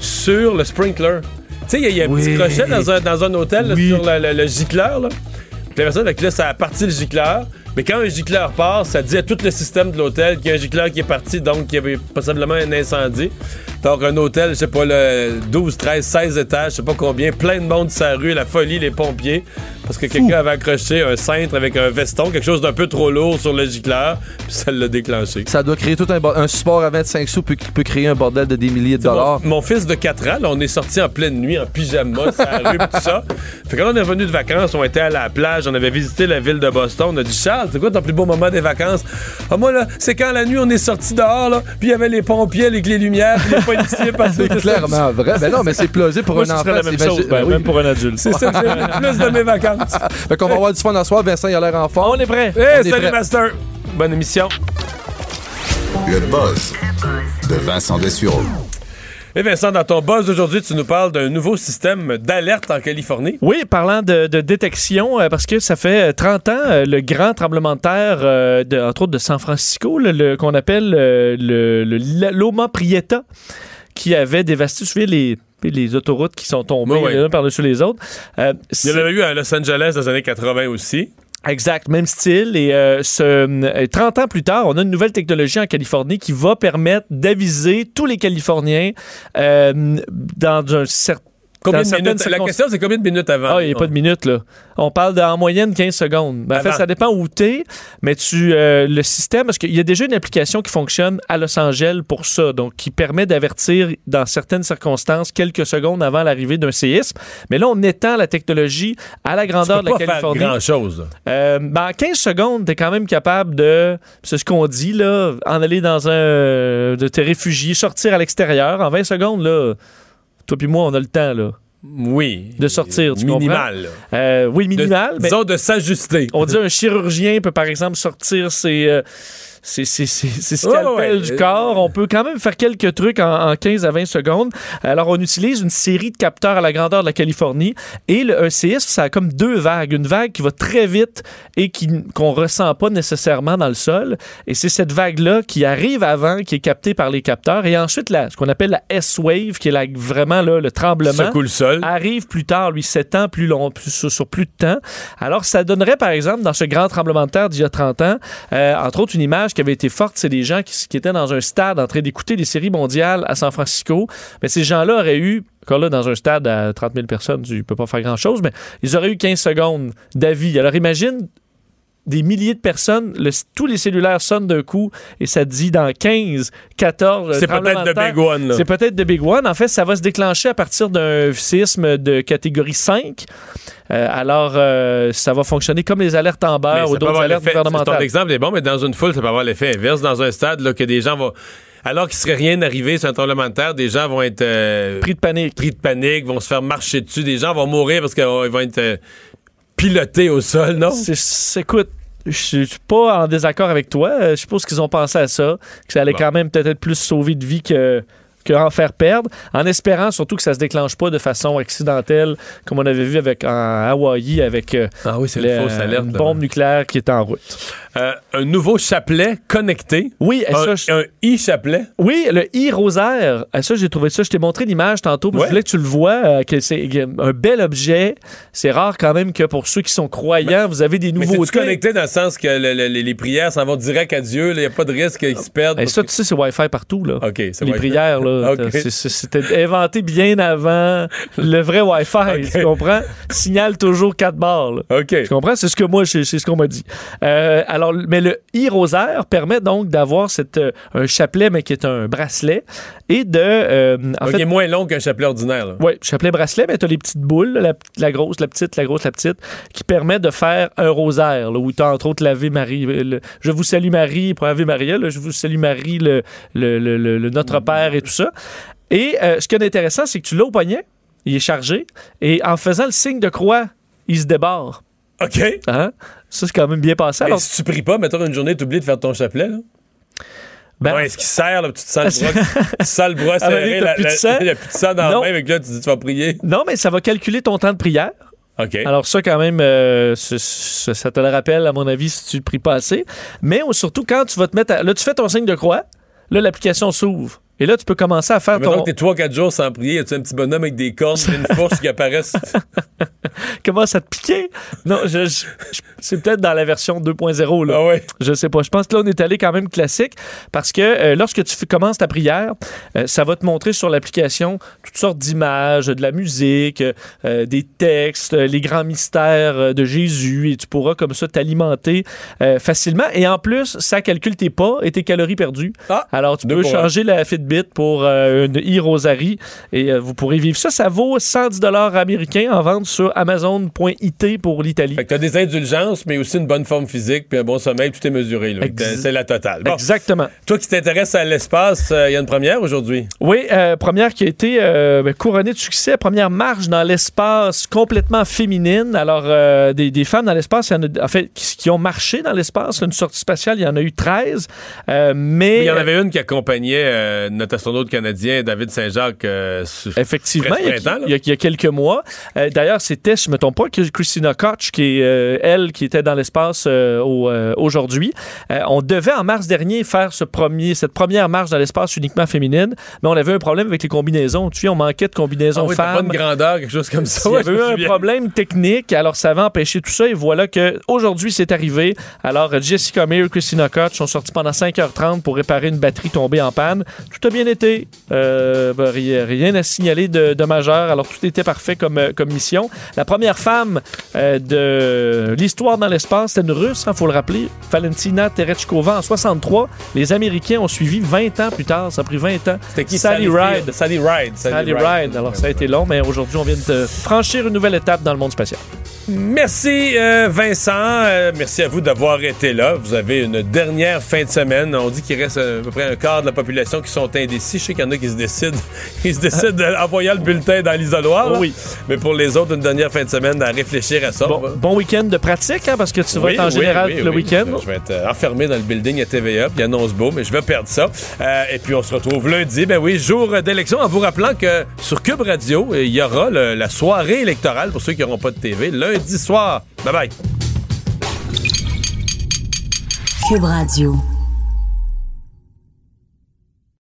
sur le sprinkler. Tu sais, il y a- il y, a un petit crochet dans un, dans un hôtel là, sur le, le- le gicleur. Là. Puis la personne, là, ça a parti le gicleur. Mais quand un gicleur part, ça dit à tout le système de l'hôtel qu'il y a un gicleur qui est parti, donc qu'il y avait possiblement un incendie. Donc, un hôtel, je sais pas, le 12, 13, 16 étages, je sais pas combien, plein de monde sur la rue, la folie, les pompiers, parce que quelqu'un avait accroché un cintre avec un veston, quelque chose d'un peu trop lourd sur le gicleur, puis ça l'a déclenché. Ça doit créer tout un, support à 25 sous qui peut créer un bordel de des milliers de dollars. Mon, mon fils de 4 ans, là, on est sorti en pleine nuit, en pyjama, sur la rue, tout ça. Fait que quand on est revenu de vacances, on était à la plage, on avait visité la ville de Boston. On a dit, Charles, c'est quoi ton plus beau moment des vacances? Ah, moi, là, c'est quand la nuit, on est sorti dehors, là, puis il y avait les pompiers avec les lumières, puis les policiers passaient. C'est clairement vrai. Ben non, mais c'est plausible pour Moi, un enfant. la même chose, ben, oui. même pour un adulte. C'est ça que j'ai le [laughs] plus de mes vacances. Fait qu'on va avoir du fun ce soir. Vincent, il a l'air en forme. On est prêt. Hey, On est salut, prêt. Master! Bonne émission. Le buzz de Vincent Dessureau. Et Vincent, dans ton buzz d'aujourd'hui, tu nous parles d'un nouveau système d'alerte en Californie. Oui, parlant de, de détection, euh, parce que ça fait euh, 30 ans, euh, le grand tremblement de terre, euh, de- entre autres de San Francisco, qu'on appelle euh, le, Loma Prieta, qui avait dévasté, vous les, les autoroutes qui sont tombées Oui, oui. les unes par-dessus les autres. Euh, Il y en avait eu à Los Angeles dans les années 80 aussi. Exact, même style. Et euh, ce, euh, 30 ans plus tard, on a une nouvelle technologie en Californie qui va permettre d'aviser tous les Californiens euh, dans un certain Combien de minutes? La question, c'est combien de minutes avant? Ah, il n'y a pas de minutes, là. On parle de, en moyenne 15 secondes. Ben, en fait, ça dépend où tu es, mais tu, euh, le système, parce qu'il y a déjà une application qui fonctionne à Los Angeles pour ça, donc qui permet d'avertir dans certaines circonstances quelques secondes avant l'arrivée d'un séisme. Mais là, on étend la technologie à la Tu grandeur peux de la pas faire Californie. grand-chose. là. Euh, ben, en 15 secondes, tu es quand même capable de, c'est ce qu'on dit, là, en aller dans un. de te réfugier, sortir à l'extérieur. En 20 secondes, là, toi puis moi, on a le temps, là. Oui. De sortir, tu Minimal. Euh, oui, minimal. De- mais disons de s'ajuster. on dit un chirurgien peut, par exemple, sortir ses, euh, ses- ses- ses Ouais, du corps. On peut quand même faire quelques trucs en, en 15 à 20 secondes. Alors, on utilise une série de capteurs à la grandeur de la Californie. Et le, un séisme, ça a comme deux vagues. Une vague qui va très vite et qu'on ressent pas nécessairement dans le sol. Et c'est cette vague-là qui arrive avant, qui est captée par les capteurs. Et ensuite, la, ce qu'on appelle la S-wave, qui est la- vraiment là, le tremblement Secoue le sol. arrive plus tard, lui, 7 ans plus long, plus, sur, sur plus de temps. Alors, ça donnerait, par exemple, dans ce grand tremblement de terre d'il y a 30 ans, euh, entre autres, une image qui avait été forte, c'est des gens qui, étaient dans un stade en train d'écouter des séries mondiales à San Francisco. Mais ces gens-là auraient eu, là, dans un stade à 30 000 personnes, tu peux pas faire grand-chose, mais ils auraient eu 15 secondes d'avis. Alors, imagine des milliers de personnes, le- tous les cellulaires sonnent d'un coup et ça dit dans 15, 14. C'est peut-être de. Big One. C'est peut-être de Big One. En fait, ça va se déclencher à partir d'un séisme de catégorie 5. Euh, alors, euh, ça va fonctionner comme les alertes en beurre ou d'autres alertes l'effet- Ton gouvernementales. exemple est bon, mais dans une foule, ça peut avoir l'effet inverse. Dans un stade, là, que des gens vont. Alors qu'il serait rien arrivé sur un tremblement de terre, des gens vont être. euh, Pris de panique. Pris de panique, vont se faire marcher dessus. Des gens vont mourir parce qu'ils vont être euh, pilotés au sol, non? C'est- c'est- Écoute, je suis pas en désaccord avec toi. Euh, Je suppose qu'ils ont pensé à ça, que ça allait Bon. quand même peut-être être plus sauver de vie que que en faire perdre, en espérant surtout que ça se déclenche pas de façon accidentelle, comme on avait vu avec en Hawaï avec euh, Ah oui, une fausse alerte. une là. bombe nucléaire qui est en route. Euh, un nouveau chapelet connecté. Oui, un, ça, un e-chapelet. Oui, le i-rosaire. Ah, Ça, j'ai trouvé ça. Je t'ai montré l'image tantôt. Ouais. Je voulais que tu le vois. euh, que c'est un bel objet. C'est rare quand même que pour ceux qui sont croyants, vous avez des Mais nouveautés. c'est connecté dans le sens que le- le- les, les prières s'en vont direct à Dieu. Il n'y a pas de risque qu'ils se perdent. Et ça, tu sais, c'est Wi-Fi partout. Là. OK, c'est Les prières, là, C'était inventé bien avant le vrai Wi-Fi. [laughs] Tu comprends? Signale toujours 4 barres. Tu comprends? C'est ce que moi, c'est ce qu'on m'a dit. Euh, alors, mais le e-rosaire permet donc d'avoir cette, euh, un chapelet, mais qui est un bracelet, et de. euh, en fait, il est moins long qu'un chapelet ordinaire. oui, chapelet bracelet, mais tu as les petites boules, la, la grosse, la petite, la grosse, la petite, qui permet de faire un rosaire, là, où tu as entre autres l'Ave Marie. le- je vous salue Marie pour Ave Maria, là, je vous salue Marie, le, le- le- le- le Notre Père et tout ça. Et euh, ce qui est intéressant, c'est que tu l'as au poignet, il est chargé, et en faisant le signe de croix, il se débarre. OK. Hein? Ça, c'est quand même bien passé. Mais Alors, si tu pries pas, mettons une journée, tu oublies de faire ton chapelet. Là. ben, ouais, est-ce qu'il serre, là, tu te sens le bras, [laughs] tu sens le bras serré, la- plus de la- sang? [laughs] il n'y a plus de sang dans Non. la main, avec là, tu dis, tu vas prier. non, mais ça va calculer ton temps de prière. OK. Alors ça, quand même, euh, ça te le rappelle, à mon avis, si tu ne pries pas assez. Mais surtout, quand tu vas te mettre à... Là, tu fais ton signe de croix. Là, l'application s'ouvre. Et là, tu peux commencer à faire Mettons ton... t'es 3-4 jours sans prier, y a-tu un petit bonhomme avec des cornes, et une [laughs] fourche qui apparaissent? [laughs] Commence à te piquer. Non, je- je- je- c'est peut-être dans la version 2.0. Là. Ah ouais. Je sais pas. Je pense que là, on est allé quand même classique parce que euh, lorsque tu commences ta prière, euh, ça va te montrer sur l'application toutes sortes d'images, de la musique, euh, des textes, les grands mystères de Jésus et tu pourras comme ça t'alimenter facilement. Et en plus, ça calcule tes pas et tes calories perdues. Ah, Alors, tu peux changer la Fitbit pour euh, une e-rosary et euh, vous pourrez vivre ça. Ça vaut 110 dollars américains en vente sur amazon.it pour l'Italie. Fait que t'as des indulgences, mais aussi une bonne forme physique, puis un bon sommeil, tout est mesuré. là. Ex- C'est la totale. Bon. Exactement. Toi qui t'intéresses à l'espace, il y a une première aujourd'hui. Oui, euh, première qui a été euh, ben, couronnée de succès, première marche dans l'espace complètement féminine. Alors, euh, des, des femmes dans l'espace, il y en a, en fait, qui, qui ont marché dans l'espace, une sortie spatiale, il y en a eu 13. euh, mais Il y en avait une qui accompagnait euh, notre astronaute canadien, David Saint-Jacques, euh, Effectivement, il y, a, printemps, là. il y a- il y a quelques mois. Euh, D'ailleurs, c'était, je me trompe pas, Christina Koch, qui est euh, elle, qui était dans l'espace au, aujourd'hui. On devait en mars dernier faire ce premier, cette première marche dans l'espace uniquement féminine, mais on avait un problème avec les combinaisons. Tu sais, on manquait de combinaisons Ah oui, pas femmes. de grandeur, quelque chose comme ça. Il y avait eu un souviens. problème technique, alors ça avait empêché tout ça. Et voilà que aujourd'hui c'est arrivé. Alors Jessica Meir et Christina Koch sont sortis pendant 5h30 pour réparer une batterie tombée en panne. Tout a bien été. Euh, ben, rien, à signaler de, de majeur. Alors, tout était parfait comme, euh, comme mission. La première femme euh, de l'histoire dans l'espace, c'était une Russe, il faut le rappeler, Valentina Tereshkova en 63. Les Américains ont suivi 20 ans plus tard. Ça a pris 20 ans. C'était qui? Sally Ride. Sally Ride. Sally Ride. Alors, ça a été long, mais aujourd'hui, on vient de franchir une nouvelle étape dans le monde spatial. Merci euh, Vincent, Euh, merci à vous d'avoir été là. Vous avez une dernière fin de semaine. On dit qu'il reste à peu près un quart de la population qui sont indécis. Je sais qu'il y en a qui se décident, [laughs] qui se décident d'envoyer le bulletin dans l'isoloir. Oui. Mais pour les autres, une dernière fin de semaine à réfléchir à ça. Bon, bon week-end de pratique, hein, parce que tu vas Oui, être en oui, général oui, le oui. week-end. Je vais être euh, enfermé dans le building à TVA, puis il annonce beau, mais je vais perdre ça. Euh, et puis on se retrouve lundi, ben oui, jour d'élection, en vous rappelant que sur Cube Radio, il y aura le- la soirée électorale pour ceux qui n'auront pas de TV, lundi soir. Bye bye. Cube Radio.